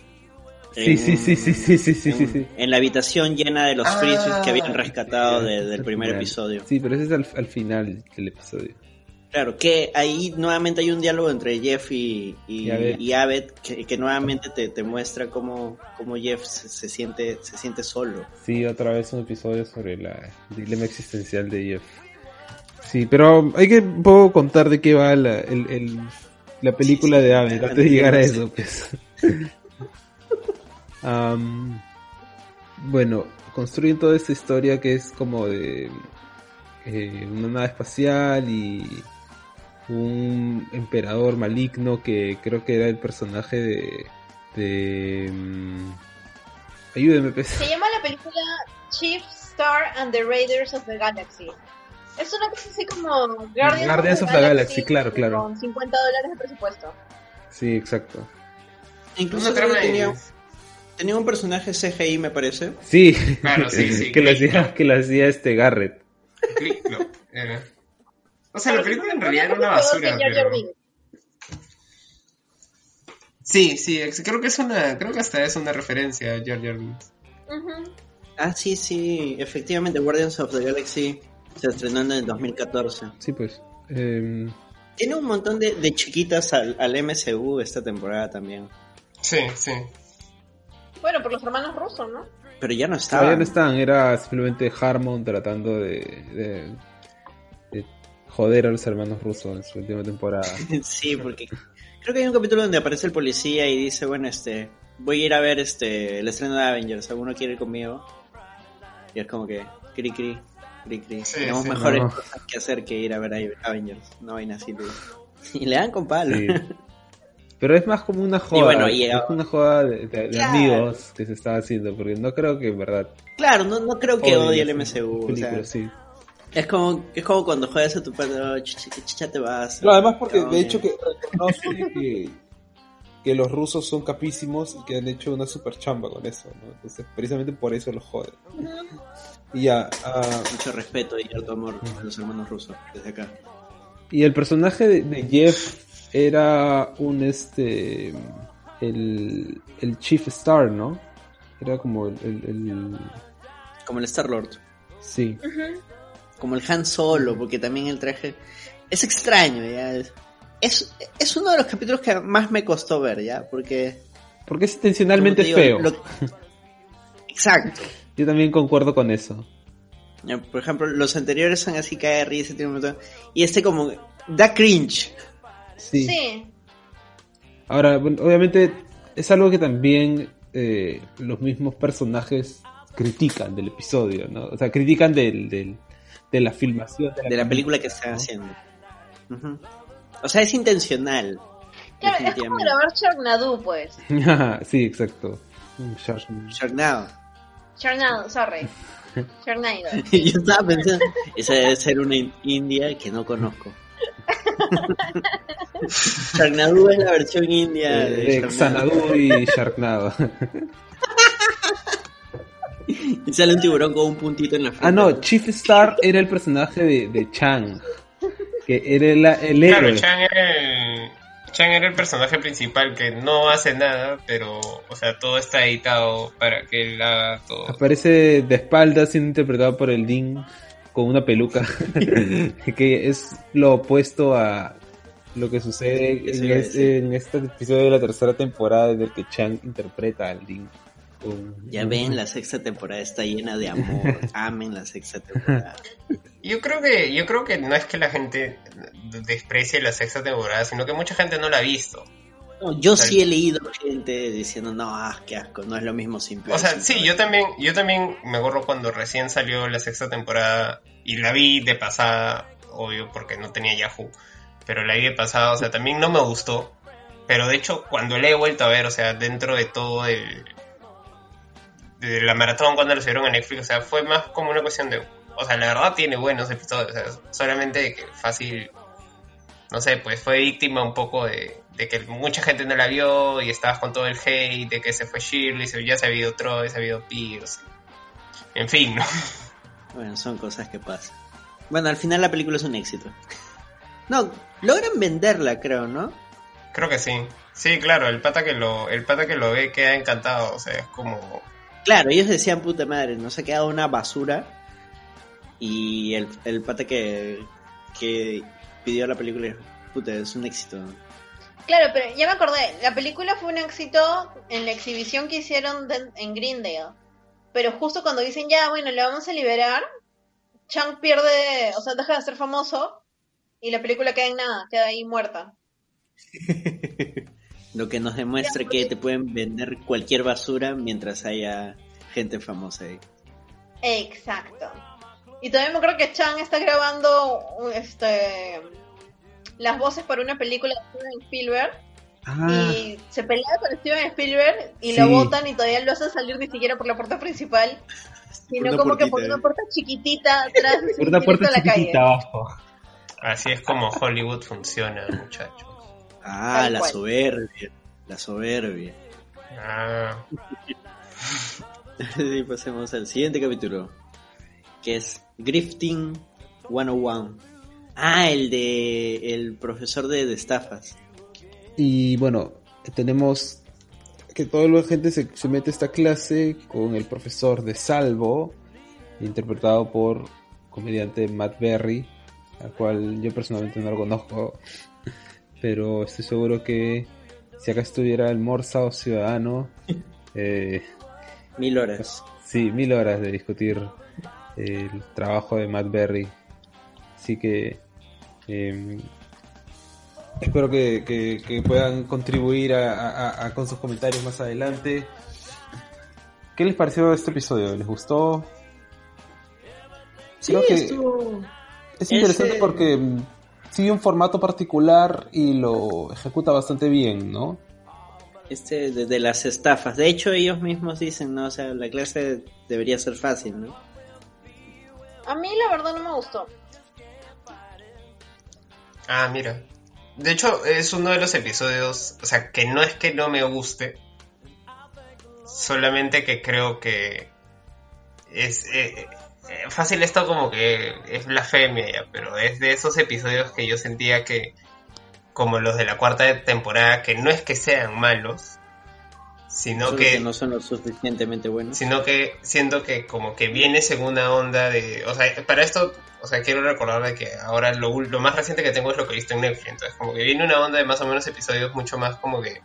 Sí, sí, sí, sí, sí, sí, sí, en, sí, en la habitación llena de los Ah, que habían rescatado sí, de- del primer Final. episodio. Sí, pero ese es al, al final del episodio. Claro, que ahí nuevamente hay un diálogo entre Jeff y, y, Y Abed. que, que nuevamente te, te muestra cómo, cómo Jeff se, se siente se siente solo. Sí, otra vez un episodio sobre la el dilema existencial de Jeff. Sí, pero hay que un poco contar de qué va la, el, el- la película Sí, sí, de Abed, antes de llegar a eso, pues. Am, bueno, construyen toda esta historia que es como de eh, una nave espacial y un emperador maligno que creo que era el personaje de... de mm, ayúdeme, pues. Se llama la película Chief Star and the Raiders of the Galaxy. Es una cosa así como Guardians, Guardians of the Galaxy, claro, claro. Con 50 dólares de presupuesto. Sí, exacto. Incluso Una creo trama que de- tenía, tenía un personaje CGI, me parece. Sí, Claro, sí, sí, que lo hacía, Clop. que lo hacía este Garrett. Click Clop, era. O sea, la película en realidad era una basura, pero... Sí, sí, creo que es una... Creo que hasta es una referencia a Jar Binks. Ujú. Ah, sí, sí, efectivamente, Guardians of the Galaxy se estrenó en el 2014. Sí, pues. em, Tiene un montón de, de chiquitas al, al MCU esta temporada también. Sí, sí. Bueno, por los hermanos rusos, ¿no? Pero ya no todavía estaba. no están, era simplemente Harmon tratando de, de, de joder a los hermanos rusos en su última temporada. sí, porque creo que hay un capítulo donde aparece el policía y dice, bueno, este, voy a ir a ver este el estreno de Avengers, ¿alguno quiere ir conmigo? Y es como que, cri cri, cri cri. Sí, Tenemos sí. mejores No. cosas que hacer que ir a ver a Avengers, no vaina así. le- Y le dan con palo. Sí. Pero es más como una joda. bueno, y- es una joda de, de- de Claro. amigos que se está haciendo, porque no creo que en verdad Claro, no, no creo que odie el MCU. o sea, películas, sí. es, como, es como cuando juegas a tu que chucha te vas. No, además porque No, de hecho que reconoce que, que los rusos son capísimos y que han hecho una super chamba con eso, ¿no? Entonces, precisamente por eso los joden. Y ya, ah, Mucho respeto y harto amor a los hermanos rusos desde acá. y el personaje de, de Jeff era un este el, el Chief Star, ¿no? Era como el, el- el- Como el Star Lord. sí. Como el Han Solo, porque también el traje. Es extraño, ya. Es, es, uno de los capítulos que más me costó ver, ya. Porque. Porque es intencionalmente digo, feo. lo- Exacto. Yo también concuerdo con eso. Por ejemplo, los anteriores son así cae de risa, tiene un montón- Y este como da cringe. Sí. Sí. Ahora, bueno, obviamente es algo que también eh, los mismos personajes critican del episodio, ¿no? O sea, critican del, del- de la filmación de la película que están ¿no? haciendo. Ujú. O sea, es intencional. Claro, es como grabar Sharknado, pues. sí, exacto. Shark- Sharknado. Sharknado, sorry. Sharknado. Yo estaba pensando, esa debe ser una in- india que no conozco. Sharknado es la versión india eh, de. Xanadu y Sharknado. Y sale un tiburón con un puntito en la frente. ah, no, Chief Star era el personaje de, de Chang, que era la- el Claro, héroe. Chang era el. Chang era el personaje principal que no hace nada, pero, o sea, todo está editado para que él haga todo. Aparece de espaldas siendo interpretado por el Dean con una peluca, que es lo opuesto a lo que sucede en, es- este episodio de la tercera temporada en el que Chang interpreta al con- Ya ven, la sexta temporada está llena de amor. Amen la sexta temporada. Yo creo que, yo creo que no es que la gente desprecie la sexta temporada, sino que mucha gente no la ha visto. No, yo sí he leído gente diciendo, no, ah, qué asco, no es lo mismo simple. O sea, sí, yo también, yo también me acuerdo cuando recién salió la sexta temporada y la vi de pasada, obvio, porque no tenía Yahoo, pero la vi de pasada, o sea, también no me gustó, pero de hecho cuando la he vuelto a ver, o sea, dentro de todo el de la maratón cuando lo subieron a Netflix, o sea, fue más como una cuestión de, o sea, la verdad tiene buenos episodios, o sea, solamente que fácil, no sé, pues fue víctima un poco de, de que mucha gente no la vio y estabas con todo el hate de que se fue Shirley, se- ya se había ido Troy, se había ido Pierce, en fin, ¿no? Bueno, son cosas que pasan. Bueno, al final la película es un éxito. No, logran venderla, creo, ¿no? Creo que sí. Sí, claro, el pata que lo, el pata que lo ve queda encantado, o sea, es como Claro, ellos decían, puta madre, nos ha quedado una basura. Y el, el pata que, que pidió la película, puta, es un éxito. Claro, pero ya me acordé. La película fue un éxito en la exhibición que hicieron de- en Greendale. Pero justo cuando dicen, ya, bueno, le vamos a liberar, Chang pierde, o sea, deja de ser famoso y la película queda en nada, queda ahí muerta. Lo que nos demuestra que te pueden vender cualquier basura mientras haya gente famosa ahí. Exacto. Y también me acuerdo que Chang está grabando este las voces para una película de Steven Spielberg Ah, y se pelea con Steven Spielberg y Sí. lo botan y todavía lo hacen salir ni siquiera por la puerta principal, sino como que por una ¿eh? puerta chiquitita atrás por una puerta directo a la calle. chiquitita abajo. así es como Hollywood funciona, muchachos. Ah, Tal la cual. soberbia. La soberbia. Ah, y pasemos al siguiente capítulo. Que es Grifting 101. Ah, el de el profesor de, de estafas. Y bueno, tenemos que toda la gente se, se mete a esta clase con el profesor de Salvo, interpretado por comediante Matt Berry, al cual yo personalmente no lo conozco, pero estoy seguro que si acá estuviera el Morsa o Ciudadano, eh, Mil horas. sí, mil horas de discutir el trabajo de Matt Berry. Así que eh, espero que, que- que puedan contribuir a, a- a- con sus comentarios más adelante. ¿Qué les pareció este episodio? ¿Les gustó? Sí, Creo que-. Es interesante Ese- porque mm, sigue un formato particular y lo ejecuta bastante bien, ¿no? Este de, de las estafas. De hecho, ellos mismos dicen, ¿no? O sea, la clase debería ser fácil, ¿no? A mí la verdad no me gustó. Ah, mira. De hecho, es uno de los episodios, o sea, que no es que no me guste, solamente que creo que es eh, eh, fácil esto como que es blasfemia ya, pero es de esos episodios que yo sentía que, como los de la cuarta temporada, que no es que sean malos, sino Solo que, que no son lo suficientemente buenos. sino que siento que como que viene segunda onda de, o sea, para esto, o sea, quiero recordar de que ahora lo, ul- lo más reciente que tengo es lo que he visto en Netflix, entonces como que viene una onda de más o menos episodios mucho más como que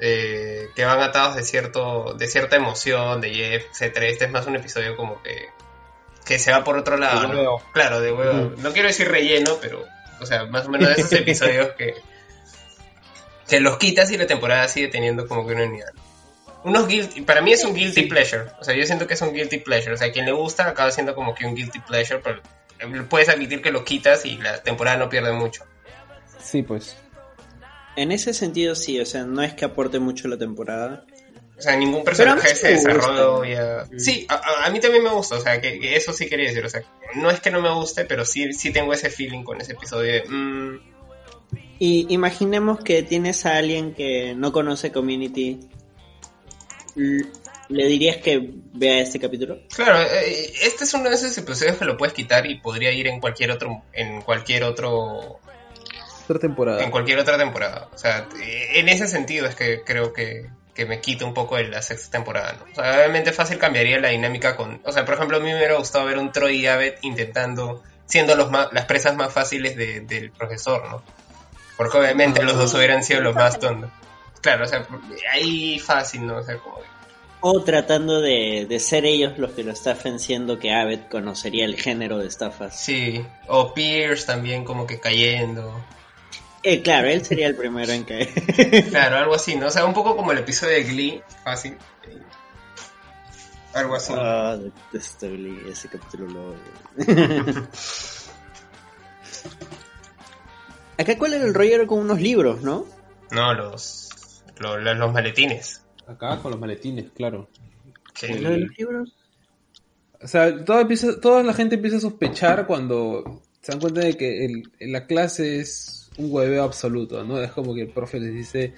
eh, que van atados de cierto de cierta emoción, de Jeff, etcétera. Este es más un episodio como que que se va por otro lado, De ¿no? huevo. Claro, de huevo. No quiero decir relleno, pero o sea, más o menos de esos episodios que que los quitas y la temporada sigue teniendo como que una unidad. Unos guilty, para mí es un guilty pleasure. O sea, yo siento que es un guilty pleasure. O sea, a quien le gusta acaba siendo como que un guilty pleasure, pero eh, puedes admitir que lo quitas y la temporada no pierde mucho. Sí, pues. En ese sentido sí, o sea, no es que aporte mucho la temporada. O sea, ningún personaje se desarrolla. Sí, a, a- a mí también me gusta. O sea, que, que eso sí quería decir. O sea, no es que no me guste, pero sí, sí tengo ese feeling con ese episodio de. mm, Y imaginemos que tienes a alguien que no conoce Community. ¿Le dirías que vea este capítulo? Claro, eh, este es uno de esos episodios que lo puedes quitar y podría ir en cualquier otro, en cualquier otro, Otra temporada. en cualquier otra temporada. O sea, eh, en ese sentido es que creo que, que me quita un poco de la sexta temporada, ¿no? O sea, obviamente fácil cambiaría la dinámica con, o sea, por ejemplo, a mí me hubiera gustado ver un Troy y Abbott intentando, siendo los más, las presas más fáciles de- del profesor, ¿no? Porque obviamente los dos hubieran sido los más tontos. Claro, o sea, ahí fácil, ¿no? O sea, como O tratando de, de ser ellos los que lo estafen, siendo que Abbott conocería el género de estafas. Sí, o Pierce también como que cayendo. Eh, claro, él sería el primero en caer. Claro, algo así, ¿no? O sea, un poco como el episodio de Glee, fácil. Algo así. Ah, detesto Glee, ese capítulo lo. Acá cuál era el rollo Era con unos libros, ¿no? No, los, lo- lo- los maletines. Acá con los maletines, claro. Que- ¿Lo de los libros? O sea, todo empieza, toda la gente empieza a sospechar cuando se dan cuenta de que el, en la clase es un hueveo absoluto, ¿no? Es como que el profe les dice,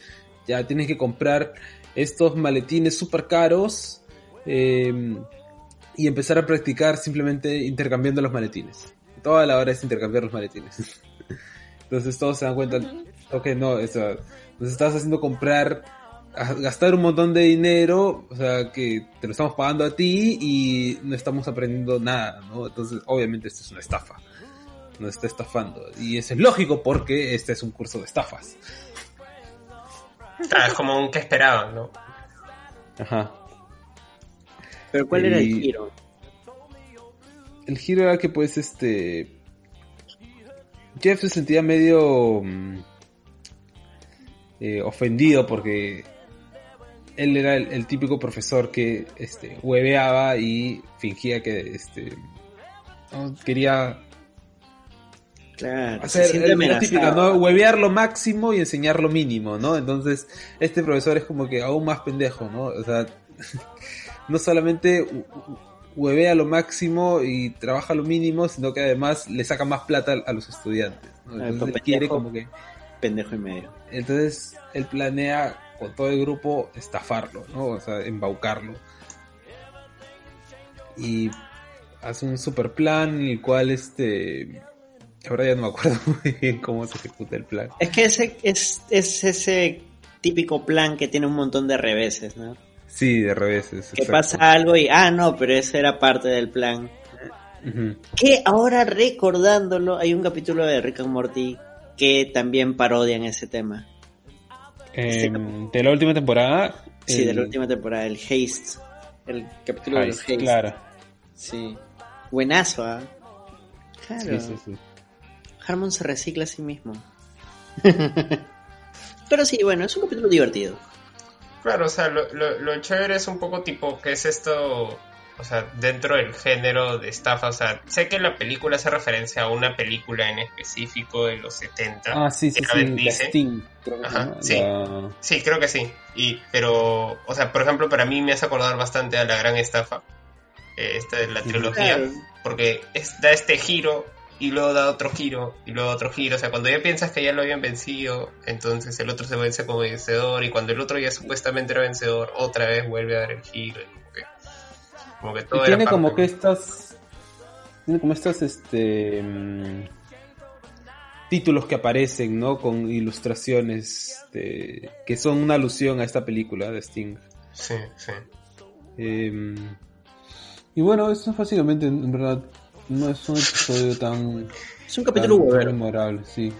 ya tienes que comprar estos maletines súper caros eh, y empezar a practicar simplemente intercambiando los maletines. Toda la hora es intercambiar los maletines. Entonces todos se dan cuenta, ok, no, o sea, nos estás haciendo comprar, gastar un montón de dinero, o sea, que te lo estamos pagando a ti y no estamos aprendiendo nada, ¿no? Entonces, obviamente esto es una estafa. Nos está estafando. Y eso es lógico porque este es un curso de estafas. Claro, es como un que esperaban, ¿no? Ajá. Pero ¿cuál era el giro? El giro era que pues este... Jeff se sentía medio mm, eh, ofendido porque él era el, el típico profesor que este, hueveaba y fingía que este, no, quería Claro, se hacer siente el- la típica. ¿no? Huevear lo máximo y enseñar lo mínimo, ¿no? Entonces, este profesor es como que aún más pendejo, ¿no? O sea, no solamente huevea lo máximo y trabaja lo mínimo, sino que además le saca más plata a los estudiantes. ¿no? Ah, Entonces, él quiere como que... Pendejo y medio. Entonces, él planea con todo el grupo estafarlo, ¿no? O sea, embaucarlo. Y hace un super plan en el cual este... Ahora ya no me acuerdo muy bien cómo se ejecuta el plan. Es que ese es, es ese típico plan que tiene un montón de reveses, ¿no? Sí, de reveses. Que exacto. pasa algo y, ah, no, pero eso era parte del plan. Que ahora recordándolo, hay un capítulo de Rick and Morty que también parodian ese tema. Em, de la última temporada. Sí, el- de la última temporada, el Haste. El capítulo de los Heist, Haste. Claro. Sí. Buenazo, ¿ah? Claro. Sí, sí, sí. Harmon se recicla a sí mismo. Pero sí, bueno, es un capítulo divertido. Claro, o sea, lo, lo, lo chévere es un poco tipo, que es esto? o sea, dentro del género de estafa, o sea, sé que la película hace referencia a una película en específico de los 70. Ah, sí, sí, que sí. Abed la dice. Sting, creo que se Ajá, sí. La- Sí, creo que sí. Y, pero, o sea, por ejemplo, para mí me hace acordar bastante a la gran estafa, eh, esta de la trilogía, Claro. porque es- da este giro y luego da otro giro y luego otro giro. O sea, cuando ya piensas que ya lo habían vencido, entonces el otro se vence como vencedor y cuando el otro ya supuestamente era vencedor, otra vez vuelve a dar el giro. y como que, como que todo Y tiene como que estas. Tiene como estas, este. mm, títulos que aparecen, ¿no? Con ilustraciones de- que son una alusión a esta película de Sting. Sí, sí. Eh, y bueno, eso es básicamente, en verdad, no es un episodio tan. Es un capítulo tan huevero. memorable, sí.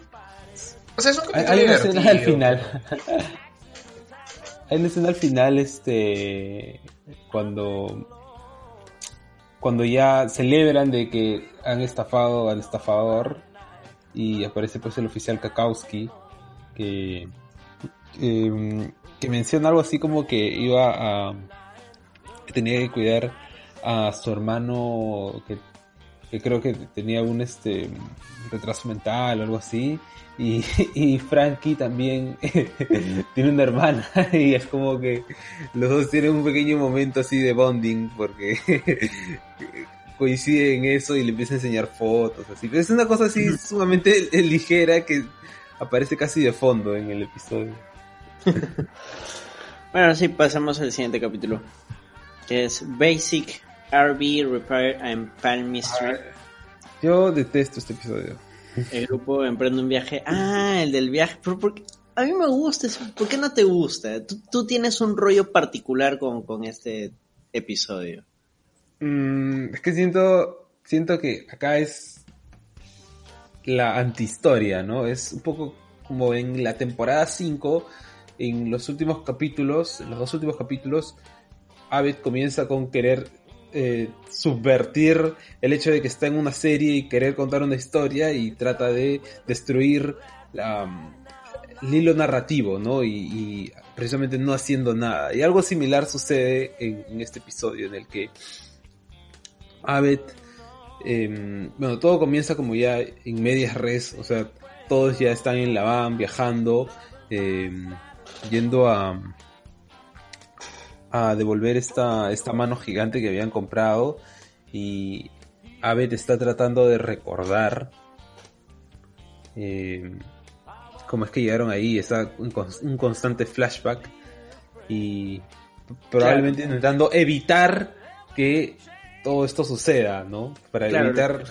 O sea, es un Hay, capítulo hay una escena al final. hay una escena al final, este. Cuando. Cuando ya celebran de que han estafado al estafador. Y aparece pues el oficial Kakowski. Que. em, que menciona algo así como que iba a. que tenía que cuidar a su hermano. que que creo que tenía un este retraso mental o algo así. Y, y Frankie también tiene una hermana. Y es como que los dos tienen un pequeño momento así de bonding porque coinciden en eso y le empieza a enseñar fotos así. Pero es una cosa así sumamente ligera que aparece casi de fondo en el episodio. Bueno, sí, pasamos al siguiente capítulo. Que es Basic RV Repair and Palm Mystery. yo detesto este episodio El grupo emprende un viaje. Ah, el del viaje. A mí me gusta. eso. ¿Por qué no te gusta? Tú, tú tienes un rollo particular con, con este episodio. Mm, es que siento, siento que acá es la antihistoria, ¿no? Es un poco como en la temporada 5, en los últimos capítulos, en los dos últimos capítulos, Abed comienza con querer eh, subvertir el hecho de que está en una serie y querer contar una historia y trata de destruir la, el hilo narrativo, ¿no? Y, y precisamente no haciendo nada. Y algo similar sucede en, este episodio en el que Abed, eh, bueno, todo comienza como ya en medias res, o sea, todos ya están en la van viajando, eh, yendo a, a devolver esta, esta mano gigante que habían comprado y Abed está tratando de recordar eh, cómo es que llegaron ahí, está un, cons- un constante flashback y probablemente intentando evitar que todo esto suceda, ¿no? Para Claro. evitar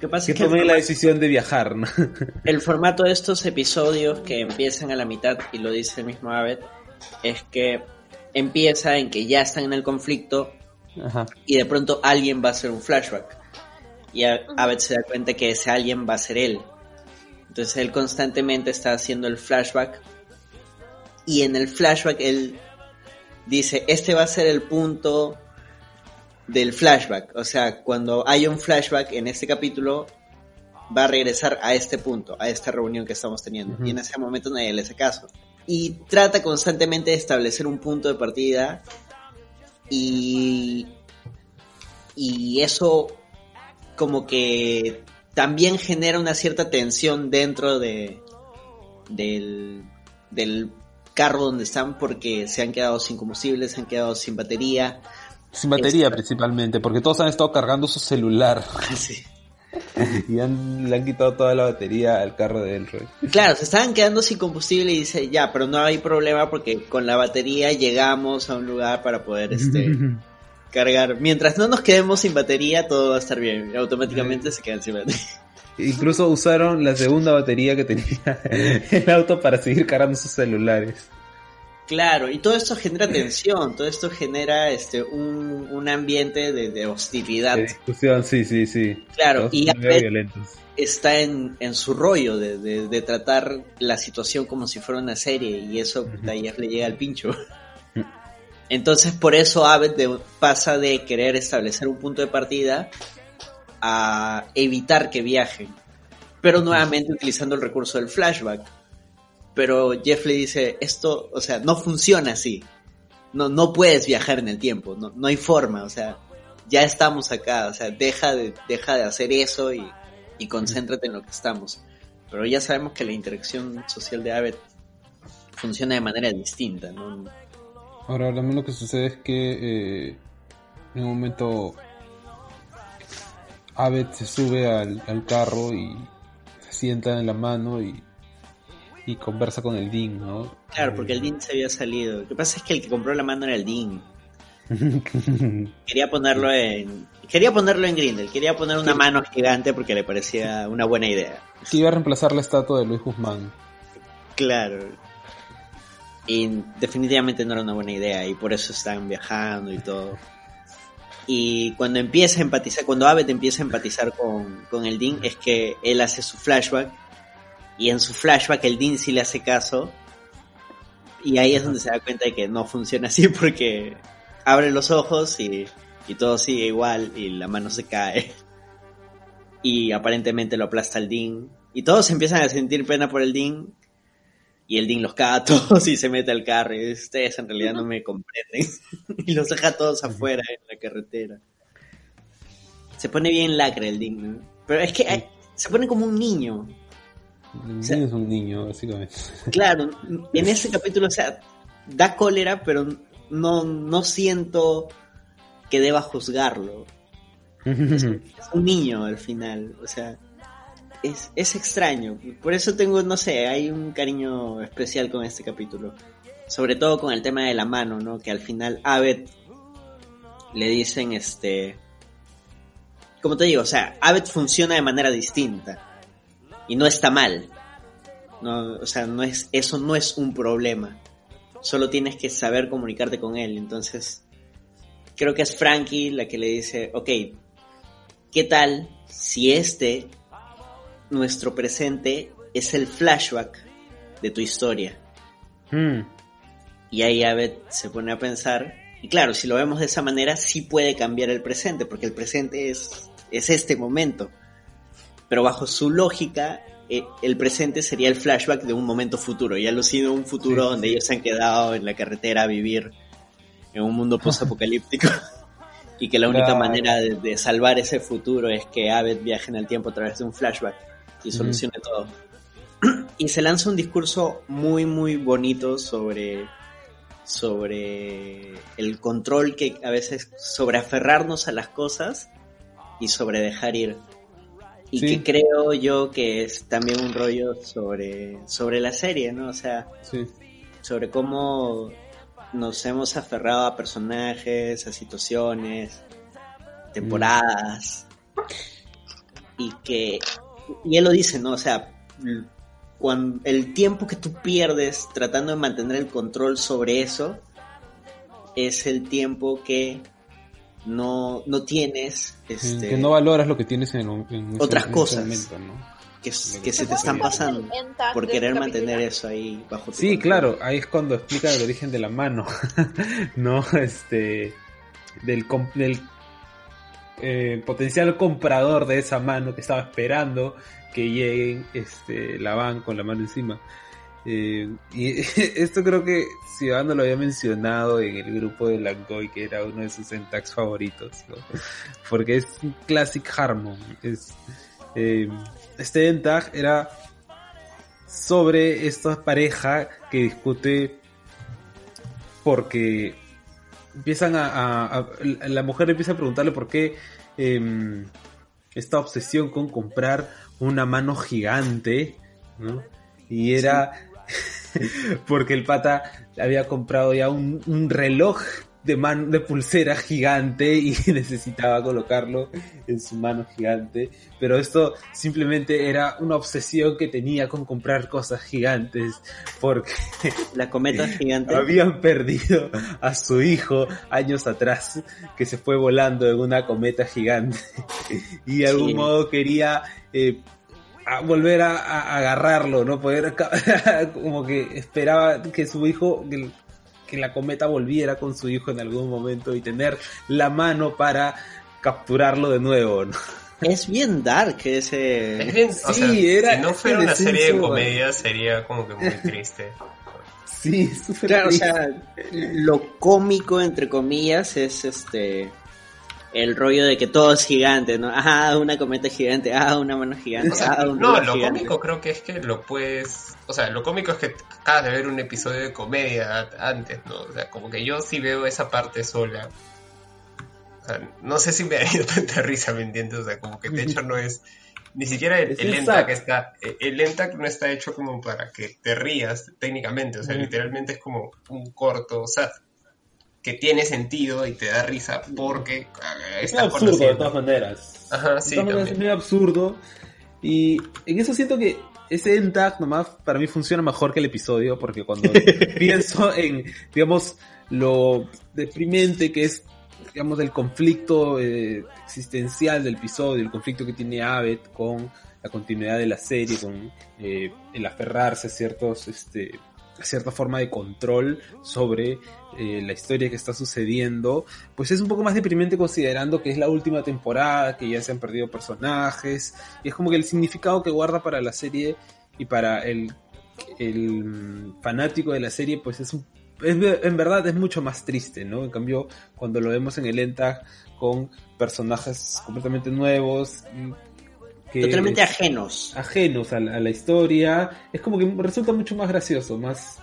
¿Qué pasa? que que tomen la decisión de viajar, ¿no? El formato de estos episodios que empiezan a la mitad, y lo dice el mismo Abed, es que empieza en que ya están en el conflicto Ajá. y de pronto alguien va a hacer un flashback. Y a- Abed se da cuenta que ese alguien va a ser él. Entonces él constantemente está haciendo el flashback. Y en el flashback él dice, este va a ser el punto del flashback. O sea, cuando hay un flashback en este capítulo, va a regresar a este punto, a esta reunión que estamos teniendo. Y en ese momento nadie le hace caso. Y trata constantemente de establecer un punto de partida. Y, y eso como que también genera una cierta tensión dentro de del, del carro donde están porque se han quedado sin combustible, se han quedado sin batería. Sin batería principalmente, porque todos han estado cargando su celular Sí. y han, le han quitado toda la batería al carro de Elroy. Claro, se estaban quedando sin combustible y dice, ya, pero no hay problema porque con la batería llegamos a un lugar para poder este, cargar. Mientras no nos quedemos sin batería, todo va a estar bien. Automáticamente se quedan sin batería. Incluso usaron la segunda batería que tenía el auto para seguir cargando sus celulares. Claro, y todo esto genera tensión, todo esto genera este un, un ambiente de, de hostilidad. De discusión, sí, sí, sí. Claro, Todos y está en, en su rollo de, de- de tratar la situación como si fuera una serie y eso puta, ya le llega al pincho. Entonces por eso Abed pasa de querer establecer un punto de partida a evitar que viajen, pero nuevamente utilizando el recurso del flashback. Pero Jeff le dice, esto, o sea, no funciona así. No, no puedes viajar en el tiempo, no, no hay forma, o sea, ya estamos acá, o sea, deja de, deja de hacer eso y, y concéntrate en lo que estamos. Pero ya sabemos que la interacción social de Abed funciona de manera distinta, ¿no? Ahora, también lo que sucede es que eh, en un momento Abed se sube al, al carro y se sienta en la mano y, y conversa con el Dean, ¿no? Claro, porque el Dean se había salido. Lo que pasa es que el que compró la mano era el Dean. Quería ponerlo en. Quería ponerlo en Grindel, quería poner una mano gigante porque le parecía una buena idea. que iba a reemplazar la estatua de Luis Guzmán. Claro. Y definitivamente no era una buena idea y por eso están viajando y todo. Y cuando empieza a empatizar, cuando Abed empieza a empatizar con, con el Dean, es que él hace su flashback y en su flashback el Dean sí le hace caso. Y ahí es donde se da cuenta de que no funciona así porque abre los ojos y, y todo sigue igual y la mano se cae. Y aparentemente lo aplasta el Dean. Y todos empiezan a sentir pena por el Dean. Y el Dean los caga a todos y se mete al carro. Y dice, ustedes en realidad no me comprenden y los deja a todos afuera en la carretera. Se pone bien lacre el Dean ¿no? pero es que se pone como un niño El es un niño, básicamente. Claro, en ese capítulo, o sea, da cólera, pero no, no siento que deba juzgarlo. Es un niño al final, o sea, es, es extraño. Por eso tengo, no sé, hay un cariño especial con este capítulo. Sobre todo con el tema de la mano, ¿no? Que al final Abed le dicen, este... Como te digo, o sea, Abed funciona de manera distinta. Y no está mal. No, o sea, no es, eso no es un problema. Solo tienes que saber comunicarte con él. Entonces, creo que es Frankie la que le dice, ok, ¿qué tal si este, nuestro presente, es el flashback de tu historia? Hmm. Y ahí Abed se pone a pensar, y claro, si lo vemos de esa manera, sí puede cambiar el presente, porque el presente es, es este momento. Pero bajo su lógica, eh, el presente sería el flashback de un momento futuro. Ya alucino un futuro Sí, donde sí. ellos se han quedado en la carretera a vivir en un mundo post-apocalíptico. y que la única Claro. manera de, de salvar ese futuro es que Abed viaje en el tiempo a través de un flashback y solucione todo. y se lanza un discurso muy, muy bonito sobre sobre el control que a veces sobre aferrarnos a las cosas y sobre dejar ir y Sí. que creo yo que es también un rollo sobre sobre la serie no o sea Sí. sobre cómo nos hemos aferrado a personajes a situaciones temporadas y que y él lo dice no o sea cuando el tiempo que tú pierdes tratando de mantener el control sobre eso es el tiempo que no, no tienes este, Que no valoras lo que tienes en, un- en ese- Otras en ese cosas. momento, ¿no? que, que se te están pasando por querer mantener eso ahí bajo tu Sí, control. claro, ahí es cuando explica el origen de la mano, no, este, del, com- del eh, potencial comprador de esa mano que estaba esperando que lleguen, este, la van con la mano encima. Eh, y esto creo que Ciudadano lo había mencionado en el grupo de Langoy, que era uno de sus syntax favoritos, porque es un classic Harmon. Es, eh, este Entag era sobre esta pareja que discute porque empiezan a- la mujer empieza a preguntarle por qué em, esta obsesión con comprar una mano gigante, ¿no? Y era porque el pata había comprado ya un, un reloj de mano de pulsera gigante y necesitaba colocarlo en su mano gigante, pero esto simplemente era una obsesión que tenía con comprar cosas gigantes porque la cometa gigante. habían perdido a su hijo años atrás que se fue volando en una cometa gigante. Y de algún Sí. modo quería eh, a volver a, a agarrarlo, ¿no? Poder como que esperaba que su hijo, que, que la cometa volviera con su hijo en algún momento y tener la mano para capturarlo de nuevo, ¿no? es bien dark Es ese o Sí, sea, era si no fuera una serie de comedia sería como que muy triste. Sí, súper Claro, o sea, lo cómico entre comillas es este el rollo de que todo es gigante, ¿no? Ah, una cometa gigante, ah, una mano gigante, O sea, ah, un no, lo gigante. cómico creo que es que lo puedes. O sea, lo cómico es que acabas de ver un episodio de comedia antes, ¿no? O sea, como que yo sí veo esa parte sola. O sea, no sé si me haría tanta risa, ¿me entiendes? O sea, como que de hecho no es. Ni siquiera el, Es el ENTAC está. El ENTAC no está hecho como para que te rías técnicamente. O sea, literalmente es como un corto, o sea, que tiene sentido y te da risa porque ah, Es absurdo de todas maneras. Ajá, sí, de todas maneras es medio absurdo. Y en eso siento que ese ENTAG nomás para mí funciona mejor que el episodio, porque cuando pienso en, digamos, lo deprimente que es, digamos, el conflicto eh, existencial del episodio, el conflicto que tiene Abed con la continuidad de la serie, con eh, el aferrarse a ciertos, este, cierta forma de control sobre eh, la historia que está sucediendo, pues es un poco más deprimente considerando que es la última temporada, que ya se han perdido personajes, y es como que el significado que guarda para la serie y para el, el mm, fanático de la serie, pues es, un- es en verdad es mucho más triste, ¿no? En cambio, cuando lo vemos en el ENTAG con personajes completamente nuevos, y que- Totalmente ajenos. ajenos a la, a la historia, es como que resulta mucho más gracioso, más,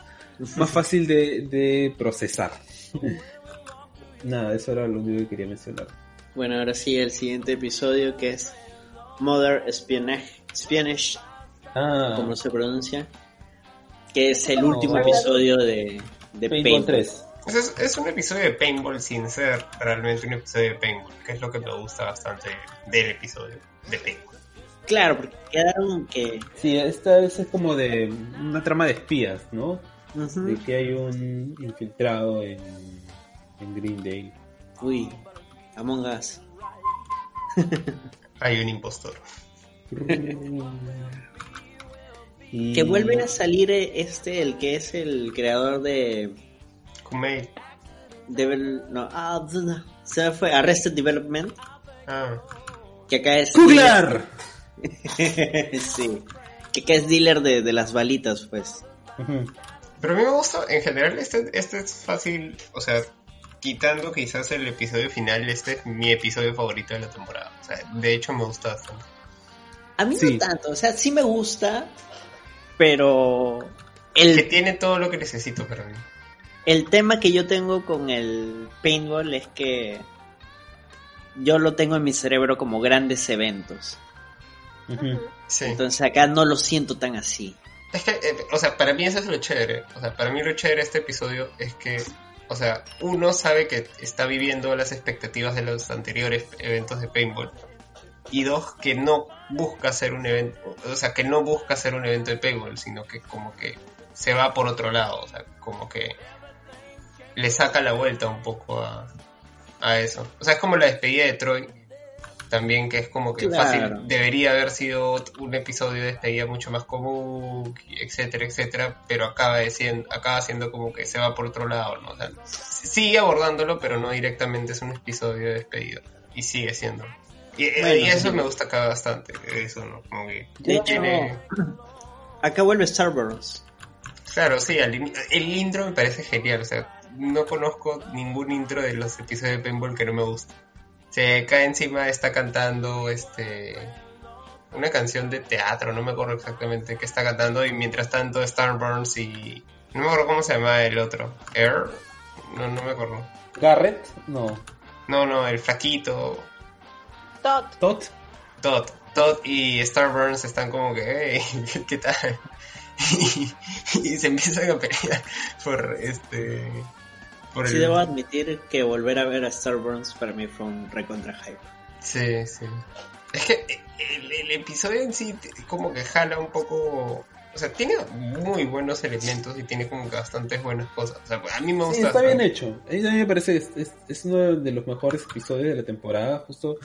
más fácil de, de procesar. Nada, eso era lo único que quería mencionar. Bueno, ahora sí, el siguiente episodio que es Mother Espionage, Espionage Ah, como se pronuncia, que es el Oh. último episodio de, de Paintball Paintball. 3. O sea, es, es un episodio de Paintball sin ser realmente un episodio de Paintball, que es lo que me gusta bastante del episodio de Paintball. Claro, porque quedaron que... Sí, esta vez es como de una trama de espías, ¿no? Ujú. De que hay un infiltrado en, en Greendale. Uy, Among Us. Hay un impostor. Y- Que vuelve a salir eh, este, el que es el creador de... Kumail. Devel- no, ah, no, se fue Arrested Development, Ah, que acá es... ¡Kuglar! sí, que es dealer de, de las balitas, pues. Pero a mí me gusta, en general, este, este es fácil, o sea, quitando quizás el episodio final, este es mi episodio favorito de la temporada. O sea, de hecho me gusta bastante. A mí Sí. no tanto, o sea, sí me gusta, pero Que el, tiene todo lo que necesito para mí. el tema que yo tengo con el paintball es que yo lo tengo en mi cerebro como grandes eventos. Sí. Entonces acá no lo siento tan así. Es que, eh, o sea, para mí eso es lo chévere. O sea, para mí lo chévere de este episodio es que, o sea, uno sabe que está viviendo las expectativas de los anteriores eventos de paintball. Y dos, que no busca hacer un evento, o sea, que no busca hacer un evento de paintball, sino que como que se va por otro lado. O sea, como que le saca la vuelta un poco a, a eso. O sea, es como la despedida de Troy. También que es como que Claro. fácil, debería haber sido un episodio de despedida mucho más común, etcétera, etcétera, pero acaba, siendo, acaba siendo como que se va por otro lado, ¿no? O sea, sigue abordándolo, pero no directamente es un episodio de despedida, y sigue siendo. Y, Bueno, y eso sí. me gusta acá bastante, eso, ¿no? Como que tiene- acá vuelve Starburst. Claro, sí, el intro me parece genial, o sea, no conozco ningún intro de los episodios de Paintball que no me guste. Se cae encima, está cantando este una canción de teatro, no me acuerdo exactamente qué está cantando, y mientras tanto Starburns y... No me acuerdo cómo se llama el otro. Air? No, no me acuerdo. Garrett, no. No, no, el flaquito. Todd. Todd. Todd. Todd y Starburns están como que, hey, ¿qué tal? Y, y se empiezan a pelear por este. Por Sí, el- debo admitir que volver a ver a Starburst para mí fue un recontra hype. Sí, sí. Es que el, el episodio en sí como que jala un poco... O sea, tiene muy buenos elementos y tiene como que bastantes buenas cosas. O sea, a mí me Sí, gusta. está bien hecho. A mí me parece que es, es- es uno de los mejores episodios de la temporada. Justo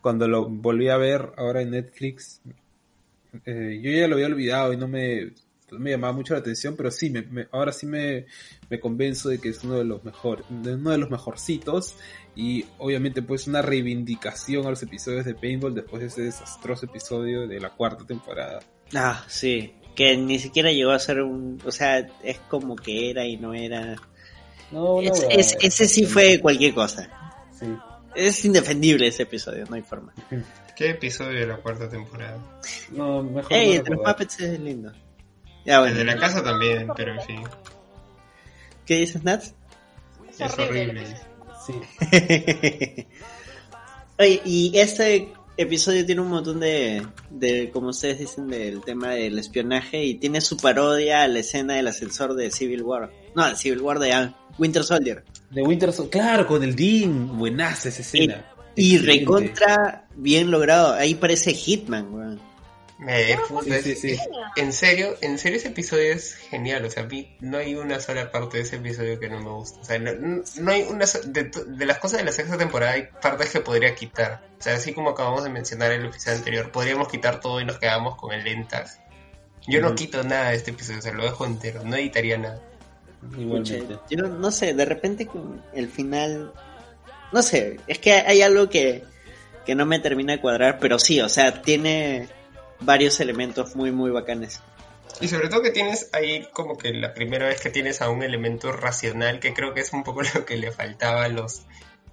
cuando lo volví a ver ahora en Netflix, eh, yo ya lo había olvidado y no me, me llamaba mucho la atención, pero sí, me, me- ahora sí me, me convenzo de que es uno de los mejores, uno de los mejorcitos y obviamente pues una reivindicación a los episodios de Paintball después de ese desastroso episodio de la cuarta temporada. Ah, sí. Que ni siquiera llegó a ser un... O sea, es como que era y no era... No, no, Es- no, es- ese sí fue cualquier cosa. Sí. es indefendible ese episodio, no hay forma. ¿Qué episodio de la cuarta temporada? No, mejor Ey, no entre los recordar. Muppets es lindo. Ya El bueno, de la casa también, pero en fin. ¿qué dices, Nats? Es, Es horrible. horrible. Sí. Oye, y este episodio tiene un montón de, de, como ustedes dicen, del tema del espionaje y tiene su parodia a la escena del ascensor de Civil War. No, de Civil War de ah, Winter Soldier. De Winter Sol- claro, con el Dean. Buenaza esa escena. Y Excelente. recontra bien logrado. Ahí parece Hitman, weón. Sí, sí, sí. En serio, en serio ese episodio es genial, o sea, a mí no hay una sola parte de ese episodio que no me gusta, o sea, no, no hay una so- de, las cosas de la sexta temporada hay partes que podría quitar, o sea, así como acabamos de mencionar en el episodio anterior, podríamos quitar todo y nos quedamos con el lentas. Yo no Ujú. quito nada de este episodio, o sea, lo dejo entero, no editaría nada. Igualmente. Yo no sé, de repente con el final. No sé, es que hay algo que, que no me termina de cuadrar, pero sí, o sea, tiene varios elementos muy, muy bacanes. Y sobre todo que tienes ahí como que la primera vez que tienes a un elemento racional que creo que es un poco lo que le faltaba a los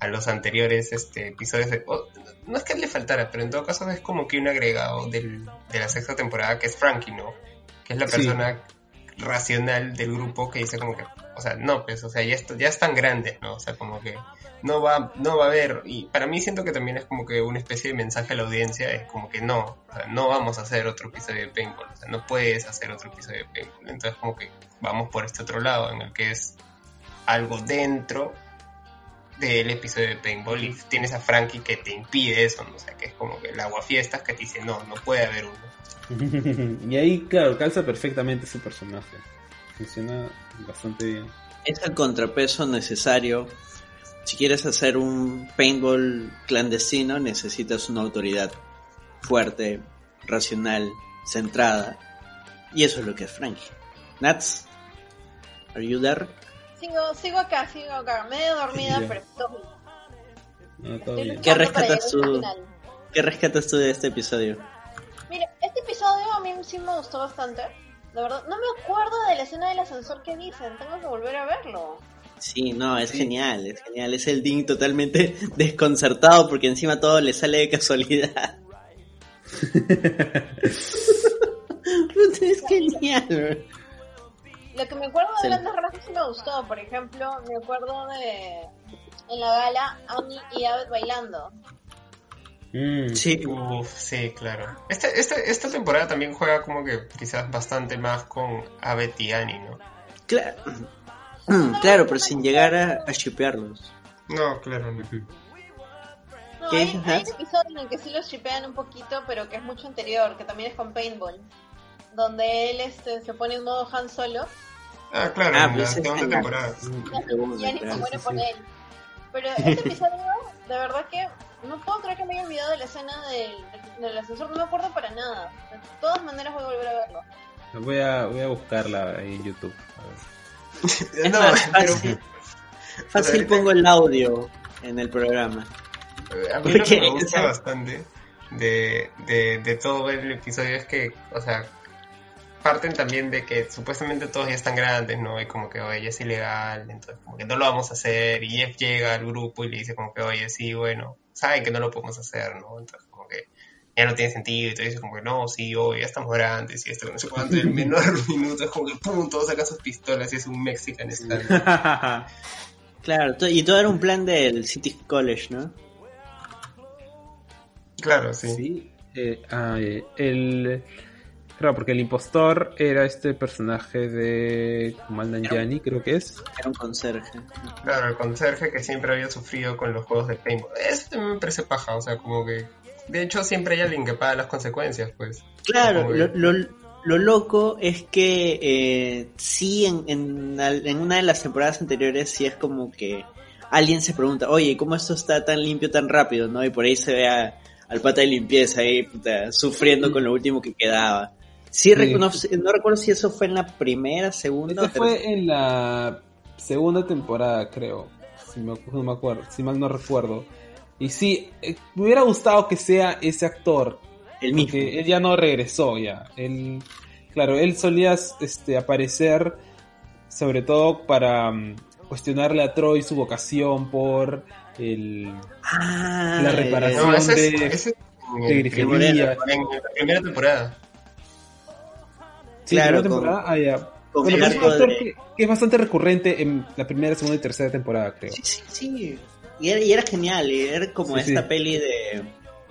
a los anteriores este, episodios. De, o- no es que le faltara, pero en todo caso es como que un agregado del, de la sexta temporada que es Frankie, ¿no? Que es la Sí. persona racional del grupo que dice como que, o sea, no, pues, o sea, ya, est- ya están grandes, ¿no? O sea, como que no va, no va a haber, y para mí siento que también es como que una especie de mensaje a la audiencia, es como que no, o sea, no vamos a hacer otro episodio de Paintball, o sea, no puedes hacer otro episodio de Paintball, entonces como que vamos por este otro lado, en el que es algo dentro del episodio de Paintball y tienes a Frankie que te impide eso, ¿no? o sea, que es como que el aguafiestas que te dice, no, no puede haber uno. y ahí, claro, calza perfectamente ese personaje. Funciona bastante bien. Es el contrapeso necesario. Si quieres hacer un paintball clandestino, necesitas una autoridad fuerte, racional, centrada. Y eso es lo que es Frankie. Nats, are you there? Sigo, sigo acá, sigo acá. Medio dormida, pero estoy. No, todo estoy bien. luchando ¿Qué rescatas tú? final. ¿Qué rescatas tú de este episodio? Mira, este episodio a mí sí me gustó bastante. De verdad, no me acuerdo de la escena del ascensor que dicen. Tengo que volver a verlo. Sí, no, es Sí. genial, es genial. Es el Dean totalmente desconcertado porque encima todo le sale de casualidad. Es genial. Lo que me acuerdo de rasgos sí me gustó. Por ejemplo, me acuerdo de en la gala Annie y Abed bailando. Mm, Sí, Uf, sí, claro. Esta, esta, esta temporada también juega como que quizás bastante más con Abed y Annie, ¿no? claro. Claro, pero sin llegar a, a shipearlos. No, claro, no. No, ¿Qué hay, hay un episodio en el que sí los shipean un poquito, pero que es mucho anterior, que también es con Paintball. Donde él este, se pone en modo Han Solo Ah, claro, Ah, en pues la segunda temporada. y Annie se muere por sí. él. Pero este episodio, de verdad que no puedo creer que me haya olvidado de la escena del, del ascensor, no me acuerdo para nada. De todas maneras voy a volver a verlo. Voy a, voy a buscarla ahí en YouTube. A ver. Es No, más, pero fácil, fácil pongo el audio en el programa. a mí lo que Porque, me gusta bastante de, de, de todo el episodio es que, o sea, parten también de que supuestamente todos ya están grandes, ¿no? Y como que, oye, es ilegal, entonces como que no lo vamos a hacer. Y Jeff llega al grupo y le dice como que, oye, sí, bueno, saben que no lo podemos hacer, ¿no? Entonces como que ya no tiene sentido y te dice como que no, sí, oye, ya estamos grandes y esto, no sé cuánto, y el menor minuto es como que pum, todos sacan sus pistolas y es un Mexican stand. Claro, y todo era un plan del City College, ¿no? Claro, sí. Sí, eh, ah, eh, el... Claro, porque el impostor era este personaje de Kumal Nanjiani, creo que es. Era un conserje. Claro, el conserje que siempre había sufrido con los juegos de paintball. Eso también me parece paja, o sea, como que... De hecho, siempre hay alguien que paga las consecuencias, pues. Claro, lo, lo, lo loco es que eh, sí, en, en, en una de las temporadas anteriores sí es como que alguien se pregunta, oye, ¿cómo esto está tan limpio tan rápido? ¿no? Y por ahí se ve a- al pata de limpieza ahí puta, sufriendo con lo último que quedaba. Sí, Sí. no, recuerdo si eso fue en la primera, segunda Esto o tercera. fue en la segunda temporada, creo. Si me, no me acuerdo, si mal no recuerdo. Y sí, eh, me hubiera gustado que sea ese actor, El mismo. porque él ya no regresó ya. Él, claro, él solía este, aparecer sobre todo para mm, cuestionarle a Troy su vocación por el, Ah, La reparación. No, ese es, de- ese es en, de Grifería. la primera temporada. Sí, Claro, primera temporada, ah, ya. con Bueno, es un actor de- que, que es bastante recurrente en la primera, segunda y tercera temporada, creo. Sí, sí, sí. Y era, y era genial, y era como Sí, esta sí. peli de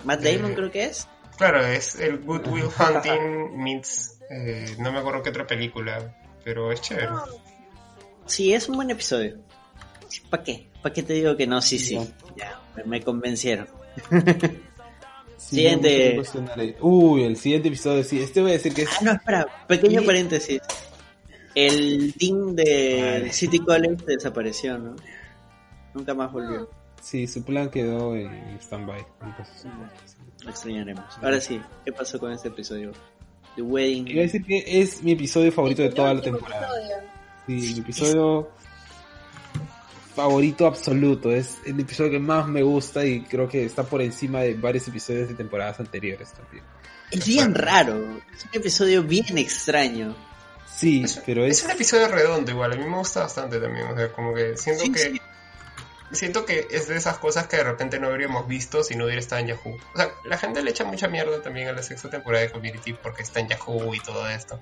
Matt Damon, Eh, creo que es. Claro, es el Good Will Hunting meets. eh, no me acuerdo qué otra película, pero es chévere. Sí, es un buen episodio. ¿Para qué? ¿Para qué te digo que no? Sí, sí. Ya. Ya, me, me convencieron. Sí, Siguiente. Uy, el siguiente episodio, sí. Este voy a decir que es. Ah, no, espera, pequeño Y- paréntesis. El dean de. City College desapareció, ¿no? Nunca más volvió. Sí, su plan quedó en stand-by. Entonces, Lo extrañaremos. Ahora sí, ¿qué pasó con este episodio? The Wedding. Iba a decir que es mi episodio favorito de toda la temporada. Sí, mi episodio favorito absoluto. Es el episodio que más me gusta y creo que está por encima de varios episodios de temporadas anteriores también. Es bien raro. Es un episodio bien extraño. Sí, Es, pero es es... un episodio redondo igual, a mí me gusta bastante también, o sea, como que siento Sí, que sí. Siento que es de esas cosas que de repente no habríamos visto si no hubiera estado en Yahoo. O sea, la gente le echa mucha mierda también a la sexta temporada de Community porque está en Yahoo y todo esto.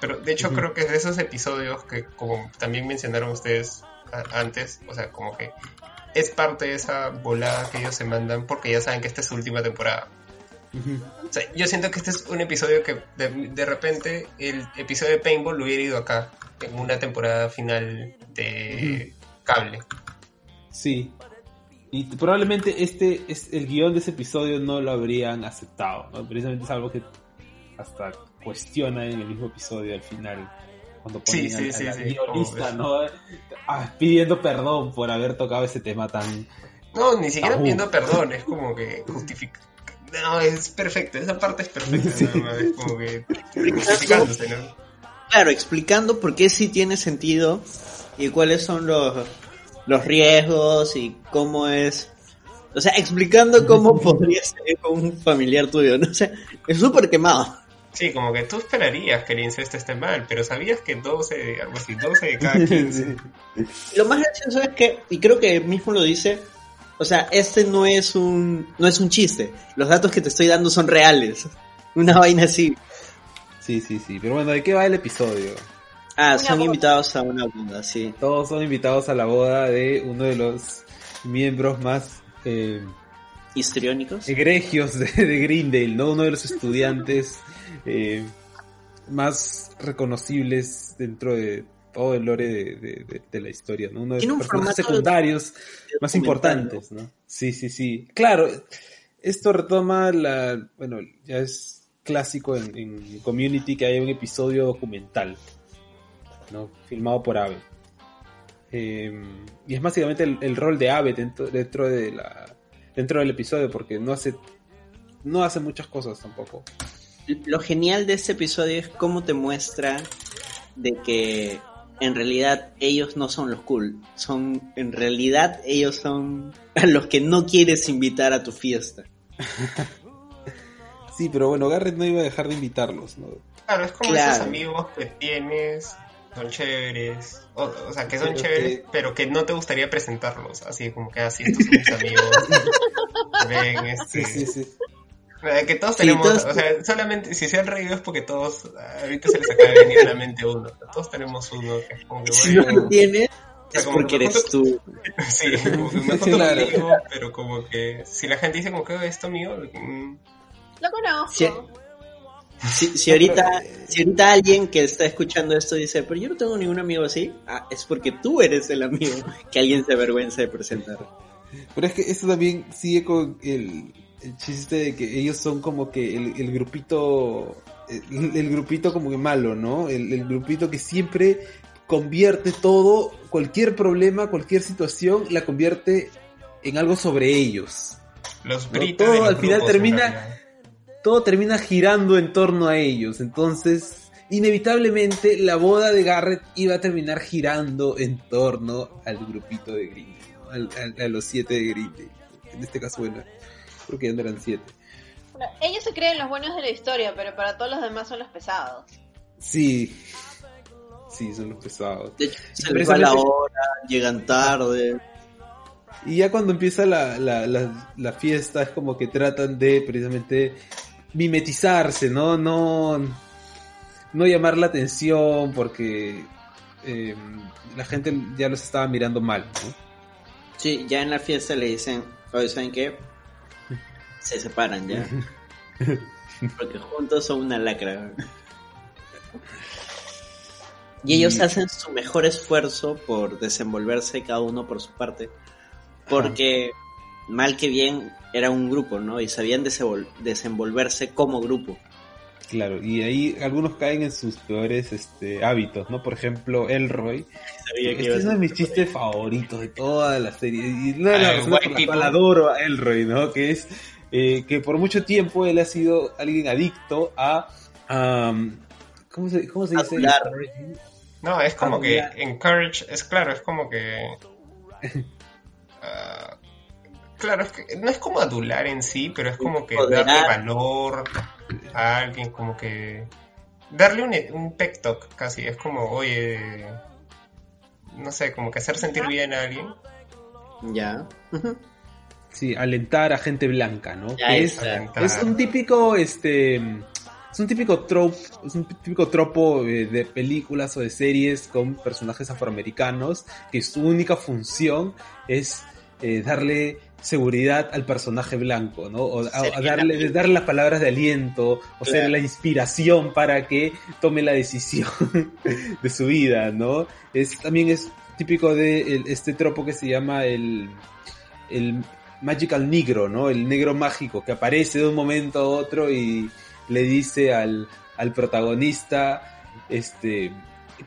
Pero de hecho creo que es de esos episodios que como también mencionaron ustedes antes, o sea, como que es parte de esa volada que ellos se mandan porque ya saben que esta es su última temporada. O sea, yo siento que este es un episodio que de, de repente el episodio de Paintball lo hubiera ido acá, en una temporada final de cable. Sí. Y probablemente este es el guion de ese episodio no lo habrían aceptado, ¿no? Precisamente es algo que hasta cuestiona en el mismo episodio al final. Cuando ponen sí, a- a sí, guionista, ¿no? Ah, pidiendo perdón por haber tocado ese tema tan... No, ni siquiera Tabú. pidiendo perdón, es como que justifica. No, es perfecto, esa parte es perfecta, Sí. nada más, es como que justificándose, ¿no? Claro, explicando por qué sí tiene sentido y cuáles son los, los riesgos y cómo es. O sea, explicando cómo podría ser con un familiar tuyo, ¿no? O sea, es súper quemado. Sí, como que tú esperarías que el incesto esté mal, pero sabías que 12, algo así, 12 de cada 15. Lo más gracioso es que, y creo que él mismo lo dice, o sea, este no es un, no es un chiste. Los datos que te estoy dando son reales. Una vaina así. Sí, sí, sí. Pero bueno, ¿de qué va el episodio? Ah, Una son boda. invitados a una boda, sí. Todos son invitados a la boda de uno de los miembros más eh, Histriónicos. egregios de, de Greendale, ¿no? Uno de los estudiantes eh, más reconocibles dentro de todo el lore de, de- de- de la historia, ¿no? Uno de los personajes secundarios más importantes, ¿no? Sí, sí, sí. Claro, esto retoma la, bueno, ya es clásico en, en Community que hay un episodio documental, ¿no? Filmado por Ave. Eh, y es básicamente el, el rol de Ave dentro, dentro de la dentro del episodio porque no hace no hace muchas cosas tampoco. Lo genial de este episodio es cómo te muestra de que en realidad ellos no son los cool, son en realidad ellos son a los que no quieres invitar a tu fiesta. Sí, pero bueno, Garrett no iba a dejar de invitarlos, ¿no? Claro, es como Claro. esos amigos que tienes, son chéveres, o, o sea, que son Pero chéveres, que- pero que no te gustaría presentarlos, así como que así, estos son mis amigos, ven, este... Sí, sí, sí. Eh, Que todos Sí, tenemos, todos- o sea, solamente si se han reído es porque todos, ahorita se les acaba de venir a la mente uno, todos tenemos uno que es como que Si no lo tienes, sea, es porque eres tú. sí, como que me claro. contigo, pero como que si la gente dice como que "Oh, esto mío, mm, Lo conozco. Sí. Si, si ahorita, si ahorita alguien que está escuchando esto dice, pero yo no tengo ningún amigo así, ah, es porque tú eres el amigo que alguien se avergüenza de presentar. Pero es que esto también sigue con el, el chiste de que ellos son como que el, el grupito, el, el grupito como que malo, ¿no? El, el grupito que siempre convierte todo, cualquier problema, cualquier situación, la convierte en algo sobre ellos. los No, todo al final termina- realidad. Todo termina girando en torno a ellos. Entonces, inevitablemente, la boda de Garrett iba a terminar girando en torno al grupito de Green, ¿no? Al- al- a los siete de Green. En este caso, bueno, creo que ya no eran siete. Bueno, ellos se creen los buenos de la historia, pero para todos los demás son los pesados. Sí, sí, son los pesados. De hecho, se les va la hora, llegan tarde. Y ya cuando empieza la, la, la, la fiesta es como que tratan de precisamente mimetizarse, ¿no? No, no llamar la atención porque eh, la gente ya los estaba mirando mal, ¿no? Sí, ya en la fiesta le dicen, oye, ¿saben qué? Se separan ya. Porque juntos son una lacra. Y ellos Y- hacen su mejor esfuerzo por desenvolverse cada uno por su parte. Porque mal que bien era un grupo, ¿no? Y sabían desenvolverse como grupo. Claro, y ahí algunos caen en sus peores este, hábitos, ¿no? Por ejemplo, Elroy. Sabía que Este es uno de mis chistes favoritos de toda la serie. Y una de las Ah, razones por adoro a Elroy, ¿no? Que es eh, que por mucho tiempo él ha sido alguien adicto a... ¿cómo, se, ¿Cómo se dice? Adular. No, es como que encourage, es claro, es como que... ah, claro, es que no es como adular en sí, pero es como que darle valor a alguien, como que... Darle un, un pep talk casi, es como, oye... No sé, como que hacer sentir bien a alguien. Ya. Sí, alentar a gente blanca, ¿no? Ya Que es, Alentar. es un típico, este, es un típico trope, es un típico tropo eh, de películas o de series con personajes afroamericanos que su única función es eh, darle seguridad al personaje blanco, ¿no? O, a- darle, darle las palabras de aliento, o ser la inspiración para que tome la decisión de su vida, ¿no? Es, también es típico de el- este tropo que se llama el, el Magical Negro, ¿no? El negro mágico que aparece de un momento a otro y le dice al, al protagonista, este,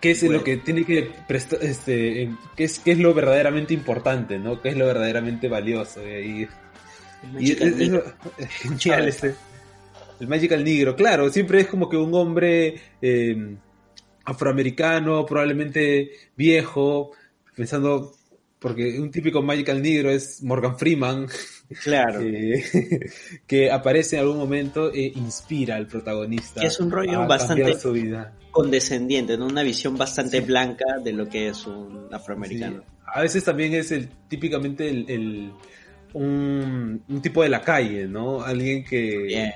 qué es Bueno. lo que tiene que prestar, este, en- qué es, qué es lo verdaderamente importante, ¿no? Qué es lo verdaderamente valioso. Y, ahí- y es, es- es- es genial ese. El Magical Negro, claro, siempre es como que un hombre eh, afroamericano, probablemente viejo, pensando, porque un típico Magical Negro es Morgan Freeman, Claro. eh, que aparece en algún momento e inspira al protagonista. Que es un rollo bastante- cambiar su vida. Condescendiente, ¿no? Una visión bastante blanca de lo que es un afroamericano. Sí. A veces también es el típicamente el, el- un, un tipo de la calle, ¿no? Alguien que,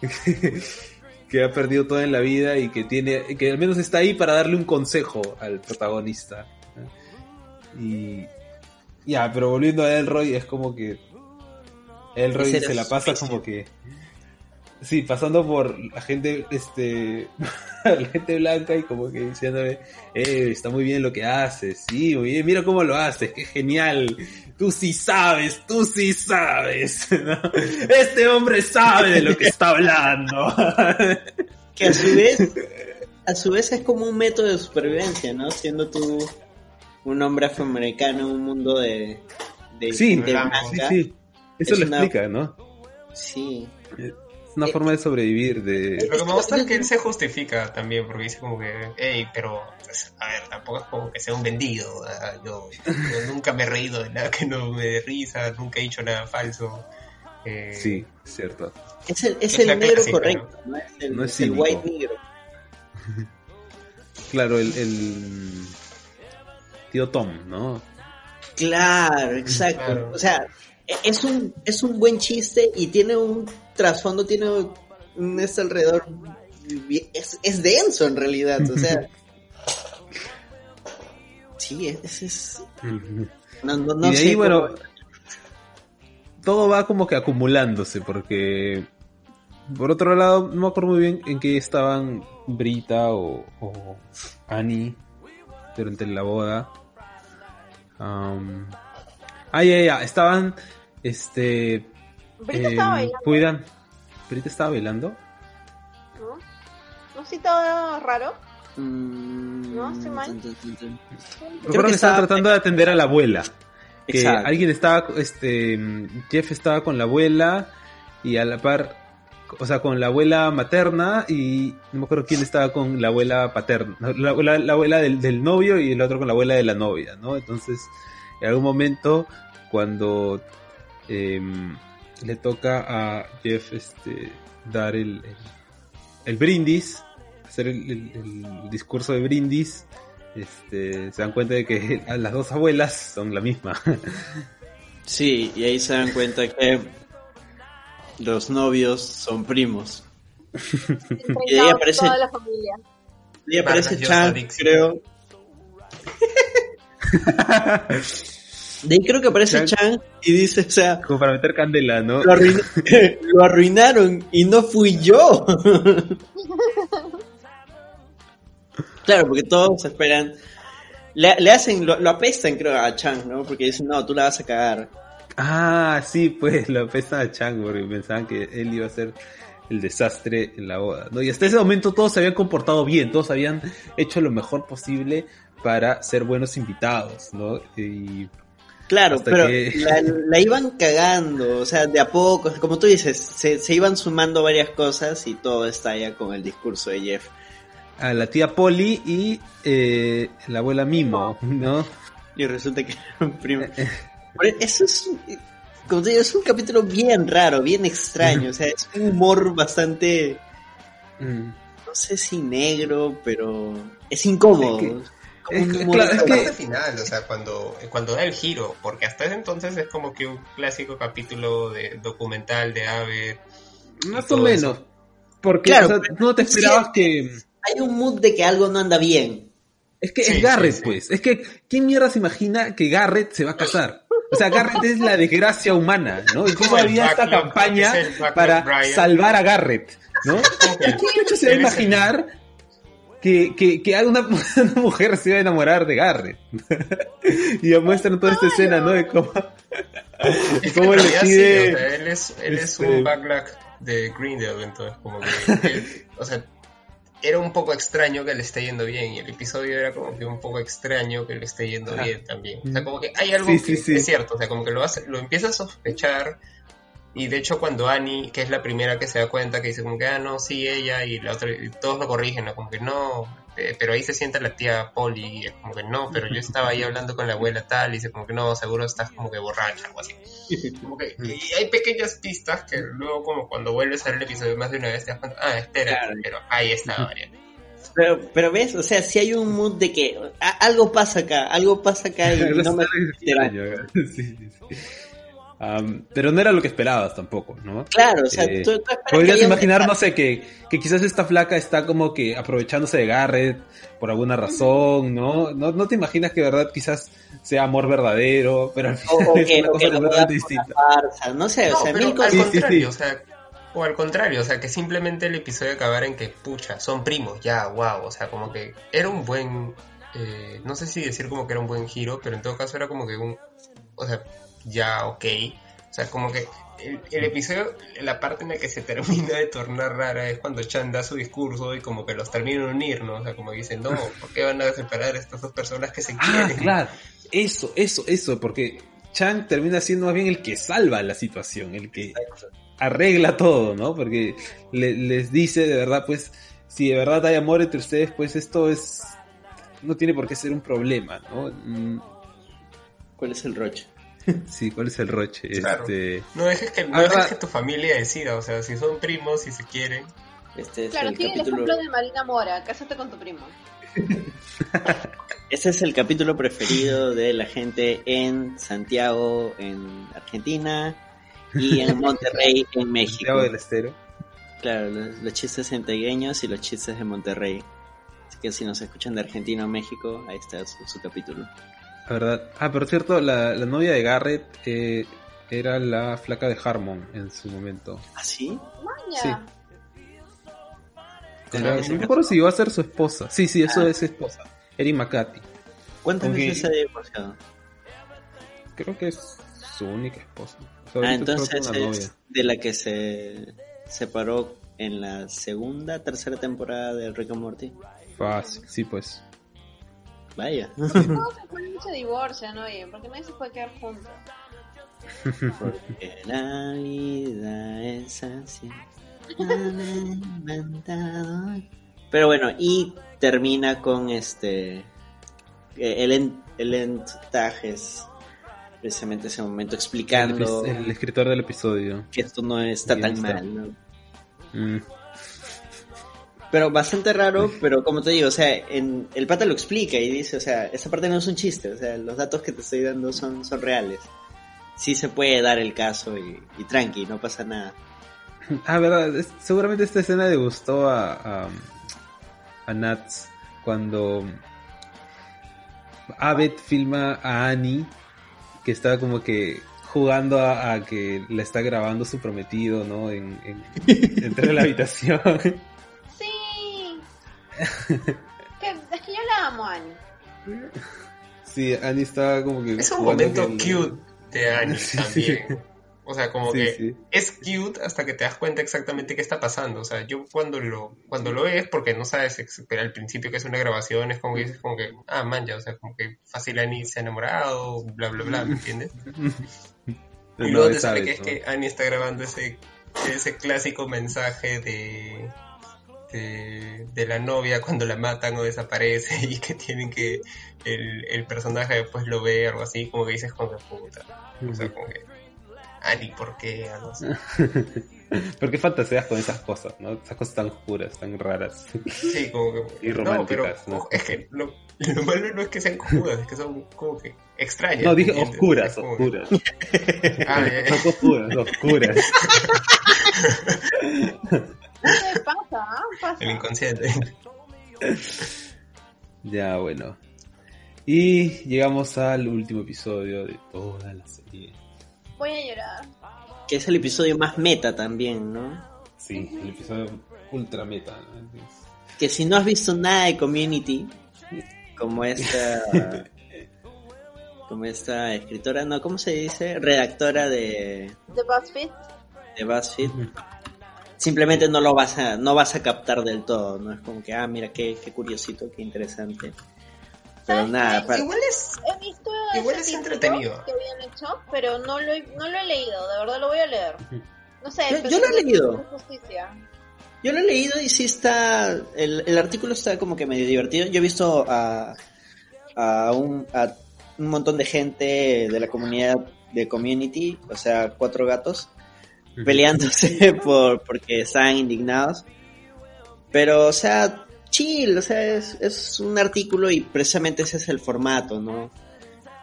que ha perdido todo en la vida y que tiene que al menos está ahí para darle un consejo al protagonista. Y ya, pero volviendo a Elroy es como que Elroy se la pasa como que sí, pasando por la gente este la gente blanca y como que diciéndole, eh, está muy bien lo que haces, sí, muy bien, mira cómo lo haces, qué genial, tú sí sabes, tú sí sabes, ¿no? este hombre sabe de lo que está hablando. Que a su vez, a su vez es como un método de supervivencia, ¿no? Siendo tú un hombre afroamericano en un mundo de, de sí, gente sí, blanca. sí, eso Es lo una- explica, ¿no? Sí. Es una forma de sobrevivir, de... Lo que me gusta es que él se justifica también, porque dice como que, hey, pero, pues, a ver, tampoco es como que sea un vendido. Yo, yo nunca me he reído de nada que no me dé risa, nunca he dicho nada falso. Eh, Sí, cierto. Es el, es Es el negro clásica, correcto, ¿no? Es el, No es es el cínico. white negro. Claro, el, el tío Tom, ¿no? Claro, exacto. Claro. O sea, es un, es un buen chiste y tiene un trasfondo, tiene un este alrededor. Es, es denso en realidad, o sea. Sí, es. es no, no, no y de ahí, bueno, todo va como que acumulándose, porque por otro lado, no me acuerdo muy bien en qué estaban Brita o, o Annie durante la boda. Am, ah, ya, ya, estaban, este, Brita em, estaba bailando, cuidan. ¿Brita estaba bailando? ¿no? ¿No sí todo raro? Mm, No, estoy mal. Recuerdo que, estaba- tratando de atender a la abuela. Que Exacto. alguien estaba, este, Jeff estaba con la abuela y a la par, o sea, con la abuela materna y no me acuerdo quién estaba con la abuela paterna, la, la- la abuela del, del novio y el otro con la abuela de la novia, ¿no? Entonces, en algún momento, cuando em, le toca a Jeff, este, dar el, el, el brindis, hacer el, el- el discurso de brindis, este, se dan cuenta de que las dos abuelas son la misma. Sí, y ahí se dan cuenta que los novios son primos. Y ahí aparece- toda la familia. Y aparece Dixon. creo. De ahí creo que aparece Chang. Chang y dice, o sea, Como para meter candela, ¿no? lo, arruin- lo arruinaron y no fui yo. claro, porque todos esperan. Le, le hacen, lo, lo apestan, creo, a Chang, ¿no? Porque dicen, no, tú la vas a cagar. Ah, sí, pues lo apestan a Chang porque pensaban que él iba a ser el desastre en la boda, ¿no? Y hasta ese momento todos se habían comportado bien, todos habían hecho lo mejor posible para ser buenos invitados, ¿no? Y Claro, pero que- la, la iban cagando, o sea, de a poco, como tú dices, se, se iban sumando varias cosas y todo está ya con el discurso de Jeff. a la tía Polly y eh, la abuela Mimo, ¿no? Y resulta que eran primos. Pero Eso es, un- como te digo, es un capítulo bien raro, bien extraño, o sea, es un humor bastante, Mm. no sé si negro, pero es incómodo. Es que- Es claro, es que- parte final, o sea, cuando, cuando da el giro, porque hasta ese entonces es como que un clásico capítulo de documental de Ave. Más o menos. eso. Porque Claro, o sea, no te es que- esperabas que... Hay un mood de que algo no anda bien. Es que Sí, es Garrett, sí, sí. pues. Es que, ¿quién mierda se imagina que Garrett se va a casar? O sea, Garrett es la desgracia humana, ¿no? Y cómo había esta campaña para Brian. salvar a Garrett, ¿no? ¿Quién se va a imaginar que, que, que una, una mujer se iba a enamorar de Garrett? y ya muestran toda esta escena, ¿no? De cómo, Es que cómo le realidad sí, pide... o sea, él es, él es este- un backlash de Greendale, entonces como que él- o sea, era un poco extraño que le esté yendo bien y el episodio era como que un poco extraño que le esté yendo Ajá. bien también. O sea, como que hay algo Sí, que sí, sí. es cierto, o sea, como que lo hace, lo empieza a sospechar y de hecho cuando Annie, que es la primera que se da cuenta que dice como que ah no, sí ella y la otra y todos lo corrigen, ¿no? como que no, eh, pero ahí se sienta la tía Polly y es como que no, pero yo estaba ahí hablando con la abuela tal y dice como que no, seguro estás como que borracha algo así. Como que- y hay pequeñas pistas que luego como cuando vuelves a ver el episodio más de una vez te das cuenta, ah, espera, Claro. pero ahí está Mariana. Pero, pero ves, o sea, si hay un mood de que a- algo pasa acá, algo pasa acá y no me sí, sí, Am, pero no era lo que esperabas tampoco, ¿no? Claro, o sea, Eh, tú, tú Podrías imaginar, no sé, que, que quizás esta flaca está como que aprovechándose de Garrett por alguna razón, ¿no? No, no te imaginas que de verdad quizás sea amor verdadero, pero al final o es que, una cosa completamente distinta. farsa, no sé, o No, sea, pero mil al sí, contrario, sí. o sea, o al contrario, o sea, que simplemente el episodio acabara en que, pucha, son primos, ya, wow, o sea, como que era un buen, eh, no sé si decir como que era un buen giro, pero en todo caso era como que un, o sea, ya, ok, o sea, como que el, el episodio, la parte en la que se termina de tornar rara es cuando Chan da su discurso y como que los termina de unir, ¿no? O sea, como dicen, no, ¿por qué van a separar a estas dos personas que se Ah, quieren? claro. Eso, eso, eso, porque Chang termina siendo más bien el que salva la situación, el que arregla todo, ¿no? Porque le- les dice de verdad, pues, si de verdad hay amor entre ustedes, pues esto es... No tiene por qué ser un problema, ¿no? Mm, ¿Cuál es el roche? Sí, ¿cuál es el roche? Claro. Este... No dejes que, no dejes que tu familia decida, o sea, si son primos, si se quieren. Este es Claro, el sigue el capítulo. ejemplo de Marina Mora, cásate con tu primo. Este es el capítulo preferido de la gente en Santiago, en Argentina, y en Monterrey, en México. Santiago del Estero. Claro, los, los chistes santiagueños y los chistes de Monterrey. Así que si nos escuchan de Argentina o México, ahí está su, su capítulo. La verdad. Ah, por cierto, la, la novia de Garrett eh, era la flaca de Harmon en su momento. ¿Ah, sí? Maña. Sí. Era- no me acuerdo si iba a ser su esposa. Sí, sí, eso Ah. es su esposa. Erin McCarthy. ¿Cuántas veces se ha divorciado? Creo que es su única esposa. O sea, Ah, entonces una novia. es de la que se separó en la segunda, tercera temporada de Rick and Morty. Fácil, sí, pues. Vaya. Todos se se divorcian, oye, porque nadie se puede quedar juntos. Porque la vida es así. Pero bueno, y termina con este. eh, El, en- el end tag es precisamente ese momento explicando el escritor del episodio. que esto no está tan mal, ¿no? Mm. Pero bastante raro, pero como te digo, o sea, en, el pata lo explica y dice, o sea, esa parte no es un chiste, o sea, los datos que te estoy dando son, son reales. sí se puede dar el caso y, y tranqui, no pasa nada. Ah, verdad, es- seguramente esta escena le gustó a, a, a Nats cuando Abed filma a Annie, que está como que jugando a, a que la está grabando su prometido, ¿no? En, en- dentro de la habitación. Que, es que yo la amo, Annie. Sí, Annie estaba como que... Es un momento cute de Annie Sí, también. O sea, como Sí, que sí. es cute hasta que te das cuenta exactamente qué está pasando. O sea, yo cuando lo, cuando lo ves, porque no sabes pero al principio que es una grabación, es como que dices como que, ah, man, ya, o sea, como que fácil Annie se ha enamorado, bla, bla, bla, ¿me entiendes? Y No, luego te es sale Abed, que es que Annie está grabando ese, ese clásico mensaje de, de, de la novia cuando la matan o desaparece y que tienen que el, el personaje después lo ve algo así, como que dices como que puta. O sea, como que Annie, ¿por qué? Algo así. ¿Por qué fantaseas con esas cosas, no? Esas cosas tan oscuras, tan raras. Sí, como que... Y no, pero románticas, ¿no? ojo, es que lo, lo malo no es que sean cojudas, es que son como que extrañas. No, dije ¿me entiendes? oscuras, como oscuras. Ah, ya, ya. No oscuras, oscuras. ¿Qué pasa? ah? Pasa. El inconsciente. Ya, bueno. Y llegamos al último episodio de toda la serie. Voy a llorar. Que es el episodio más meta también, ¿no? Sí, el episodio ultra meta. ¿no? Que si no has visto nada de Community, como esta... como esta escritora, no, ¿cómo se dice? Redactora de, The BuzzFeed. de BuzzFeed. Simplemente no lo vas a, no vas a captar del todo, ¿no? Es como que, ah, mira, qué, qué curiosito, qué interesante. Pero ¿Sabes nada, para- Igual es... He visto Igual es entretenido. que habían hecho, pero no lo, he, no lo he leído, de verdad lo voy a leer. No sé, Yo- yo lo he leído. Justicia. Yo lo he leído y sí está. El, el artículo está como que medio divertido. Yo he visto a, a, un, a un montón de gente de la comunidad de community, o sea, cuatro gatos, peleándose por porque estaban indignados. Pero, o sea, chill, o sea, es, es un artículo y precisamente ese es el formato, ¿no?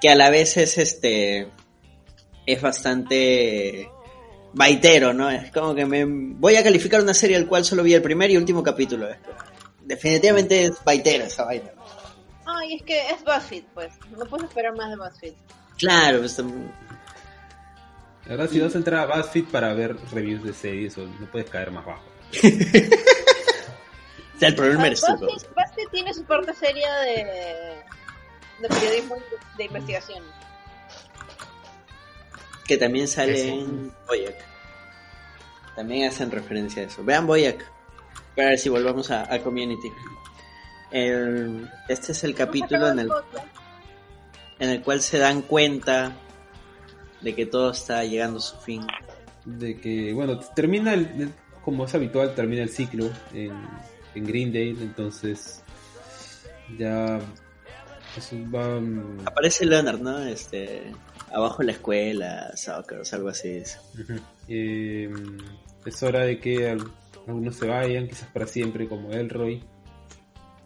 Que a la vez es este. Es bastante baitero, ¿no? Es como que me voy a calificar una serie al cual solo vi el primer y último capítulo. Definitivamente es baitero esa vaina. Ay, es que es BuzzFeed, pues. No puedes esperar más de BuzzFeed. Claro, pues, La verdad, si vas a entrar a BuzzFeed para ver reviews de series, o no puedes caer más bajo. o sea, el problema Ah, eres tú. BuzzFeed, BuzzFeed tiene su parte seria de, de periodismo de investigación. Que también sale Eso. en Boyac. También hacen referencia a eso. Vean Boyac. Para ver si volvamos a, a Community. El- este es el capítulo en el, en el cual se dan cuenta de que todo está llegando a su fin. De que, bueno, termina, el, como es habitual, termina el ciclo en, en Greendale, entonces ya eso va... mm, Aparece Leonard, ¿no? Este, abajo en la escuela, soccer, algo así. Ujú. Eh, es hora de que al- algunos se vayan, quizás para siempre, como Elroy,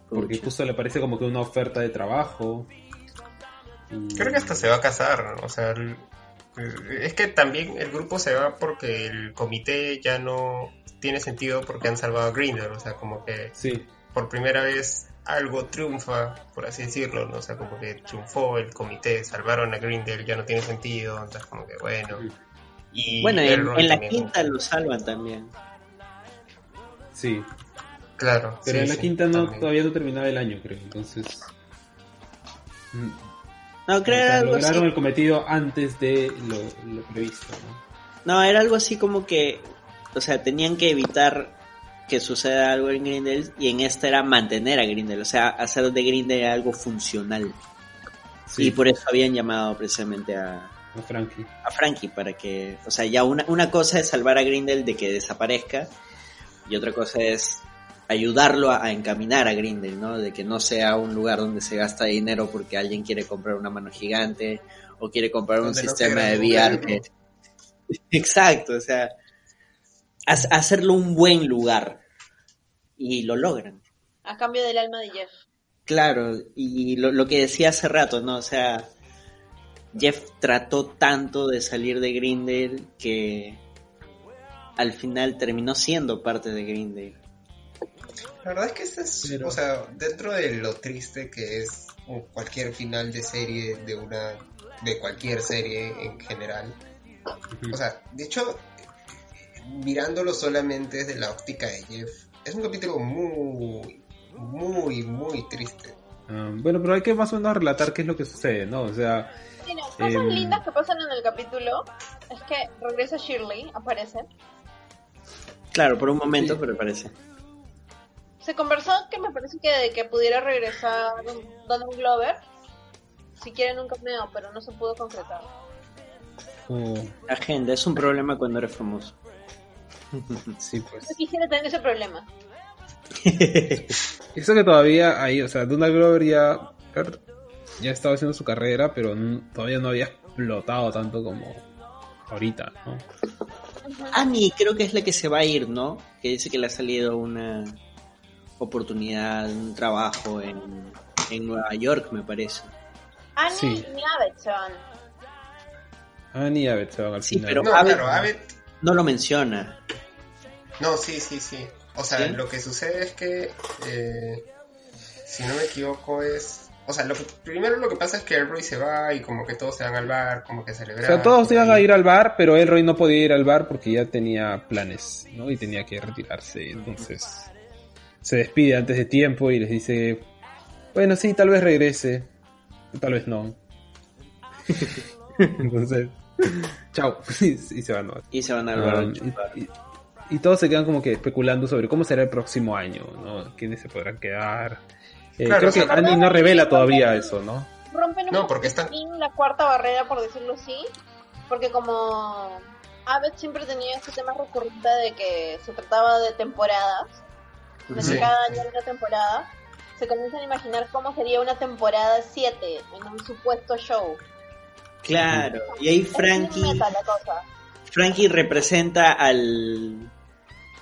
porque Pucha. justo le parece como que una oferta de trabajo. Y- Creo que hasta se va a casar, o sea, el- es que también el grupo se va porque el comité ya no tiene sentido porque han salvado a Grinder, o sea, como que Sí, por primera vez algo triunfa, por así decirlo, ¿no? O sea, como que triunfó el comité, salvaron a Grindel, ya no tiene sentido, entonces como que bueno. Y Bueno, en, la también. quinta lo salvan también. sí. Claro. Pero sí, en la sí, quinta no, también. todavía no terminaba el año, creo. Entonces. mm, No, o creo sea, era algo lograron así. el cometido antes de lo, lo previsto, ¿no? No, era algo así como que, o sea, tenían que evitar que suceda algo en Grindel y en esta era mantener a Grindel, o sea, hacer de Grindel algo funcional. Sí, Y por eso habían llamado precisamente a, a Frankie. a Frankie para que, o sea, ya una, una cosa es salvar a Grindel de que desaparezca y otra cosa es ayudarlo a, a encaminar a Grindel, ¿no? De que no sea un lugar donde se gasta dinero porque alguien quiere comprar una mano gigante o quiere comprar un no sistema de VR que... Exacto, o sea, ha- hacerlo un buen lugar y lo logran. A cambio del alma de Jeff. Claro, y lo, lo que decía hace rato, ¿no? O sea, Jeff trató tanto de salir de Grindel que al final terminó siendo parte de Grindel. La verdad es que este es, Pero- o sea, dentro de lo triste que es cualquier final de serie de una, de cualquier serie en general. O sea, de hecho, mirándolo solamente desde la óptica de Jeff, es un capítulo muy, muy, muy triste. Ah, bueno, pero hay que más o menos relatar qué es lo que sucede, ¿no? O sea, Mira, cosas Em. lindas que pasan en el capítulo es que regresa Shirley, aparece. Claro, por un momento, Sí. pero parece. Se conversó que me parece que de que pudiera regresar Donald Glover si quieren un cameo, pero no se pudo concretar. como- Agenda, es un problema cuando eres famoso. sí, pues. Yo quisiera tener ese problema. Eso que todavía hay, o sea, Donald Glover ya, ya estaba haciendo su carrera, pero n- todavía no había explotado tanto como ahorita, ¿no? Annie creo que es la que se va a ir, ¿no? Que dice que le ha salido una oportunidad, un trabajo en, en Nueva York, me parece. Annie Sí. y Abbott se van. Annie y Abed se van al Sí, final. pero- No, Abed- claro, Abed No lo menciona. No, sí, sí, sí. O sea, ¿Sí? lo que sucede es que, eh, si no me equivoco, es... O sea, lo que, primero lo que pasa es que Elroy se va y como que todos se van al bar, como que a O sea, todos por iban a ir al bar, pero Elroy no podía ir al bar porque ya tenía planes, ¿no? Y tenía que retirarse. Entonces se despide antes de tiempo y les dice, bueno, sí, tal vez regrese, tal vez no. Entonces, chao. y, y se van. Y se van Ah, bar. y, y- y todos se quedan como que especulando sobre cómo será el próximo año, ¿no? ¿Quiénes se podrán quedar? Eh, Claro, creo que Annie no revela todavía eso, ¿no? Rompen un No, porque están- la cuarta barrera, por decirlo así. Porque como Abbott siempre tenía ese tema recurrente de que se trataba de temporadas, Sí. cada año una temporada, se comienzan a imaginar cómo sería una temporada 7 en un supuesto show. Claro. Y ahí Frankie, la cosa. Frankie representa al,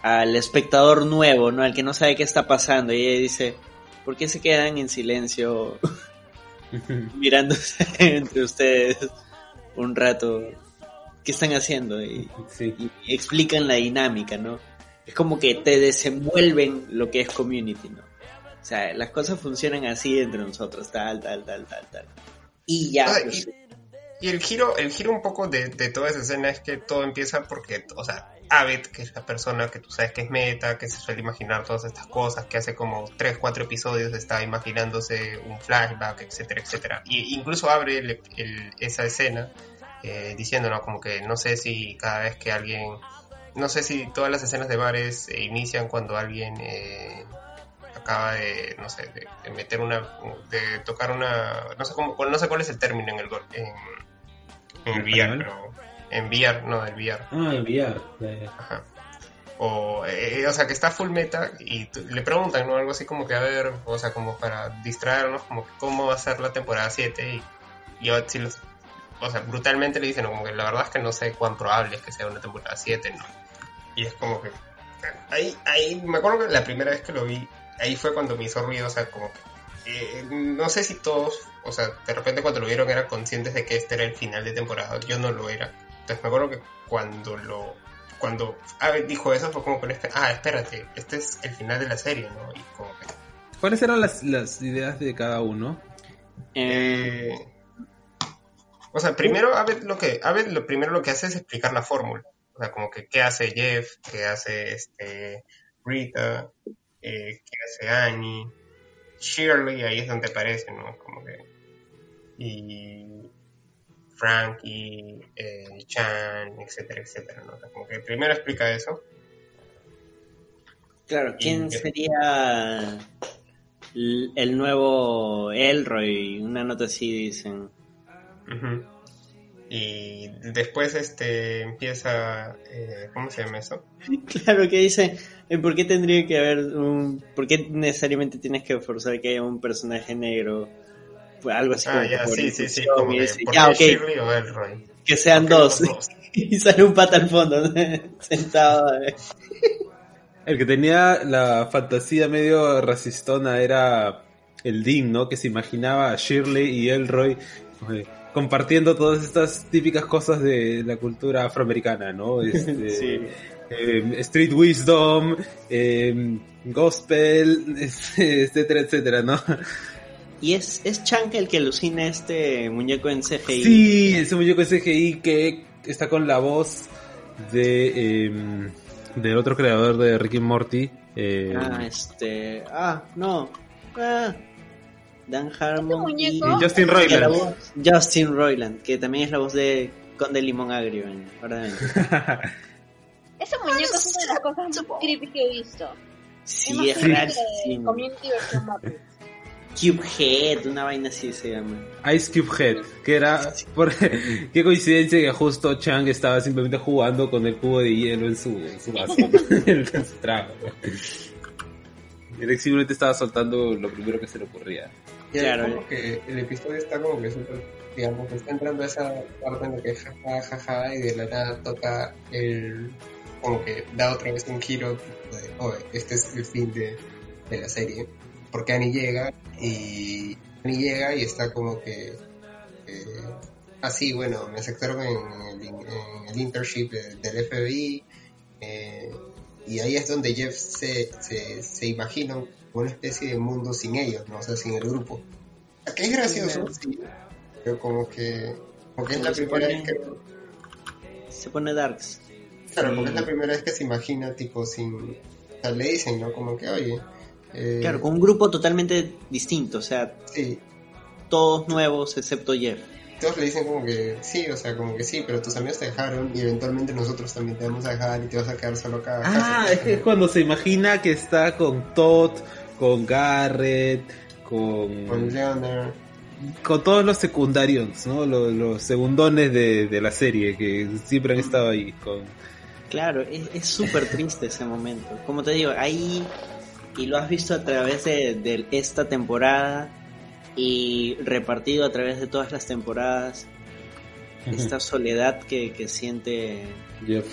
al espectador nuevo, ¿no? Al que no sabe qué está pasando. Y ella dice, ¿por qué se quedan en silencio mirándose entre ustedes un rato? ¿Qué están haciendo? Y, sí. y explican la dinámica, ¿no? Es como que te desenvuelven lo que es community, ¿no? O sea, las cosas funcionan así entre nosotros, tal, tal, tal, tal, tal. Y ya, Ah, pues, Y el giro, el giro un poco de, de toda esa escena es que todo empieza porque, o sea, Abed, que es la persona que tú sabes que es meta, que se suele imaginar todas estas cosas, que hace como 3, 4 episodios está imaginándose un flashback, etcétera, etcétera. Y incluso abre el- el- esa escena eh, diciéndonos como que no sé si cada vez que alguien, no sé si todas las escenas de bares eh, inician cuando alguien eh, acaba de, no sé, de, de meter una, de tocar una, no sé cómo, no sé cuál es el término en el gol, en, en el VR, pero en VR, no, el VR. Ah, enviar. ya, ya. Ajá. O, eh, o sea, que está full meta y le preguntan, ¿no? Algo así como que, a ver, o sea, como para distraernos, como que cómo va a ser la temporada 7 y yo sí los, o sea, brutalmente le dicen, ¿no? como que la verdad es que no sé cuán probable es que sea una temporada 7, ¿no? Y es como que, ahí, ahí, me acuerdo que la primera vez que lo vi, ahí fue cuando me hizo ruido, o sea, como que, eh, no sé si todos, o sea, de repente cuando lo vieron eran conscientes de que este era el final de temporada, yo no lo era. Entonces me acuerdo que cuando lo cuando Abed dijo eso fue como con este, ah, espérate, este es el final de la serie, ¿no? Y como que, ¿Cuáles eran las, las ideas de cada uno? eh, eh, o sea, primero Abed lo que Abed lo primero lo que hace es explicar la fórmula, o sea, como que qué hace Jeff, qué hace este Rita, eh, qué hace Annie, Shirley, ahí es donde aparece, ¿no? Como que y Frankie, eh, Chan, etcétera, etcétera, ¿no? O sea, como que primero explica eso. Claro, ¿quién Y- sería el nuevo Elroy? Una nota así dicen. Ujú. Y después este empieza, eh, ¿cómo se llama eso? Claro, que dice, eh, ¿por qué tendría que haber un... ¿Por qué necesariamente tienes que forzar que haya un personaje negro? Pues algo así Ah, como ya, sí, sí, sí, como que, dice, ¿por ya, qué ok, Shirley o Elroy? que sean ¿Por qué dos. y sale un pata al fondo, sentado. eh. El que tenía la fantasía medio racistona era el Dean, ¿no? Que se imaginaba a Shirley y Elroy compartiendo todas estas típicas cosas de la cultura afroamericana, ¿no? Este, Sí. eh, street wisdom, eh, gospel, etcétera, etcétera, ¿no? Y es, es Chang el que alucina este muñeco en CGI. Sí, ese muñeco CGI que está con la voz de eh, del otro creador de Rick y Morty. eh, Ah, este. Ah, no. Ah, Dan Harmon. ¿Este y- Justin Roiland. voz- Justin Roiland, que también es la voz de Conde Limón Agrio en. Ese muñeco es una de las cosas más creepy que he visto. Sí, es rarísimo. Community versión. Cubehead, una vaina así se llama. Ice Cube Head, que era por qué coincidencia que justo Chang estaba simplemente jugando con el cubo de hielo en su, en su vaso, en su trago. Él simplemente estaba soltando lo primero que se le ocurría. Y Claro. como que el episodio está como que súper, digamos, que está entrando a esa parte en la que jaja, jaja, y de la nada toca el, como que da otra vez un giro de, oye, este es el fin de, de la serie. Porque Annie llega y Annie llega y está como que, eh, así, bueno, me aceptaron en el, en el internship de- del FBI, eh, y ahí es donde Jeff se, se, se imagina una especie de mundo sin ellos, ¿no? O sea, sin el grupo. Que es gracioso, sí, pero como que, porque es la primera pone- vez que, Se pone Darks. claro, porque es la primera vez que se imagina, tipo, sin, o sea, le dicen, ¿no? Como que, oye, eh, Claro, con un grupo totalmente distinto, o sea, sí, todos nuevos excepto Jeff. todos le dicen como que sí, o sea, como que sí, pero tus amigos te dejaron y eventualmente nosotros también te vamos a dejar y te vas a quedar solo acá. Ah, es que es cuando se imagina que está con Todd, con Garrett, con, Con Leonard. con todos los secundarios, ¿no? Los, los segundones de, de la serie que siempre han estado ahí. Con... Claro, es es súper triste ese momento. Como te digo, ahí, y lo has visto a través de, de esta temporada y repartido a través de todas las temporadas, esta soledad que, que siente Jeff.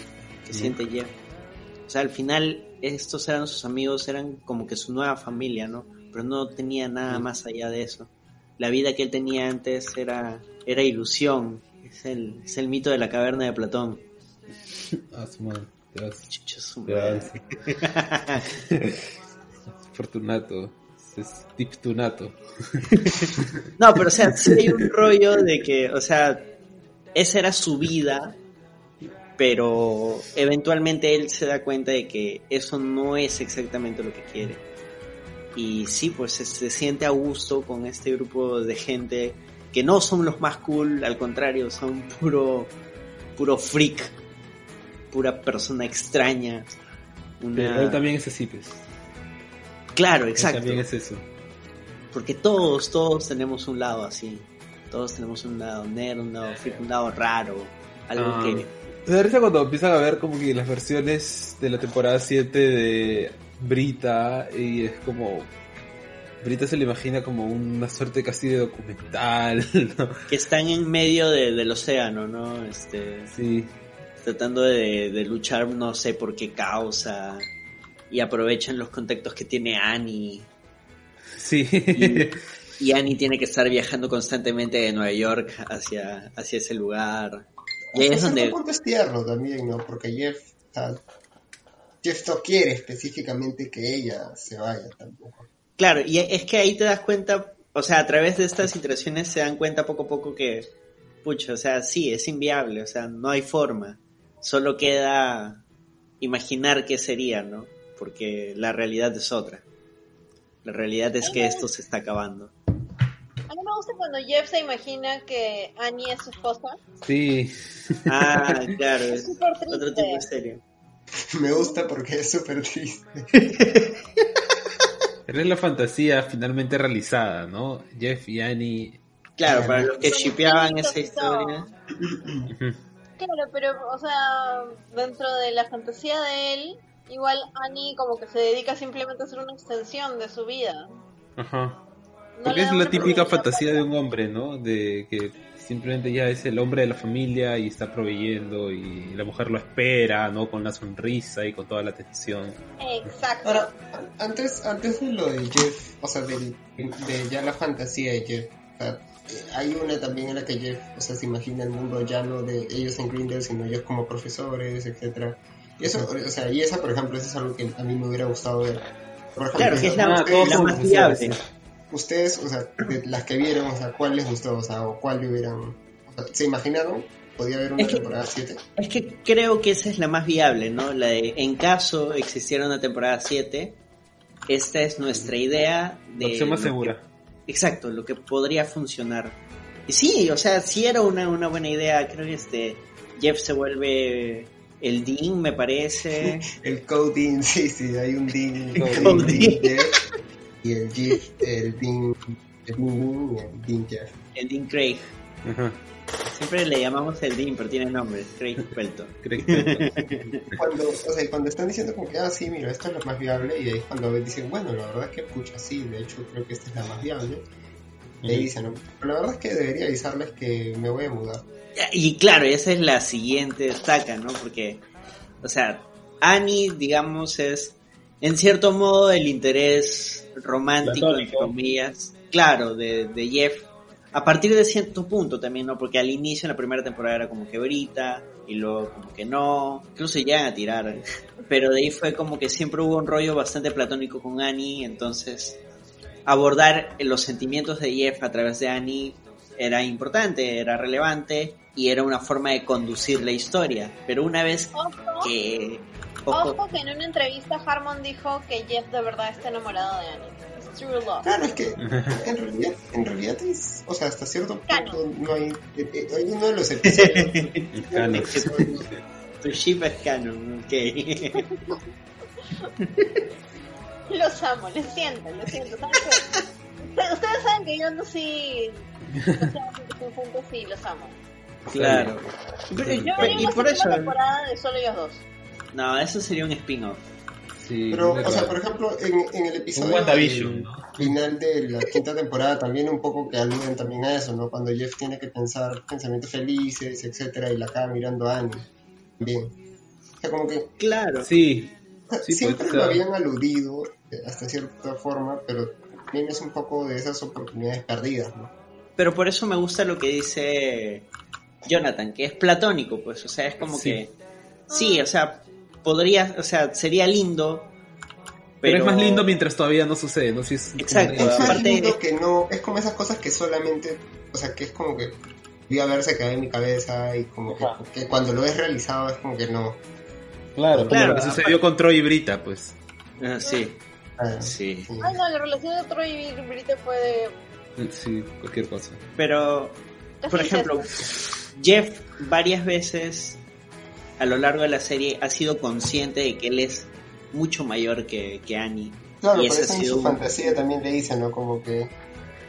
que siente Jeff. O sea, al final estos eran sus amigos, eran como que su nueva familia, ¿no? Pero no tenía nada más allá de eso. La vida que él tenía antes era, era ilusión. Es el, es el mito de la caverna de Platón. Ah, su madre. Te vas- Chucha su te madre. vas. Fortunato. Es Tiptunato. No, pero o sea, sí hay un rollo de que, o sea, esa era su vida, pero eventualmente él se da cuenta de que eso no es exactamente lo que quiere. Y sí, pues se, se siente a gusto con este grupo de gente que no son los más cool, al contrario, son puro, puro freak, pura persona extraña. Una... Pero él también es así, pues. Claro, Él exacto. también es eso. Porque todos, todos tenemos un lado así. Todos tenemos un lado nerd, un lado freak, un lado raro. Algo Ah. que... Me da risa cuando empiezan a ver como que las versiones de la temporada 7 de Brita y es como... Brita se le imagina como una suerte casi de documental, ¿no? que están en medio de- del océano, ¿no? Este, Sí, tratando de, de luchar no sé por qué causa. Y aprovechan los contactos que tiene Annie. sí. Y Annie tiene que estar viajando constantemente de Nueva York hacia, hacia ese lugar. Y es donde... punto es tierno también, ¿no? Porque Jeff, Jeff no quiere específicamente que ella se vaya tampoco. Claro, y es que ahí te das cuenta, o sea, a través de estas iteraciones se dan cuenta poco a poco que, pucha, o sea, sí, es inviable, o sea, no hay forma. Solo queda imaginar qué sería, ¿no? Porque la realidad es otra. La realidad es que esto se está acabando. A mí me gusta cuando Jeff se imagina que Annie es su esposa. Sí. Ah, claro, Es súper triste. otro tipo de serie. Me gusta porque es súper triste. Es la fantasía finalmente realizada, ¿no? Jeff y Annie... Claro, para los que infinitos esa historia. Claro, pero, o sea, dentro de la fantasía de él, igual Annie como que se dedica simplemente a hacer una extensión de su vida. Ajá. No Porque es la típica fantasía de un hombre, ¿no? De que simplemente ya es el hombre de la familia y está proveyendo y la mujer lo espera, ¿no? Con la sonrisa y con toda la atención. Exacto. Ahora, an- antes, antes de lo de Jeff, o sea, del- de, ya la fantasía de Jeff, hay una también en la que Jeff, o sea, se imagina el mundo ya no de ellos en Grindel, sino ellos como profesores, etcétera. Y eso, o sea, y esa, por ejemplo, eso es algo que a mí me hubiera gustado ver. Por ejemplo, Claro, que es la, la más viable. Ustedes, o sea, de las que vieron, o sea, ¿cuál les gustó? O sea, o cuál le hubieran... o sea, ¿Se imaginaron? ¿Podía haber una Es que- temporada 7? Es que creo que esa es la más viable, ¿no? La de, en caso existiera una temporada 7, esta es nuestra idea de... La opción más que- segura. exacto, lo que podría funcionar. Y sí, o sea, sí era una, una buena idea. Creo que este Jeff se vuelve el Dean, me parece. El Coding, sí, sí, hay un Dean, El un Dean. Dean Jeff, y el Jeff, el Dean, el Dean el Jeff. El Dean Craig. Ajá. Siempre le llamamos el Dean, pero tiene nombre, es Craig Pelton. Que- Cuando, o sea, cuando están diciendo como que, ah, sí, mira, esto es lo más viable, y ahí es cuando dicen, bueno, la verdad es que, pucha, sí, de hecho creo que esta es la más viable. Y ahí Ujú. dicen, ¿no? pero la verdad es que debería avisarles que me voy a mudar. Y claro, esa es la siguiente estaca, ¿no? Porque, o sea, Annie, digamos, es en cierto modo el interés romántico, entre comillas, claro, de, de Jeff. A partir de cierto punto también, ¿no? Porque al inicio, en la primera temporada, era como que brita, y luego como que no, incluso llegan a tirar. Pero de ahí fue como que siempre hubo un rollo bastante platónico con Annie, entonces abordar los sentimientos de Jeff a través de Annie era importante, era relevante y era una forma de conducir la historia. Pero una vez que... Ojo, que en una entrevista Harmon dijo que Jeff de verdad está enamorado de Annie. Es true love. Claro, es que en realidad, en realidad es, o sea, hasta cierto punto no hay, eh, eh, hay uno de los episodios. Tu ship es canon, ok. Los amo, lo siento, lo siento. Ustedes saben que yo no sí. Y los amo. claro. Yo y una por segunda eso... temporada de solo ellos dos. No, eso sería un spin-off. Sí, Pero, o sea, por ejemplo, en, en el episodio Un WandaVision, del ¿no? final de la quinta temporada también un poco que aluden también a eso, ¿no? Cuando Jeff tiene que pensar pensamientos felices, etcétera, y la acaba mirando a Annie. Bien. O sea, como que Claro. Sí, Sí, siempre pues, lo habían aludido eh, hasta cierta forma, pero también es un poco de esas oportunidades perdidas, ¿no? Pero por eso me gusta lo que dice Jonathan, que es platónico, pues, o sea, es como Sí. que sí, o sea, podría, o sea, sería lindo, pero, pero, es más lindo mientras todavía no sucede, ¿no? Si es Exacto. Es más aparte- lindo que no, es como esas cosas que solamente, o sea, que es como que vi a verse caer en mi cabeza y como que, cuando lo ves realizado es como que no. Claro, como Claro, lo que sucedió con Troy y Brita, pues. Ah, sí, Ah, sí, sí. Ay, no, la relación de Troy y Brita fue de. Sí, cualquier cosa. pero por ejemplo. Jeff varias veces a lo largo de la serie ha sido consciente de que él es mucho mayor que, que Annie. Claro, y ha eso en su un- fantasía también le dice, ¿no? Como que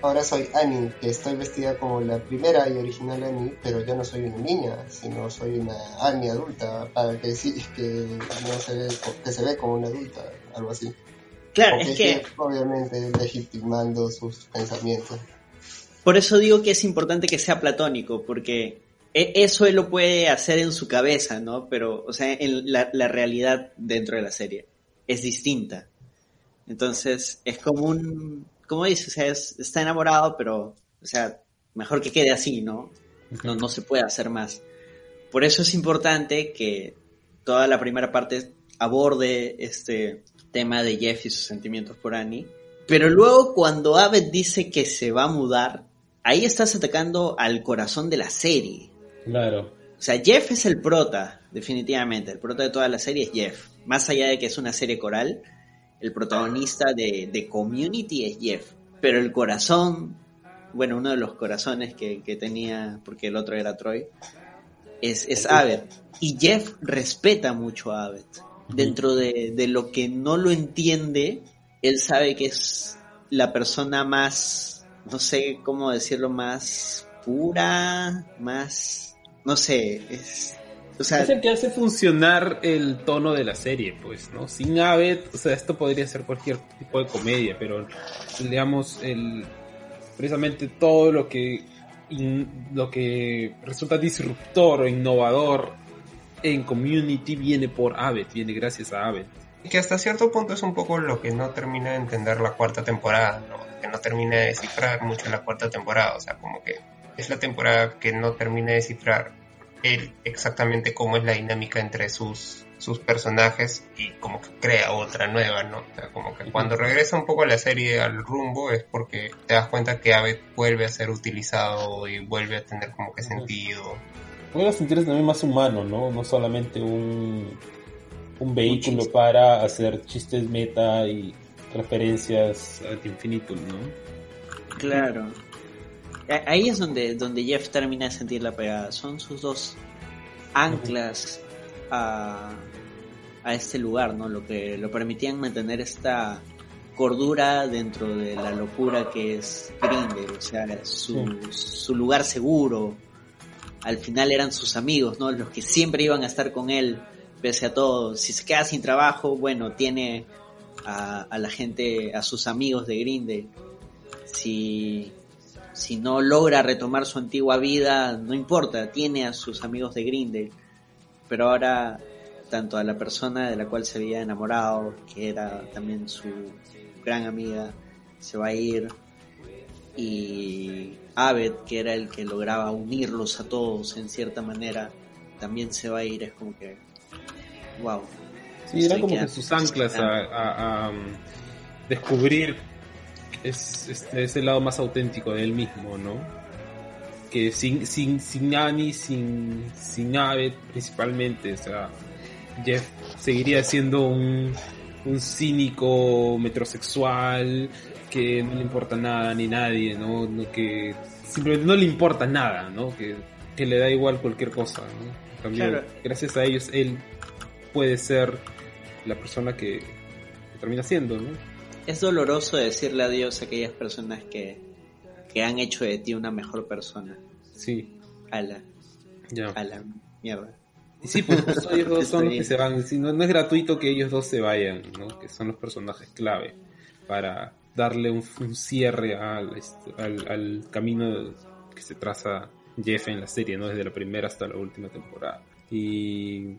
ahora soy Annie, que estoy vestida como la primera y original Annie, pero yo no soy una niña, sino soy una Annie adulta, para que sí, que no se ve, que se ve como una adulta, algo así. Claro, Porque es que obviamente legitimando sus pensamientos. Por eso digo que es importante que sea platónico, porque eso él lo puede hacer en su cabeza, ¿no? Pero, o sea, en la, realidad dentro de la serie es distinta. Entonces, es como un, como dices, está enamorado, pero, o sea, mejor que quede así, ¿no? No, no se puede hacer más. Por eso es importante que toda la primera parte aborde este tema de Jeff y sus sentimientos por Annie. Pero luego cuando Abed dice que se va a mudar, ahí estás atacando al corazón de la serie. Claro. O sea, Jeff es el prota, definitivamente. El prota de toda la serie es Jeff. Más allá de que es una serie coral, el protagonista de, de Community es Jeff. Pero el corazón, bueno, uno de los corazones que, que tenía, porque el otro era Troy, es, es Abed. Y Jeff respeta mucho a Abed. Dentro de, de lo que no lo entiende, él sabe que es la persona más, no sé cómo decirlo, más pura, más, no sé, es, o sea, Es el que hace funcionar el tono de la serie, pues, ¿no? Sin Abed, o sea, esto podría ser cualquier tipo de comedia, pero digamos, el precisamente todo lo que in- lo que resulta disruptor o innovador en community viene por Abed, viene gracias a Abed. que hasta cierto punto es un poco lo que no termina de entender la cuarta temporada, ¿no? que no termina de descifrar mucho la cuarta temporada, o sea, como que es la temporada que no termina de descifrar él exactamente cómo es la dinámica entre sus, sus personajes y como que crea otra nueva, ¿no? O sea, como que cuando regresa un poco la serie al rumbo es porque te das cuenta que Abed vuelve a ser utilizado y vuelve a tener como que sentido. Vuelve a sentirse también más humano, ¿no? No solamente un, un vehículo para hacer chistes meta y referencias ad infinitum, ¿no? Claro. Ahí es donde, donde Jeff termina de sentir la pegada. Son sus dos anclas a, a este lugar, ¿no? Lo que lo permitían mantener esta cordura dentro de la locura que es Grindel, o sea, su, su lugar seguro. Al final eran sus amigos, ¿no? Los que siempre iban a estar con él, pese a todo. Si se queda sin trabajo, bueno, tiene a, a la gente, a sus amigos de Grindel. Si, si no logra retomar su antigua vida, no importa, tiene a sus amigos de Grindel. Pero ahora, tanto a la persona de la cual se había enamorado, que era también su gran amiga, se va a ir. Y Abed, que era el que lograba unirlos a todos en cierta manera, también se va a ir. Es como que, wow. Sí, Estoy como que sus anclas a, a- a, um, descubrir es, este, ese lado más auténtico de él mismo, ¿no? Que sin, sin, sin Annie, sin, sin Abed principalmente, o sea, Jeff seguiría siendo un, un cínico metrosexual que no le importa nada ni nadie, ¿no? No, que simplemente no le importa nada, ¿no? Que, que le da igual cualquier cosa, ¿no? Cambio, Claro. gracias a ellos, él puede ser la persona que, que termina siendo, ¿no? Es doloroso decirle adiós a aquellas personas que, que han hecho de ti una mejor persona. Sí, A la, ya. a la mierda. Y sí, pues justo ellos dos son los que se van. No, no es gratuito que ellos dos se vayan, ¿no? Que son los personajes clave para darle un, un cierre al, este, al, al camino que se traza Jeff en la serie, ¿no? Desde la primera hasta la última temporada. Y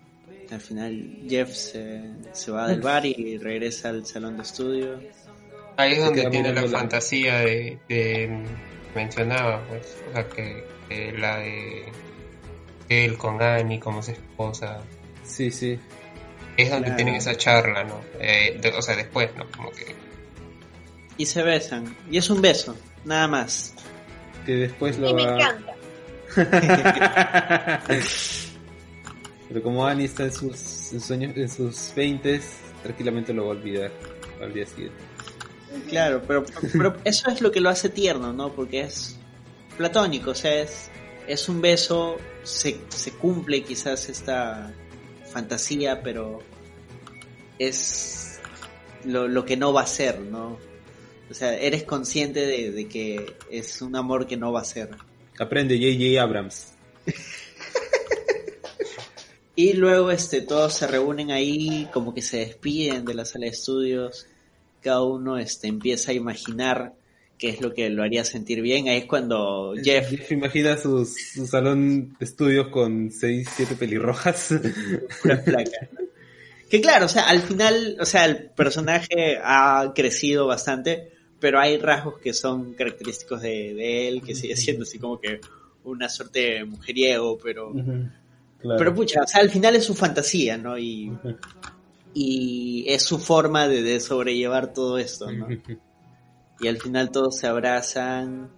Al final Jeff se, se va del bar y regresa al salón de estudio. Ahí es donde tiene la fantasía de, de- mencionaba, pues, o sea, que, que la de él con Annie como su esposa, sí, sí. es donde Claro. tienen esa charla, ¿no? Eh, de- o sea, después, ¿no? Como que Y se besan. Y es un beso, nada más. Que después lo Y me va... encanta. Pero como Annie está en sus, en sueños, en sus 20 tranquilamente lo va a olvidar al día siguiente. Claro, pero, pero eso es lo que lo hace tierno, ¿no? Porque es platónico, o sea, es, es un beso, se, se cumple quizás esta fantasía, pero es lo, lo que no va a ser, ¿no? O sea, eres consciente de, de que es un amor que no va a ser. Aprende J.J. Abrams. Y luego este, todos se reúnen ahí, como que se despiden de la sala de estudios. Cada uno este, empieza a imaginar qué es lo que lo haría sentir bien. Ahí es cuando Jeff, Jeff imagina sus- su salón de estudios con 6, 7 pelirrojas. pura placa. Que claro, o sea, al final, o sea, el personaje ha crecido bastante, pero hay rasgos que son característicos de, de él, que sigue siendo así como que una suerte de mujeriego, pero... Claro. Pero pucha, o sea, al final es su fantasía, ¿no? Y, y es su forma de, de sobrellevar todo esto, ¿no? Y al final todos se abrazan.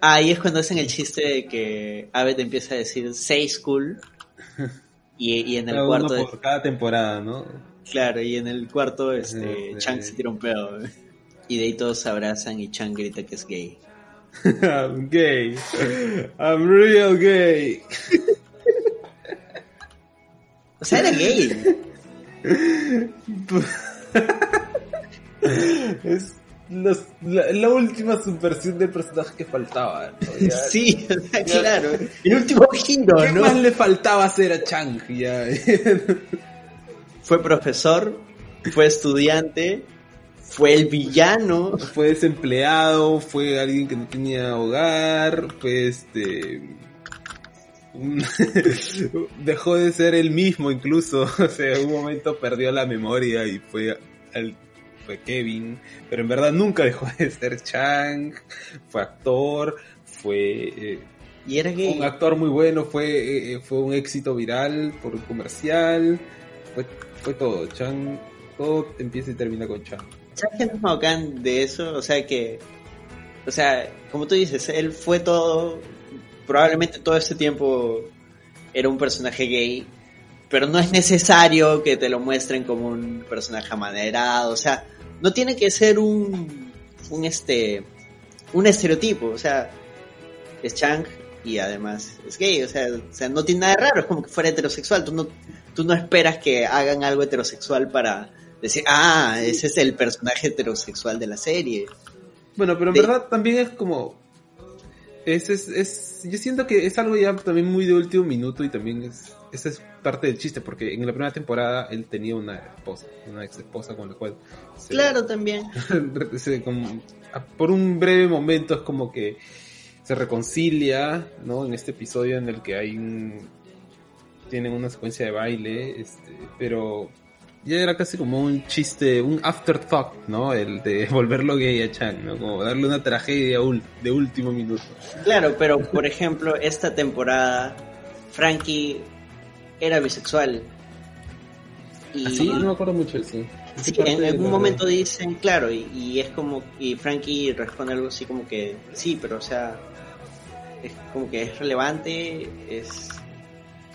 Ah, y es cuando hacen el chiste de que Abed empieza a decir say school. Y, y en el Cada cuarto, uno por cada temporada, ¿no? claro, y en el cuarto este, Este- Chang se tira un pedo. ¿eh? Y de ahí todos se abrazan y Chang grita que es gay. I'm gay. I'm real gay. O sea, era gay. Es los- la, la última subversión del personaje que faltaba. ¿no? Ya- Sí, o sea, claro. El último giro, ¿Qué ¿no? más le faltaba hacer a Chang? Ya. Fue profesor, fue estudiante, fue el villano. fue desempleado, fue alguien que no tenía hogar, fue este dejó de ser el mismo incluso, o sea, en un momento perdió la memoria y fue al- fue Kevin, pero en verdad nunca dejó de ser Chang, fue actor, fue eh, Y era gay. un actor muy bueno, fue, eh, fue un éxito viral por un comercial, fue, fue todo, Chang, todo empieza y termina con Chang. ¿Sabes qué es más bacán de eso? O sea que, o sea, como tú dices, él fue todo, probablemente todo ese tiempo era un personaje gay, pero no es necesario que te lo muestren como un personaje amanerado, o sea, no tiene que ser un, un este, un estereotipo, o sea, es Chang y además es gay, o sea, o sea, no tiene nada de raro, es como que fuera heterosexual, tú no, tú no esperas que hagan algo heterosexual para decir, ah, ese es el personaje heterosexual de la serie. Bueno, pero en verdad también es como. Es, es, es- yo siento que es algo ya también muy de último minuto y también es. Esa es parte del chiste, porque en la primera temporada él tenía una esposa, una ex esposa con la cual. se- Claro, también. se- como- a- por un breve momento es como que se reconcilia, ¿no? En este episodio en el que hay un. Tienen una secuencia de baile, este, pero ya era casi como un chiste, un afterthought, ¿no? El de volverlo gay a Chang, ¿no? Como darle una tragedia de último minuto. Claro, pero por ejemplo, esta temporada, Frankie era bisexual. Y Sí, no me acuerdo mucho eso. Sí, Parte en algún momento dicen, claro, y, y es como, y Frankie responde algo así como que, sí, pero o sea, es como que es relevante, es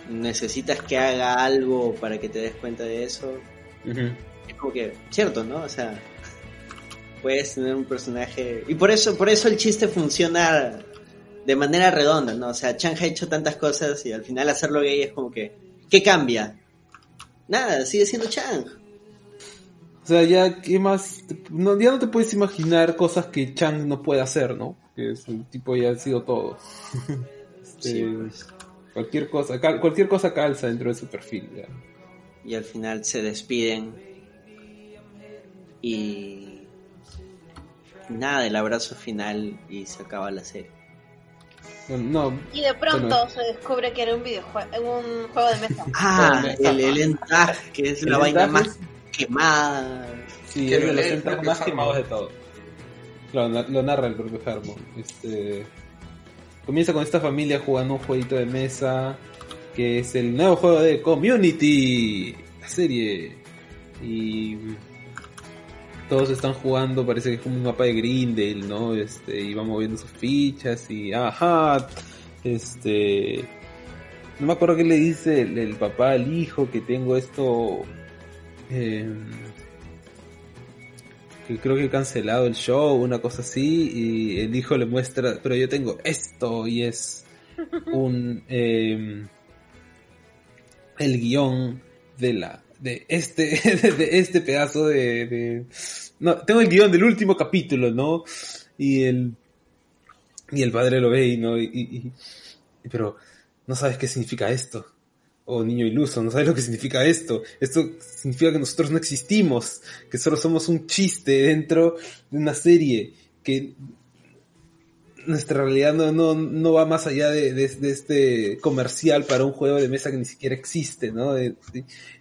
necesitas que haga algo para que te des cuenta de eso. Es como que, cierto, ¿no? O sea, puedes tener un personaje, y por eso, por eso el chiste funciona de manera redonda, ¿no? O sea, Chang ha hecho tantas cosas y al final hacerlo gay es como que, ¿qué cambia? Nada, sigue siendo Chang. O sea, ya, ¿qué más? No, ya no te puedes imaginar cosas que Chang no puede hacer, ¿no? Que es un tipo ya ha sido todo. Este, Sí, pues. Cualquier cosa, cal- cualquier cosa calza dentro de su perfil. ya. Y al final se despiden y nada el abrazo final y se acaba la serie No, Y de pronto Bueno. se descubre que era un videojuego, un juego de mesa. ah el, el encaje que es El la vaina más quemada sí, Que es de los propio más quemados de todo. Lo, lo narra el propio Harmon. Este, comienza con esta familia jugando un jueguito de mesa que es el nuevo juego de Community, la serie. Y todos están jugando, parece que es como un mapa de Grindel, ¿no? Este, y van moviendo sus fichas y ajá, este no me acuerdo qué le dice el, papá al hijo que tengo esto eh, que creo que he cancelado el show, una cosa así, y el hijo le muestra, pero yo tengo esto y es un eh, el guion de la de este de este pedazo de, no tengo el guion del último capítulo no y el y el padre lo ve y no y, y- pero no sabes qué significa esto. O niño iluso no sabes lo que significa esto. Esto significa que nosotros no existimos que solo somos un chiste dentro de una serie que nuestra realidad no, no, no va más allá de, de- este comercial para un juego de mesa que ni siquiera existe, ¿no?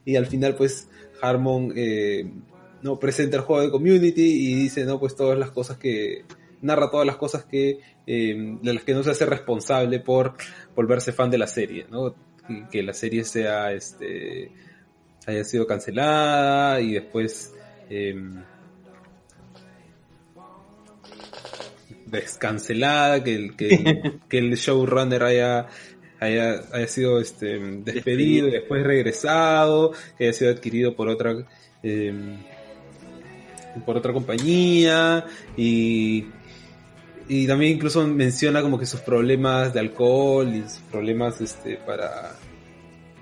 Y al final, pues, Harmon eh, no presenta el juego de community y dice, no, pues todas las cosas que narra todas las cosas que eh, de las que no se hace responsable por volverse fan de la serie, ¿no? Que, que la serie sea, este, haya sido cancelada y después em, descancelada, que el, que el, que el showrunner haya, haya, haya sido este, despedido y después regresado, que haya sido adquirido por otra eh, por otra compañía y y también incluso menciona como que sus problemas de alcohol y sus problemas este para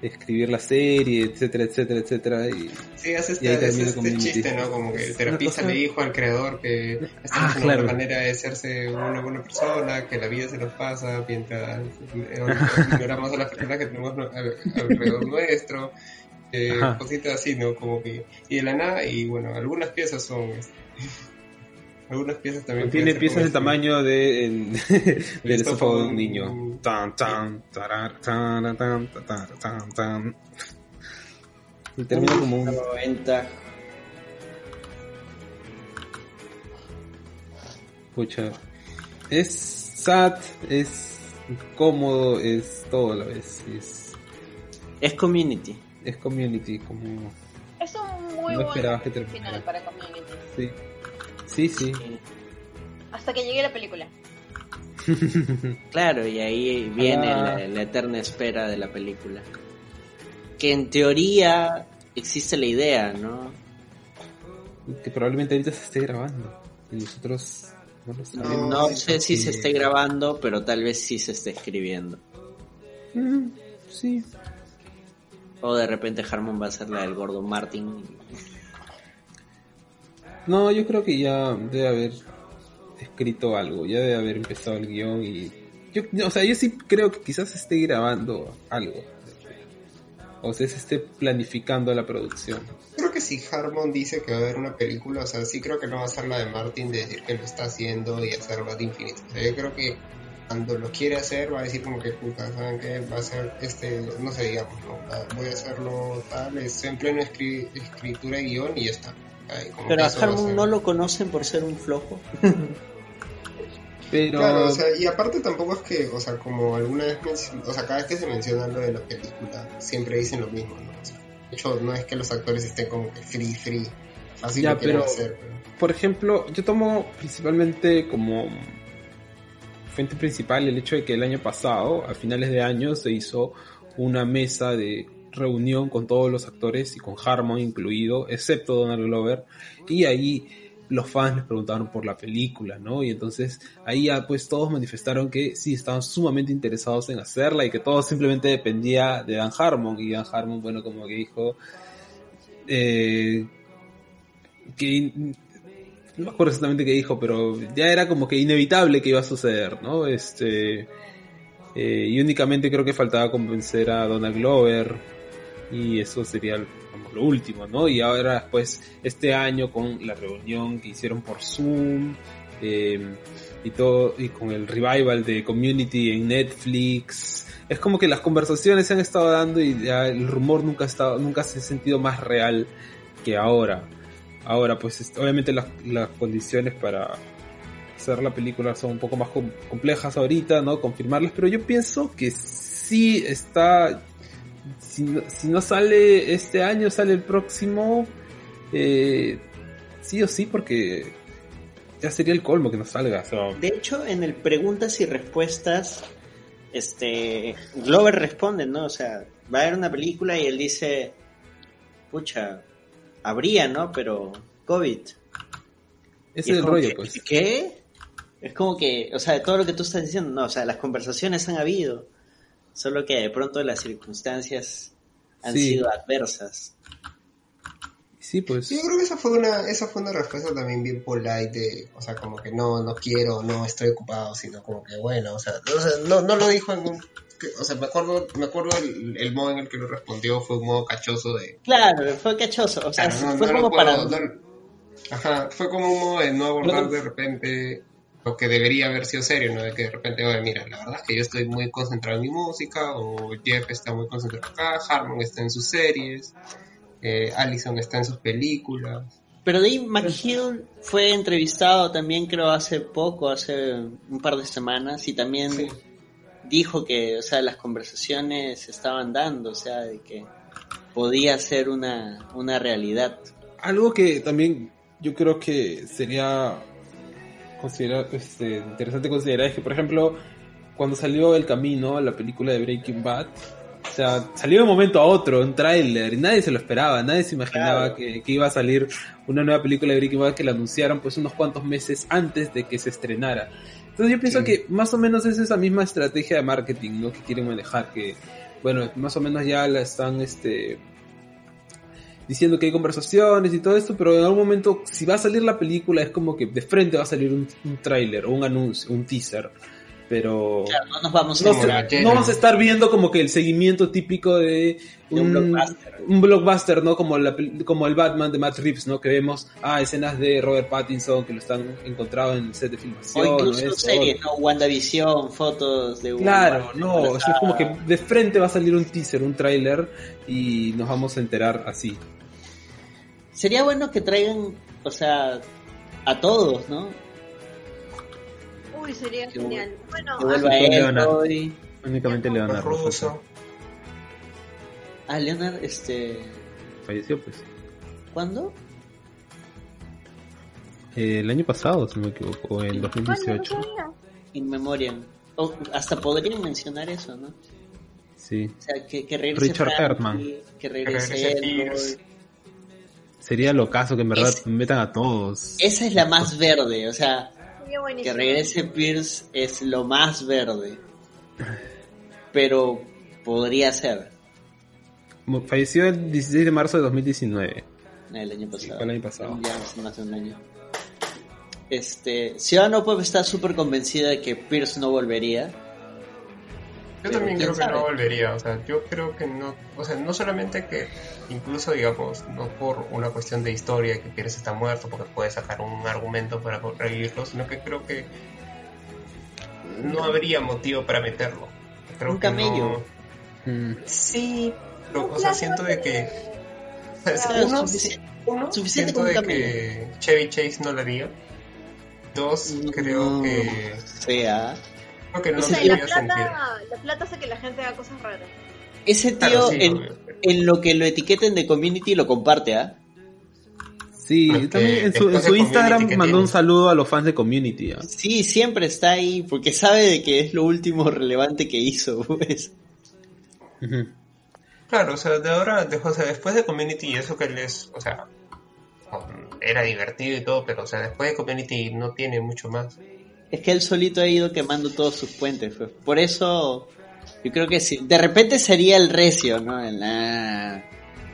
escribir la serie, etcétera, etcétera, etcétera. Y, Sí, hace Y ahí este, hace este chiste, ¿no? Como que el terapista una cosa- le dijo al creador que esta Ah, es una claro. buena manera de hacerse una buena persona, que la vida se nos pasa mientras ignoramos a las personas que tenemos al- alrededor nuestro. Eh, cositas así, ¿no? Como que, y de la nada, y bueno, algunas piezas son este, Algunas piezas también. Tiene piezas del como tamaño de, el- del de un niño. Tan, tan, tarar, tan, tan, tan, tan, tan. Y termina como un... 90. Pucha. Es sad, es cómodo, es todo a la vez. Es, Es community. es community, como... Es un muy No buen esperabas que terminara. final para Community. Sí, sí. sí. Hasta que llegue la película. Claro, y ahí viene Ah. la, la eterna espera de la película. Que en teoría existe la idea, ¿no? Que probablemente ahorita se esté grabando. Y nosotros no lo sabemos. No, sé si se esté grabando, pero tal vez sí se esté escribiendo. Mm, sí. O de repente Harmon va a ser la del gordo Martin. No, yo creo que ya debe haber escrito algo, ya debe haber empezado el guion y... Yo, o sea, yo sí creo que quizás esté grabando algo. O sea, se esté planificando la producción. Creo que si Harmon dice que va a haber una película, o sea, sí creo que no va a ser la de Martin de decir que lo está haciendo y hacerlo de infinito. O sea, yo creo que cuando lo quiere hacer va a decir como que puta, ¿saben qué? Va a ser este, no sé, digamos, ¿no? Voy a hacerlo tal, estoy en pleno escri- escritura y guion y ya está. Ay, como Pero que a Harmon ser. no lo conocen por ser un flojo. Pero... Claro, o sea, y aparte tampoco es que, o sea, como alguna vez, o sea, cada vez que se menciona lo de la película, siempre dicen lo mismo, ¿no? O sea, de hecho, no es que los actores estén como que free, free, fácil Ya, lo quieren pero- hacer, pero... por ejemplo, yo tomo principalmente como fuente principal el hecho de que el año pasado, a finales de año, se hizo una mesa de reunión con todos los actores y con Harmon incluido, excepto Donald Glover, y ahí los fans les preguntaron por la película, ¿no? Y entonces ahí ya pues todos manifestaron que sí estaban sumamente interesados en hacerla y que todo simplemente dependía de Dan Harmon y Dan Harmon, bueno, como que dijo eh, que no me acuerdo exactamente qué dijo, pero ya era como que inevitable que iba a suceder, ¿no? Este eh, y únicamente creo que faltaba convencer a Donald Glover y eso sería como lo último, ¿no? Y ahora pues este año con la reunión que hicieron por Zoom eh, y todo y con el revival de Community en Netflix es como que las conversaciones se han estado dando y ya el rumor nunca ha estado nunca se ha sentido más real que ahora ahora pues obviamente las, las condiciones para hacer la película son un poco más com- complejas ahorita no confirmarlas pero yo pienso que sí está si no, si no sale este año sale el próximo eh, sí o sí porque ya sería el colmo que no salga De hecho, en el preguntas y respuestas, este Glover responde, ¿no? O sea, va a haber una película y él dice, pucha, habría, ¿no? Pero COVID. ese es el rollo que, pues ¿Qué? Es como que, o sea, de todo lo que tú estás diciendo, no, o sea, las conversaciones han habido, solo que de pronto las circunstancias han Sí. sido adversas. sí pues Yo creo que esa fue una, esa fue una respuesta también bien polite de, o sea, como que no, no quiero, no estoy ocupado, sino como que bueno, o sea, o sea, no, no lo dijo en un, que- o sea, me acuerdo, me acuerdo el, el modo en el que lo respondió fue un modo cachoso de, Claro, fue cachoso, o sea, Claro, no- fue no como puedo- para... no- ajá, fue como un modo de no abordar de repente lo que debería haber sido serio, ¿no? De que de repente, oye, mira, la verdad es que yo estoy muy concentrado en mi música, o Jeff está muy concentrado acá, Harmon está en sus series, eh, Allison está en sus películas. Pero ahí McHugh fue entrevistado también creo hace poco, hace un par de semanas, y también Sí. Dijo que, o sea, las conversaciones se estaban dando, o sea, de que podía ser una, una realidad. algo que también yo creo que sería considerar, este, interesante considerar es que, por ejemplo, cuando salió El Camino, la película de Breaking Bad, o sea, salió de un momento a otro, un tráiler, y nadie se lo esperaba, nadie se imaginaba Claro. que, que iba a salir una nueva película de Breaking Bad que la anunciaron pues unos cuantos meses antes de que se estrenara. Entonces yo pienso Sí. que más o menos es esa misma estrategia de marketing, ¿no? Que quieren manejar, que, bueno, más o menos ya la están, este, diciendo que hay conversaciones y todo esto, pero en algún momento, si va a salir la película, es como que de frente va a salir un, un tráiler o un anuncio, un teaser. Pero Claro, no nos vamos a no, demorar. se- no vamos a estar viendo como que el seguimiento típico de De un blockbuster. un blockbuster, ¿no? Como, la como el Batman de Matt Reeves, ¿no? Que vemos, ah, escenas de Robert Pattinson que lo están encontrado en el set de filmación. O incluso esto, series, ¿no? WandaVision, fotos de Claro, no, es como que de frente va a salir un teaser, un tráiler y nos vamos a enterar así. Sería bueno que traigan, o sea, a todos, ¿no? Uy, sería Que genial. Bueno, Que vuelva con Leonard. Únicamente Leonardo ruso. Ah, Leonard, este... falleció, pues. ¿Cuándo? Eh, el año pasado, si no me equivoco, o en 2018. In Memoriam. O hasta podrían mencionar eso, ¿no? Sí. O sea, que, que regrese Richard Erdman. Que regrese. Eloy. Sería lo caso que en verdad Es- metan a todos. Esa es la más verde, o sea, sería que regrese Pierce es lo más verde. Pero podría ser Falleció el 16 de marzo de 2019. el año pasado. el año pasado. Ya hace más de un año. Este, Ciudadano Pop está súper convencida de que Pierce no volvería. Yo también creo que sabe. no volvería, o sea, yo creo que no, o sea, no solamente que, incluso digamos, no por una cuestión de historia que Pierce está muerto, porque puede sacar un argumento para revivirlo, sino que creo que no habría motivo para meterlo. Creo Un camello. no- Mm. Sí, pero, o sea, siento de que, o sea, Claro, uno, sufici- uno, suficiente siento de camello. que Chevy Chase no lo haría. Dos, creo No que, sea. Creo que no No sé, la plata, la plata hace que la gente haga cosas raras. Ese tío, Claro, sí, en, lo que lo etiqueten de community, lo comparte, ¿ah? Sí, Porque también en su, en Instagram mandó tiene. un saludo a los fans de Community. ¿ah? Sí, siempre está ahí, porque sabe de que es lo último relevante que hizo, pues. Claro, o sea, de ahora, de- o sea, después de Community y eso que él es, o sea, era divertido y todo, pero, o sea, después de Community no tiene mucho más. Es que él solito ha ido quemando todos sus puentes, pues. Por eso, yo creo que sí. De repente sería el recio, ¿no? El, ah,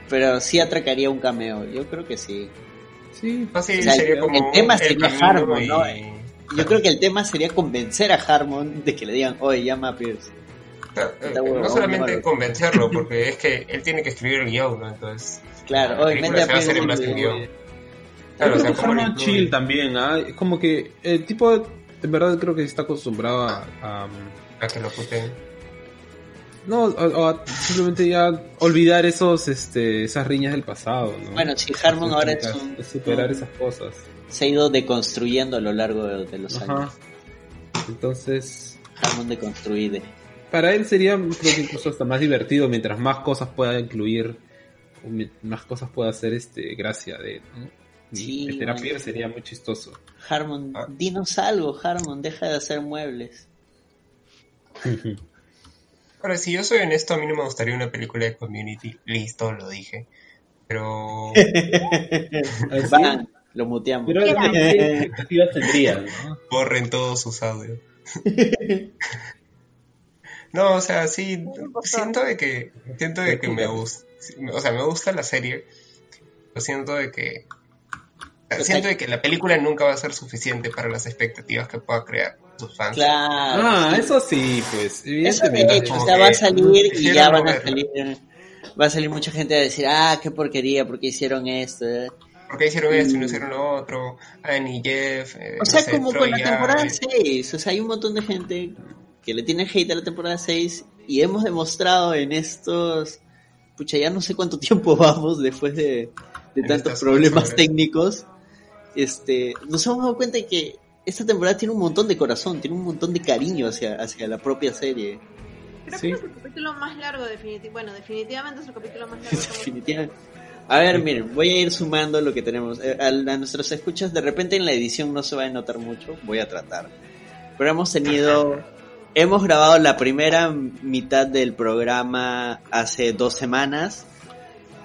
pero sí atracaría un cameo, yo creo que sí. Sí, Así O sea, sería el como tema el sería camino Harmon, y- ¿no? Yo creo que el tema sería convencer a Harmon de que le digan, oye, llama a Pierce. Claro, eh, Está bueno, no solamente convencerlo, porque es que él tiene que escribir el guion, ¿no? Entonces, Claro, la mete a se va a hacer en al y- guion. Yo Claro, o creo sea, que Harmon chill también, ¿ah? Es como que el tipo, en verdad creo que está acostumbrado a... a, A que lo puten. no, o- o a simplemente ya olvidar esos, este, esas riñas del pasado, ¿no? Bueno, si Harmon ahora es un, superar un- esas cosas. se ha ido deconstruyendo a lo largo de, de los Ajá. años. Entonces, Harmon deconstruido. para él sería, creo que incluso hasta más divertido mientras más cosas pueda incluir, más cosas pueda hacer este, gracia de él, ¿no? Sí, meter a. Pierre sería muy chistoso. Harmon, Ah. dinos algo, Harmon, deja de hacer muebles. Ahora, si yo soy honesto, a mí no me gustaría una película de Community. Listo, lo dije. Pero... Van, lo muteamos. Pero. ¿qué expectativas tendrían, no? borren todos sus audios. no, o sea, sí, siento de que, siento de que me gusta, o sea, me gusta la serie, pero siento de que, siento de que la película nunca va a ser suficiente para las expectativas que pueda crear sus fans. Claro. Ah, eso sí, pues, Eso hecho, o sea, va a salir y ya van a salir, va a salir mucha gente a decir, ah, qué porquería, porque hicieron esto. eh?". ¿Por qué hicieron esto y no hicieron lo otro? Annie, Jeff, eh, O no sea, sé, como con la temporada 6, o sea, hay un montón de gente que le tiene hate a la temporada 6 y hemos demostrado en estos, pucha, ya no sé cuánto tiempo vamos después de, tantos problemas técnicos, este, nos hemos dado cuenta de que esta temporada tiene un montón de corazón, tiene un montón de cariño hacia, hacia la propia serie. Creo Sí. que es el capítulo más largo, definitivamente. Bueno, definitivamente es el capítulo más largo. Definitivamente. A ver, miren, voy a ir sumando lo que tenemos. Eh, A, a nuestros escuchas, de repente en la edición no se va a notar mucho, voy a tratar. Pero hemos tenido, hemos grabado la primera mitad del programa hace dos semanas.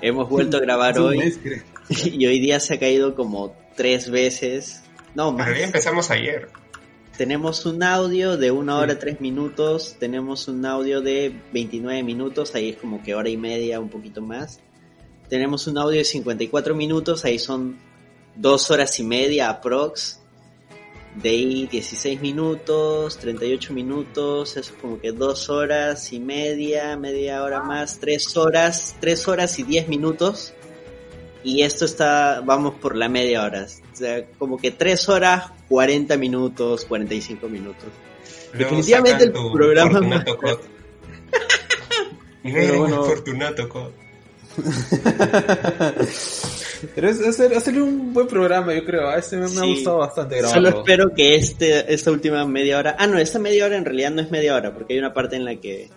Hemos vuelto a grabar hoy mes, creo. y hoy día se ha caído como tres veces. No, más. realidad empezamos ayer. Tenemos un audio de una hora tres minutos, tenemos un audio de 29 minutos, ahí es como que hora y media, un poquito más. Tenemos un audio de 54 minutos, ahí son dos horas y media aprox. De ahí 16 minutos, 38 minutos, eso es como que dos horas y media, media hora más, tres horas, tres horas y 10 minutos. Y esto está, vamos por la media hora. O sea, como que tres horas, 40 minutos, 45 minutos. Luego Definitivamente el programa Fortunato más- Code. Pero bueno. Fortunato Code. Pero es hacer, hacerle un buen programa, yo creo. A este me, me ha gustado bastante Solo grabarlo. espero que este, esta última media hora. Ah, no, esta media hora en realidad no es media hora, porque hay una parte en la que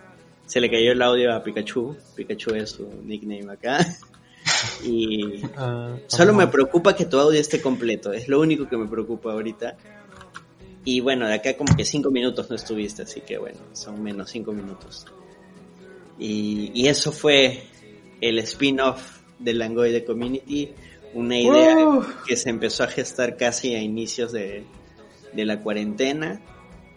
se le cayó el audio a Pikachu. Pikachu es su nickname acá. Y Ah, solo me preocupa que tu audio esté completo. Es lo único que me preocupa ahorita. Y bueno, de acá como que cinco minutos no estuviste, así que bueno, son menos cinco minutos. Y, y eso fue el spin-off del Langoy de Community. Una idea Uh. que se empezó a gestar casi a inicios de, de la cuarentena.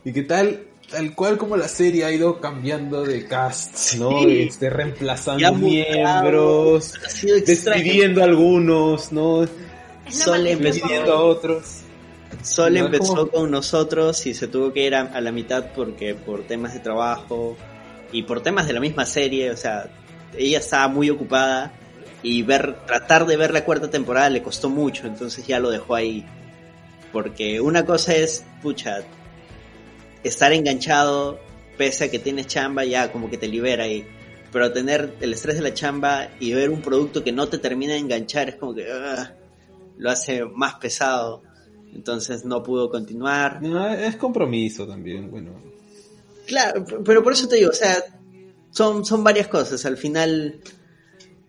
¿Y qué tal? Tal cual como la serie ha ido cambiando de cast, ¿no? Sí. Este, reemplazando miembros, Ha sido extraño. despidiendo a algunos, ¿no? Sol empezó- Despidiendo a otros. Sol empezó ¿cómo? con nosotros y se tuvo que ir a, a la mitad porque por temas de trabajo y por temas de la misma serie, o sea, ella estaba muy ocupada y ver tratar de ver la cuarta temporada le costó mucho, entonces ya lo dejó ahí. Porque una cosa es, pucha, estar enganchado pese a que tienes chamba ya como que te libera y pero tener el estrés de la chamba y ver un producto que no te termina de enganchar es como que ah, lo hace más pesado. Entonces no pudo continuar. No, es compromiso también, bueno. Claro, pero por eso te digo, o sea, son, son varias cosas. Al final,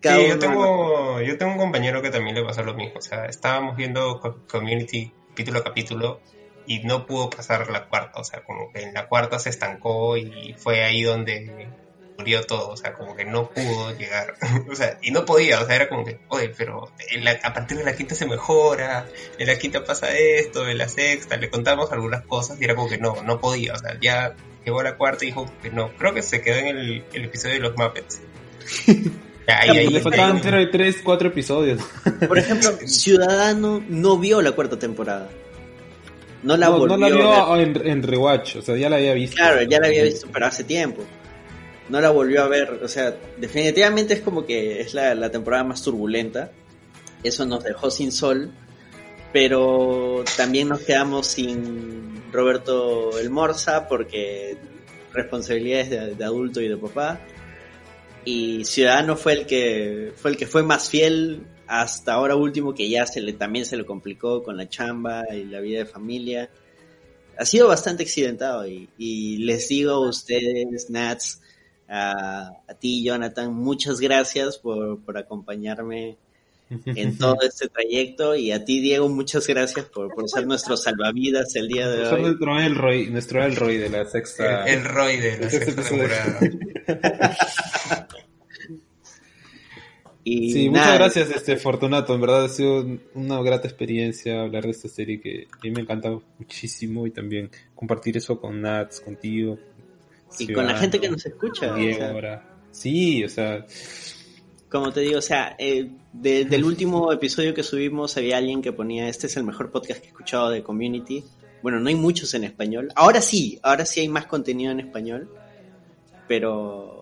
cada Sí, uno- yo tengo, yo tengo un compañero que también le pasó lo mismo. O sea, estábamos viendo Co- Community capítulo a capítulo y no pudo pasar la cuarta. O sea, como que en la cuarta se estancó y fue ahí donde murió todo. O sea, como que no pudo llegar. o sea, y no podía. O sea, era como que, oye, pero en la- a partir de la quinta se mejora. En la quinta pasa esto, en la sexta. Le contamos algunas cosas y era como que no, no podía. O sea, ya llegó a la cuarta y dijo que no. Creo que se quedó en el, el episodio de los Muppets. Ya, ahí, ahí, le faltaban ahí. tres, tres, cuatro episodios. Por ejemplo, Ciudadano no vio la cuarta temporada. No la no, volvió no la a ver. vio en, en Rewatch, o sea, ya la había visto. Claro, ya la había visto, pero hace tiempo. No la volvió a ver. O sea, definitivamente es como que es la, la temporada más turbulenta. Eso nos dejó sin sol. Pero también nos quedamos sin Roberto El Morza porque responsabilidades de, de adulto y de papá. Y Ciudadano fue el que fue el que fue más fiel hasta ahora último que ya se le también se le complicó con la chamba y la vida de familia ha sido bastante accidentado y, y les digo a ustedes, Nats, a, a ti, Jonathan, muchas gracias por, por acompañarme en todo este trayecto y a ti, Diego, muchas gracias por, por ser nuestro salvavidas el día de hoy. nuestro Elroy, nuestro Elroy de la sexta. El, el Roy de la sexta temporada. Y Sí, nada, muchas gracias, este Fortunato. En verdad ha sido una grata experiencia hablar de esta serie que a mí me encanta muchísimo y también compartir eso con Nats, contigo. Y con la gente que nos escucha. o Diego sea, ahora. Sí, o sea, como te digo, o sea, eh, de- del último episodio que subimos había alguien que ponía, este es el mejor podcast que he escuchado de Community. Bueno, no hay muchos en español. Ahora sí, ahora sí hay más contenido en español. Pero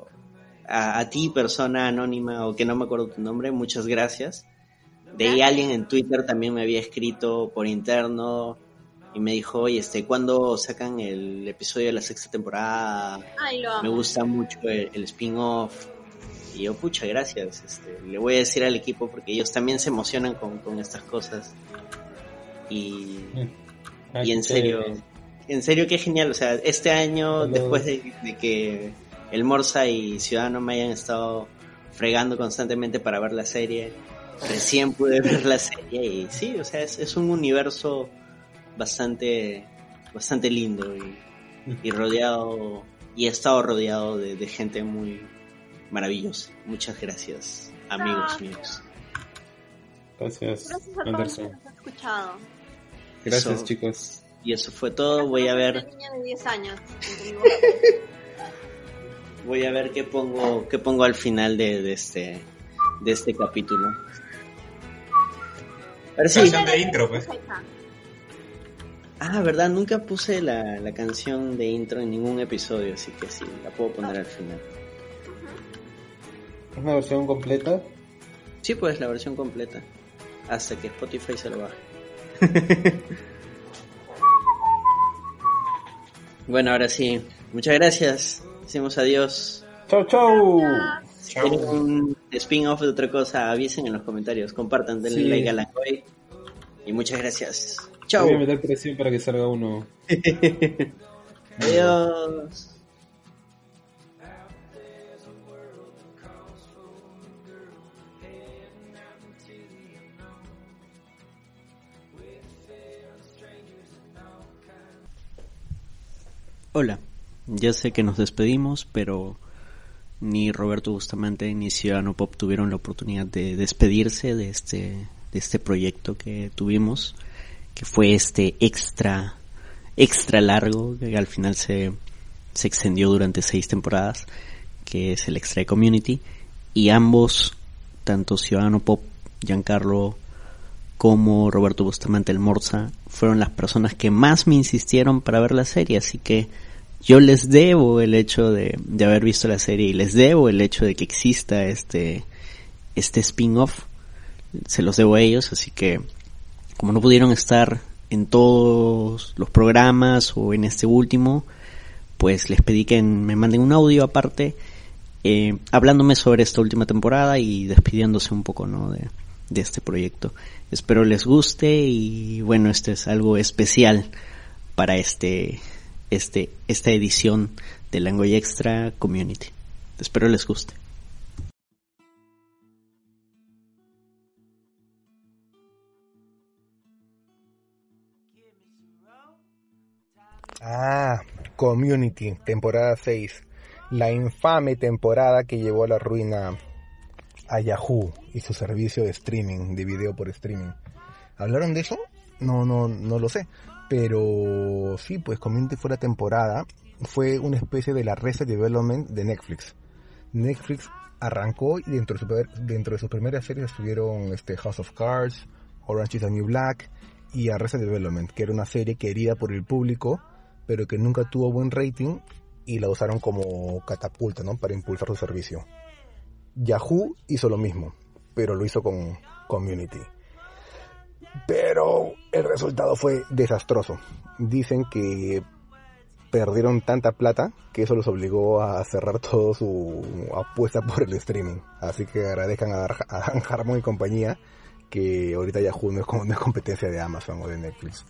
a, a ti, persona anónima o que no me acuerdo tu nombre, muchas gracias. De ahí alguien en Twitter también me había escrito por interno y me dijo, oye, este, ¿cuándo sacan el episodio de la sexta temporada? Ay, lo me gusta mucho el, el spin-off. Y yo, pucha, gracias. Este, le voy a decir al equipo porque ellos también se emocionan con, con estas cosas. Y, y en serio, en serio que genial. O sea, este año, Hello. después de, de que el Morsa y Ciudadano me hayan estado fregando constantemente para ver la serie, recién pude ver la serie y sí, o sea, es, es un universo bastante, bastante lindo y, y rodeado, y he estado rodeado de, de gente muy maravillosa. Muchas gracias, amigos Ah. míos. Gracias, Gracias a todos los que Anderson. nos han escuchado. Gracias, Eso. chicos. Y eso fue todo. Voy a ver, Una niña de 10 años. voy a ver qué pongo, qué pongo al final de, de este, de este capítulo. A ver si, Canción de intro, pues. Ah, verdad, nunca puse la, la canción de intro en ningún episodio, así que sí, la puedo poner al final. ¿Es una versión completa? Sí, pues la versión completa. Hasta que Spotify se lo baje. bueno, ahora sí. Muchas gracias. Decimos adiós. ¡Chau, chau! Si un spin-off de otra cosa, avisen en los comentarios. Compartan, denle Sí. like a la Langoy. Y muchas gracias. Chau. Voy a meter presión para que salga uno. Adiós. Hola, ya sé que nos despedimos, pero ni Roberto Bustamante ni Ciudadano Pop tuvieron la oportunidad de despedirse de este, de este proyecto que tuvimos, que fue este extra, extra largo, que al final se, se extendió durante seis temporadas, que es el extra Community, y ambos, tanto Ciudadano Pop, Giancarlo, como Roberto Bustamante el Morza, fueron las personas que más me insistieron para ver la serie, así que yo les debo el hecho de, de haber visto la serie y les debo el hecho de que exista este, este spin-off. Se los debo a ellos, así que como no pudieron estar en todos los programas o en este último, pues les pedí que me manden un audio aparte eh, hablándome sobre esta última temporada y despidiéndose un poco ¿no? de, de este proyecto. Espero les guste y bueno, este es algo especial para este, este, esta edición de Langoy Extra Community. Espero les guste. Ah, Community, temporada 6. La infame temporada que llevó a la ruina a Yahoo y su servicio de streaming, de video por streaming. ¿Hablaron de eso? No, no, no lo sé. Pero sí, pues Community fue la temporada. Fue una especie de la Reset Development de Netflix. Netflix arrancó y dentro de, su, dentro de sus primeras series estuvieron este, House of Cards, Orange is the New Black y Arrested Development, que era una serie querida por el público, pero que nunca tuvo buen rating y la usaron como catapulta, ¿no? Para impulsar su servicio. Yahoo hizo lo mismo, pero lo hizo con Community. Pero el resultado fue desastroso. Dicen que perdieron tanta plata que eso los obligó a cerrar toda su apuesta por el streaming. Así que agradezcan a, Dan Harmon y compañía que ahorita Yahoo no es, como- competencia de Amazon o de Netflix.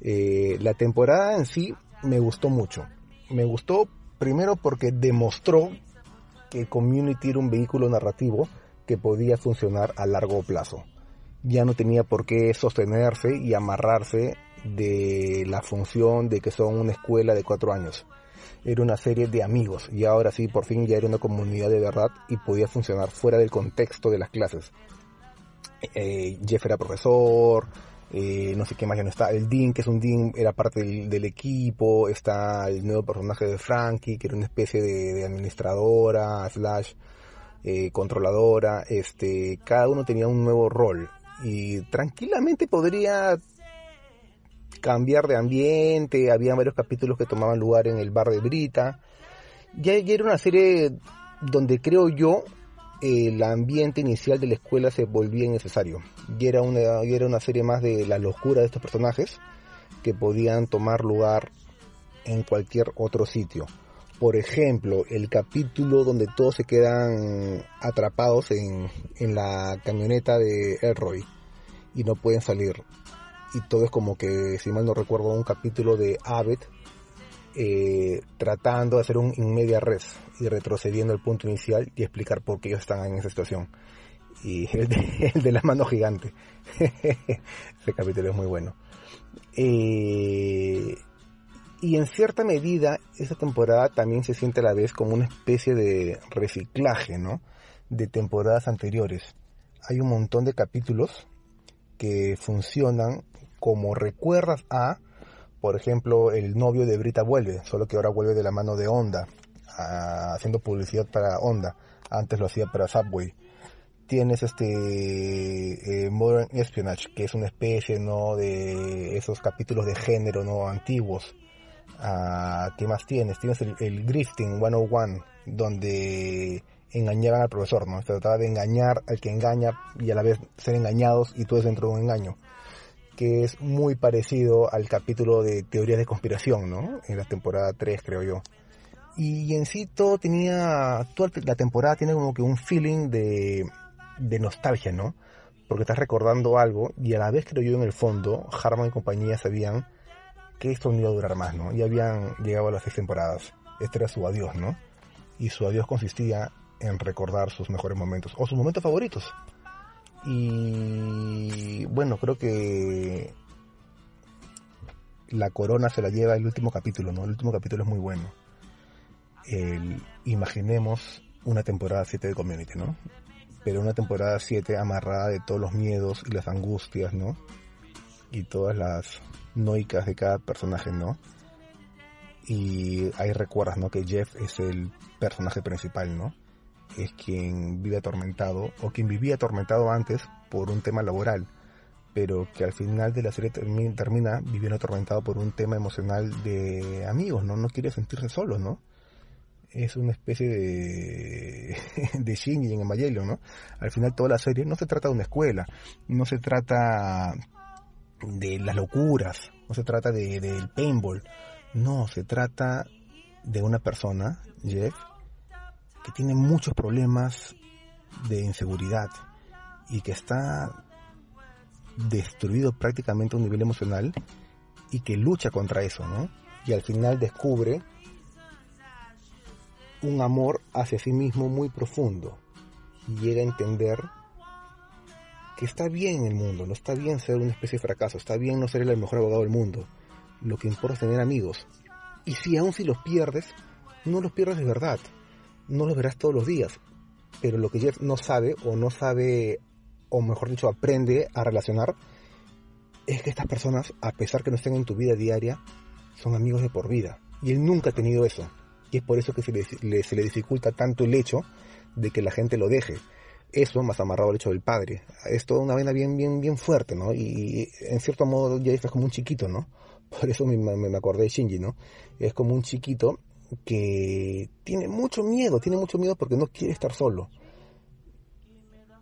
Eh, la temporada en sí me gustó mucho. Me gustó primero porque demostró que Community era un vehículo narrativo que podía funcionar a largo plazo. Ya no tenía por qué sostenerse y amarrarse de la función de que son una escuela de cuatro años. Era una serie de amigos y ahora sí, por fin ya era una comunidad de verdad y podía funcionar fuera del contexto de las clases. Eh, Jeff era profesor, eh, no sé qué más ya no está. El Dean, que es un Dean, era parte del, equipo. Está el nuevo personaje de Frankie, que era una especie de, de administradora, slash eh, controladora. Este, cada uno tenía un nuevo rol. Y tranquilamente podría cambiar de ambiente. Había varios capítulos que tomaban lugar en el bar de Brita. Ya, era una serie donde creo yo el ambiente inicial de la escuela se volvía innecesario. Y era una, era una serie más de la locura de estos personajes que podían tomar lugar en cualquier otro sitio. Por ejemplo, el capítulo donde todos se quedan atrapados en, en la camioneta de Elroy y no pueden salir. Y todo es como que, si mal no recuerdo, un capítulo de Abbott eh, tratando de hacer un in media res y retrocediendo al punto inicial y explicar por qué ellos están en esa situación. Y el de, el de la mano gigante. Ese capítulo es muy bueno. Eh, y en cierta medida, esta temporada también se siente a la vez como una especie de reciclaje, ¿no? De temporadas anteriores. Hay un montón de capítulos que funcionan como recuerdas a, por ejemplo, el novio de Brita vuelve, solo que ahora vuelve de la mano de Honda, haciendo publicidad para Honda. Antes lo hacía para Subway. tienes este eh, Modern Espionage, que es una especie, ¿no? De esos capítulos de género, ¿no? Antiguos. Ah, ¿Qué más tienes? Tienes el, el Grifting 101, donde engañaban al profesor, ¿no? Se trataba de engañar al que engaña y a la vez ser engañados y todo es dentro de un engaño. Que es muy parecido al capítulo de teorías de conspiración, ¿no? En la temporada 3, creo yo. Y en sí todo tenía, toda la temporada tiene como que un feeling de, de nostalgia, ¿no? Porque estás recordando algo y a la vez creo yo en el fondo, Harman y compañía sabían que esto no iba a durar más, ¿no? Ya habían llegado a las seis temporadas. Este era su adiós, ¿no? Y su adiós consistía en recordar sus mejores momentos o sus momentos favoritos. Y bueno, creo que la corona se la lleva el último capítulo, ¿no? El último capítulo es muy bueno. Imaginemos una temporada 7 de Community, ¿no? Pero una temporada 7 amarrada de todos los miedos y las angustias, ¿no? Y todas las noicas de cada personaje, ¿no? Y ahí recuerdas, ¿no? Que Jeff es el personaje principal, ¿no? Es quien vive atormentado, o quien vivía atormentado antes por un tema laboral, pero que al final de la serie termina, viviendo atormentado por un tema emocional de amigos, ¿no? No quiere sentirse solo, ¿no? Es una especie de, de Shinji en Evangelion, ¿no? Al final toda la serie no se trata de una escuela, no se trata de las locuras, no se trata de, del paintball, no, se trata de una persona, Jeff, que tiene muchos problemas de inseguridad y que está destruido prácticamente a un nivel emocional y que lucha contra eso, ¿no? Y al final descubre un amor hacia sí mismo muy profundo y llega a entender que está bien en el mundo, no está bien ser una especie de fracaso, está bien no ser el mejor abogado del mundo, lo que importa es tener amigos. Y si aún si los pierdes, no los pierdes de verdad, no los verás todos los días, pero lo que Jeff no sabe o no sabe, o mejor dicho, aprende a relacionar, es que estas personas, a pesar que no estén en tu vida diaria, son amigos de por vida. Y él nunca ha tenido eso. Y es por eso que se le, se le dificulta tanto el hecho de que la gente lo deje. Eso más amarrado al hecho del padre. Es toda una vaina bien, bien, bien fuerte, ¿no? Y en cierto modo Jeff es como un chiquito, ¿no? Por eso me, me, me acordé de Shinji, ¿no? Es como un chiquito que tiene mucho miedo, tiene mucho miedo porque no quiere estar solo.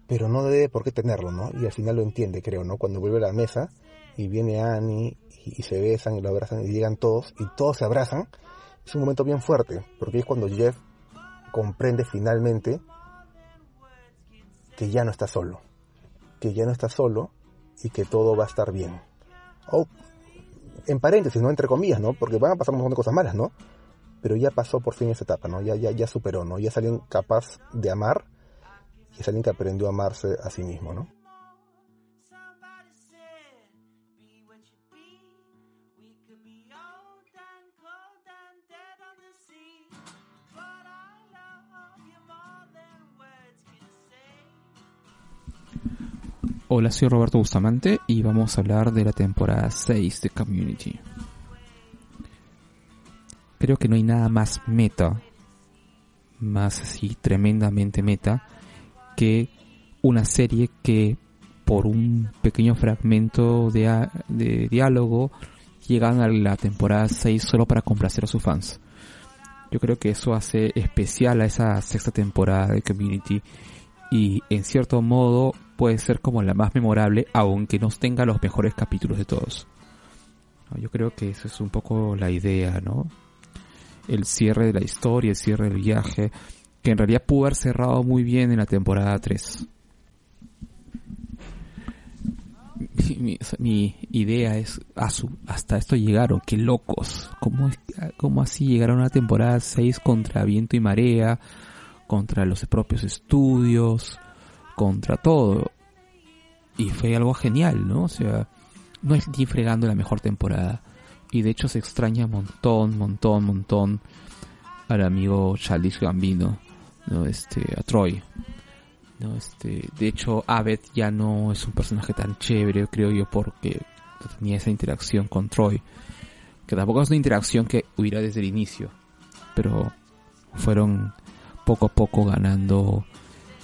Pero no debe por qué tenerlo, ¿no? Y al final lo entiende, creo, ¿no? Cuando vuelve a la mesa y viene Annie y, y se besan y lo abrazan y llegan todos y todos se abrazan, es un momento bien fuerte, porque es cuando Jeff comprende finalmente que ya no está solo, que ya no está solo y que todo va a estar bien. O en paréntesis, no entre comillas, ¿no? Porque van a pasar un montón de cosas malas, ¿no? Pero ya pasó por fin esa etapa, ¿no? Ya, ya, ya superó, ¿no? Ya es alguien capaz de amar y es alguien que aprendió a amarse a sí mismo, ¿no? Hola, soy Roberto Bustamante y vamos a hablar de la temporada 6 de Community. Creo que no hay nada más meta, más así tremendamente meta, que una serie que por un pequeño fragmento de, de diálogo llegan a la temporada 6 solo para complacer a sus fans. Yo creo que eso hace especial a esa sexta temporada de Community y en cierto modo puede ser como la más memorable aunque no tenga los mejores capítulos de todos. Yo creo que eso es un poco la idea, ¿no? El cierre de la historia, el cierre del viaje, que en realidad pudo haber cerrado muy bien en la temporada 3. Mi, idea es, hasta esto llegaron, qué locos. ¿Cómo, ¿Cómo así llegaron a la temporada 6 contra viento y marea? contra los propios estudios, contra todo. Y fue algo genial, ¿no? O sea, no es ni fregando la mejor temporada. Y de hecho se extraña montón, montón, montón al amigo Childish Gambino, ¿no? Este, a Troy. ¿no? Este, de hecho, Abed ya no es un personaje tan chévere, creo yo, porque tenía esa interacción con Troy. Que tampoco es una interacción que hubiera desde el inicio. Pero fueron poco a poco ganando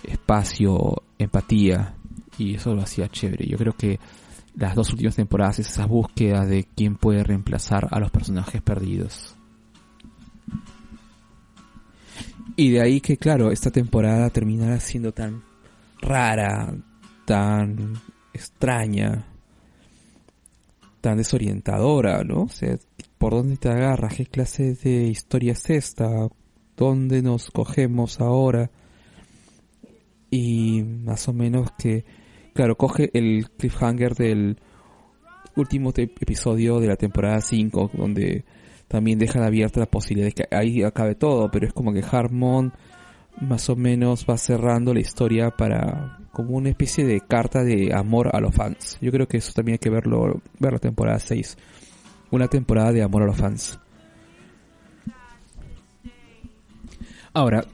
espacio, empatía, y eso lo hacía chévere. Yo creo que las dos últimas temporadas es esa búsqueda de quién puede reemplazar a los personajes perdidos. Y de ahí que, claro, esta temporada terminará siendo tan rara, tan extraña, tan desorientadora, ¿no? O sea, ¿por dónde te agarras? ¿Qué clase de historia es esta? ¿Dónde nos cogemos ahora? Y más o menos que, claro, coge el cliffhanger del último episodio de la temporada 5, donde también dejan abierta la posibilidad de que ahí acabe todo, pero es como que Harmon más o menos va cerrando la historia para como una especie de carta de amor a los fans. Yo creo que eso también hay que verlo, ver la temporada 6. Una temporada de amor a los fans. Ahora,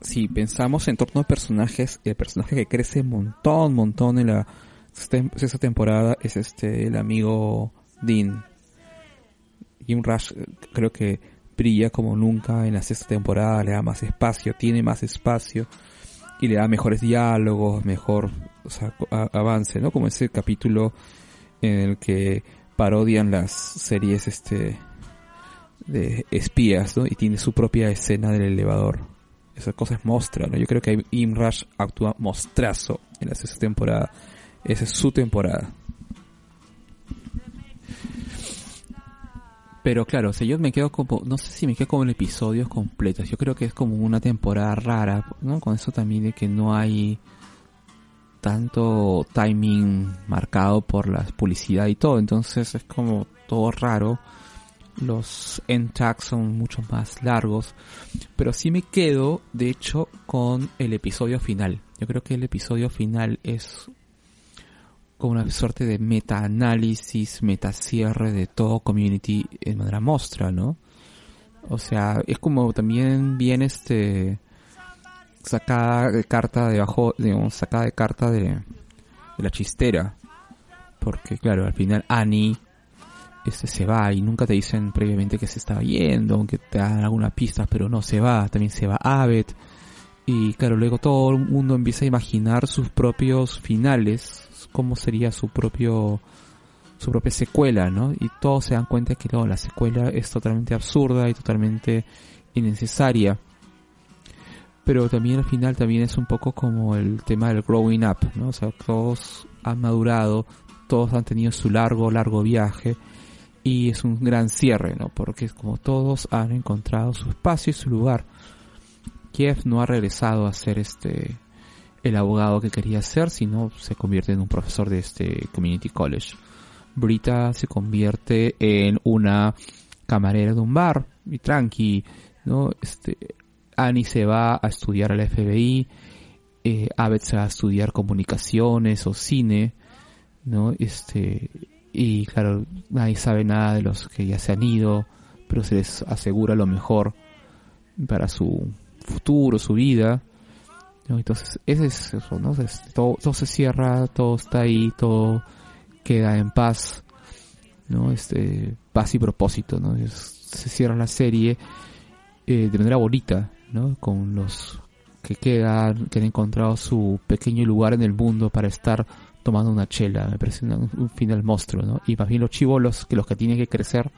si pensamos en torno a personajes, el personaje que crece un montón, montón en la sexta temporada es este, el amigo Dean. Jim Rush eh, creo que brilla como nunca en la sexta temporada, le da más espacio, tiene más espacio y le da mejores diálogos, mejor o sea, avance, ¿no? Como ese capítulo en el que parodian las series este de espías, ¿no? Y tiene su propia escena del elevador. Esa cosa es ¿no? Yo creo que Im Rush actúa mostrazo en la sexta temporada. Esa es su temporada. Pero claro, o yo me quedo como, no sé si me quedo como en episodios completos. Yo creo que es como una temporada rara, ¿no? Con eso también de que no hay tanto timing marcado por la publicidad y todo. Entonces es como todo raro. Los end tags son mucho más largos. Pero sí me quedo, de hecho, con el episodio final. Yo creo que el episodio final es como una suerte de meta-análisis, meta-cierre de todo Community en manera mostra, ¿no? O sea, es como también bien este sacada de carta debajo, digamos, sacada de carta de, de la chistera. Porque claro, al final Annie este se va y nunca te dicen previamente que se estaba yendo, aunque te dan algunas pistas, pero no se va, también se va Abed. Y claro, luego todo el mundo empieza a imaginar sus propios finales, cómo sería su propio su propia secuela, ¿no? Y todos se dan cuenta que no, la secuela es totalmente absurda y totalmente innecesaria. Pero también al final también es un poco como el tema del growing up, ¿no? O sea, todos han madurado, todos han tenido su largo, largo viaje y es un gran cierre, ¿no? Porque como todos han encontrado su espacio y su lugar. Kiev no ha regresado a ser este el abogado que quería ser, sino se convierte en un profesor de este community college. Brita se convierte en una camarera de un bar y tranqui, ¿no? Este Annie se va a estudiar al FBI, eh, Abed se va a estudiar comunicaciones o cine, ¿no? Este y claro, nadie sabe nada de los que ya se han ido, pero se les asegura lo mejor para su futuro, su vida. Entonces, ese es eso, ¿no? Es- todo, todo se cierra, todo está ahí, todo queda en paz, ¿no? Este, paz y propósito, ¿no? Se cierra la serie eh, de manera bonita, ¿no? Con los que quedan, que han encontrado su pequeño lugar en el mundo para estar tomando una chela. Me parece una- un final monstruo, ¿no? Y más bien los chivolos, que los que tienen que crecer,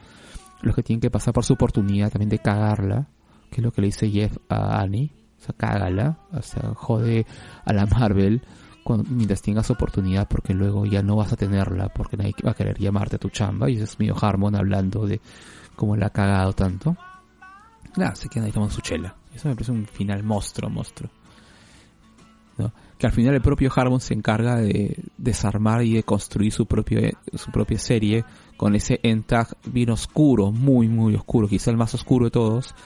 los que tienen que pasar por su oportunidad también de cagarla, que es lo que le dice Jeff a Annie. O sea, cágala, o sea, jode a la Marvel cuando, mientras tengas oportunidad porque luego ya no vas a tenerla porque nadie va a querer llamarte a tu chamba y ese es medio Harmon hablando de cómo la ha cagado tanto. Nada, se quedan ahí tomando su chela. Eso me parece un final monstruo, monstruo. Que al final el propio Harmon se encarga de desarmar y de construir su propio, su propia serie con ese entag bien oscuro, muy muy oscuro, quizá el más oscuro de todos,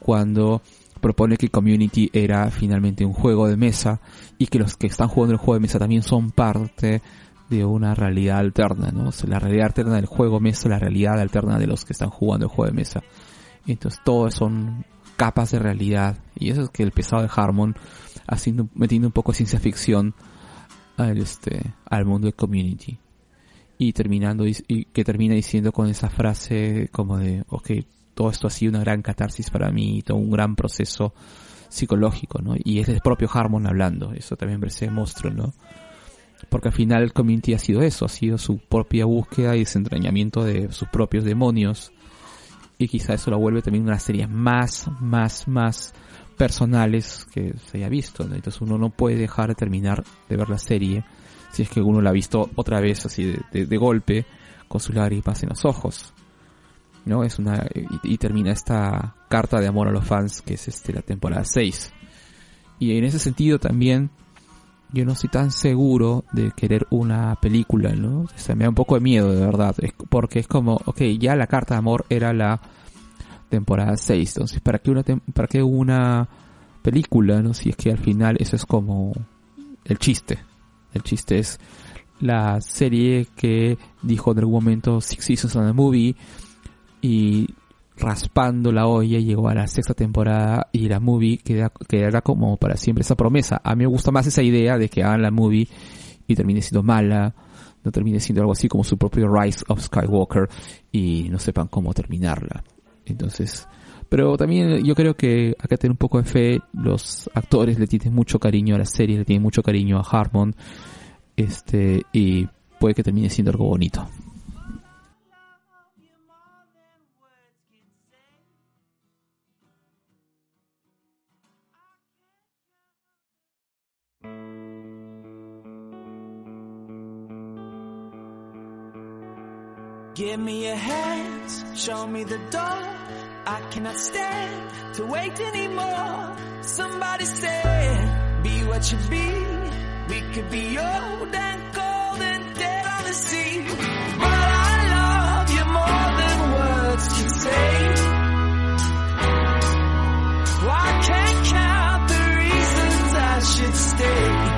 cuando propone que Community era finalmente un juego de mesa y que los que están jugando el juego de mesa también son parte de una realidad alterna, ¿no? La realidad alterna del juego mesa, la realidad alterna de los que están jugando el juego de mesa. Entonces todo son capas de realidad y eso es que el pesado de Harmon haciendo metiendo un poco de ciencia ficción al este al mundo de Community y terminando y que termina diciendo con esa frase como de ok todo esto ha sido una gran catarsis para mí todo un gran proceso psicológico, ¿no? Y es el propio Harmon hablando, eso también parece monstruo, ¿no? Porque al final el community ha sido eso, ha sido su propia búsqueda y desentrañamiento de sus propios demonios. Y quizá eso lo vuelve también una serie más, más, más personales que se haya visto, ¿no? Entonces uno no puede dejar de terminar de ver la serie si es que uno la ha visto otra vez así de, de- golpe con sus lágrimas en los ojos. ¿No? Es una y, termina esta carta de amor a los fans que es este la temporada 6. Y en ese sentido también yo no estoy tan seguro de querer una película, ¿no? O sea, me da un poco de miedo, de verdad. Porque es como, ok, ya la carta de amor era la temporada 6. Entonces, ¿para qué una, para qué una película, no? Si es que al final eso es como el chiste. El chiste es la serie que dijo en algún momento Six Seasons on a Movie y raspando la olla llegó a la sexta temporada y la movie queda, quedará como para siempre esa promesa. A mí me gusta más esa idea de que hagan la movie y termine siendo mala, no termine siendo algo así como su propio Rise of Skywalker y no sepan cómo terminarla. Entonces, pero también yo creo que que tener un poco de fe, los actores le tienen mucho cariño a la serie, le tienen mucho cariño a Harmon, este, y puede que termine siendo algo bonito. Give me your hands, show me the door. I cannot stand to wait anymore. Somebody said, be what you be. We could be old and cold and dead on the sea. But I love you more than words can say. Oh, I can't count the reasons I should stay.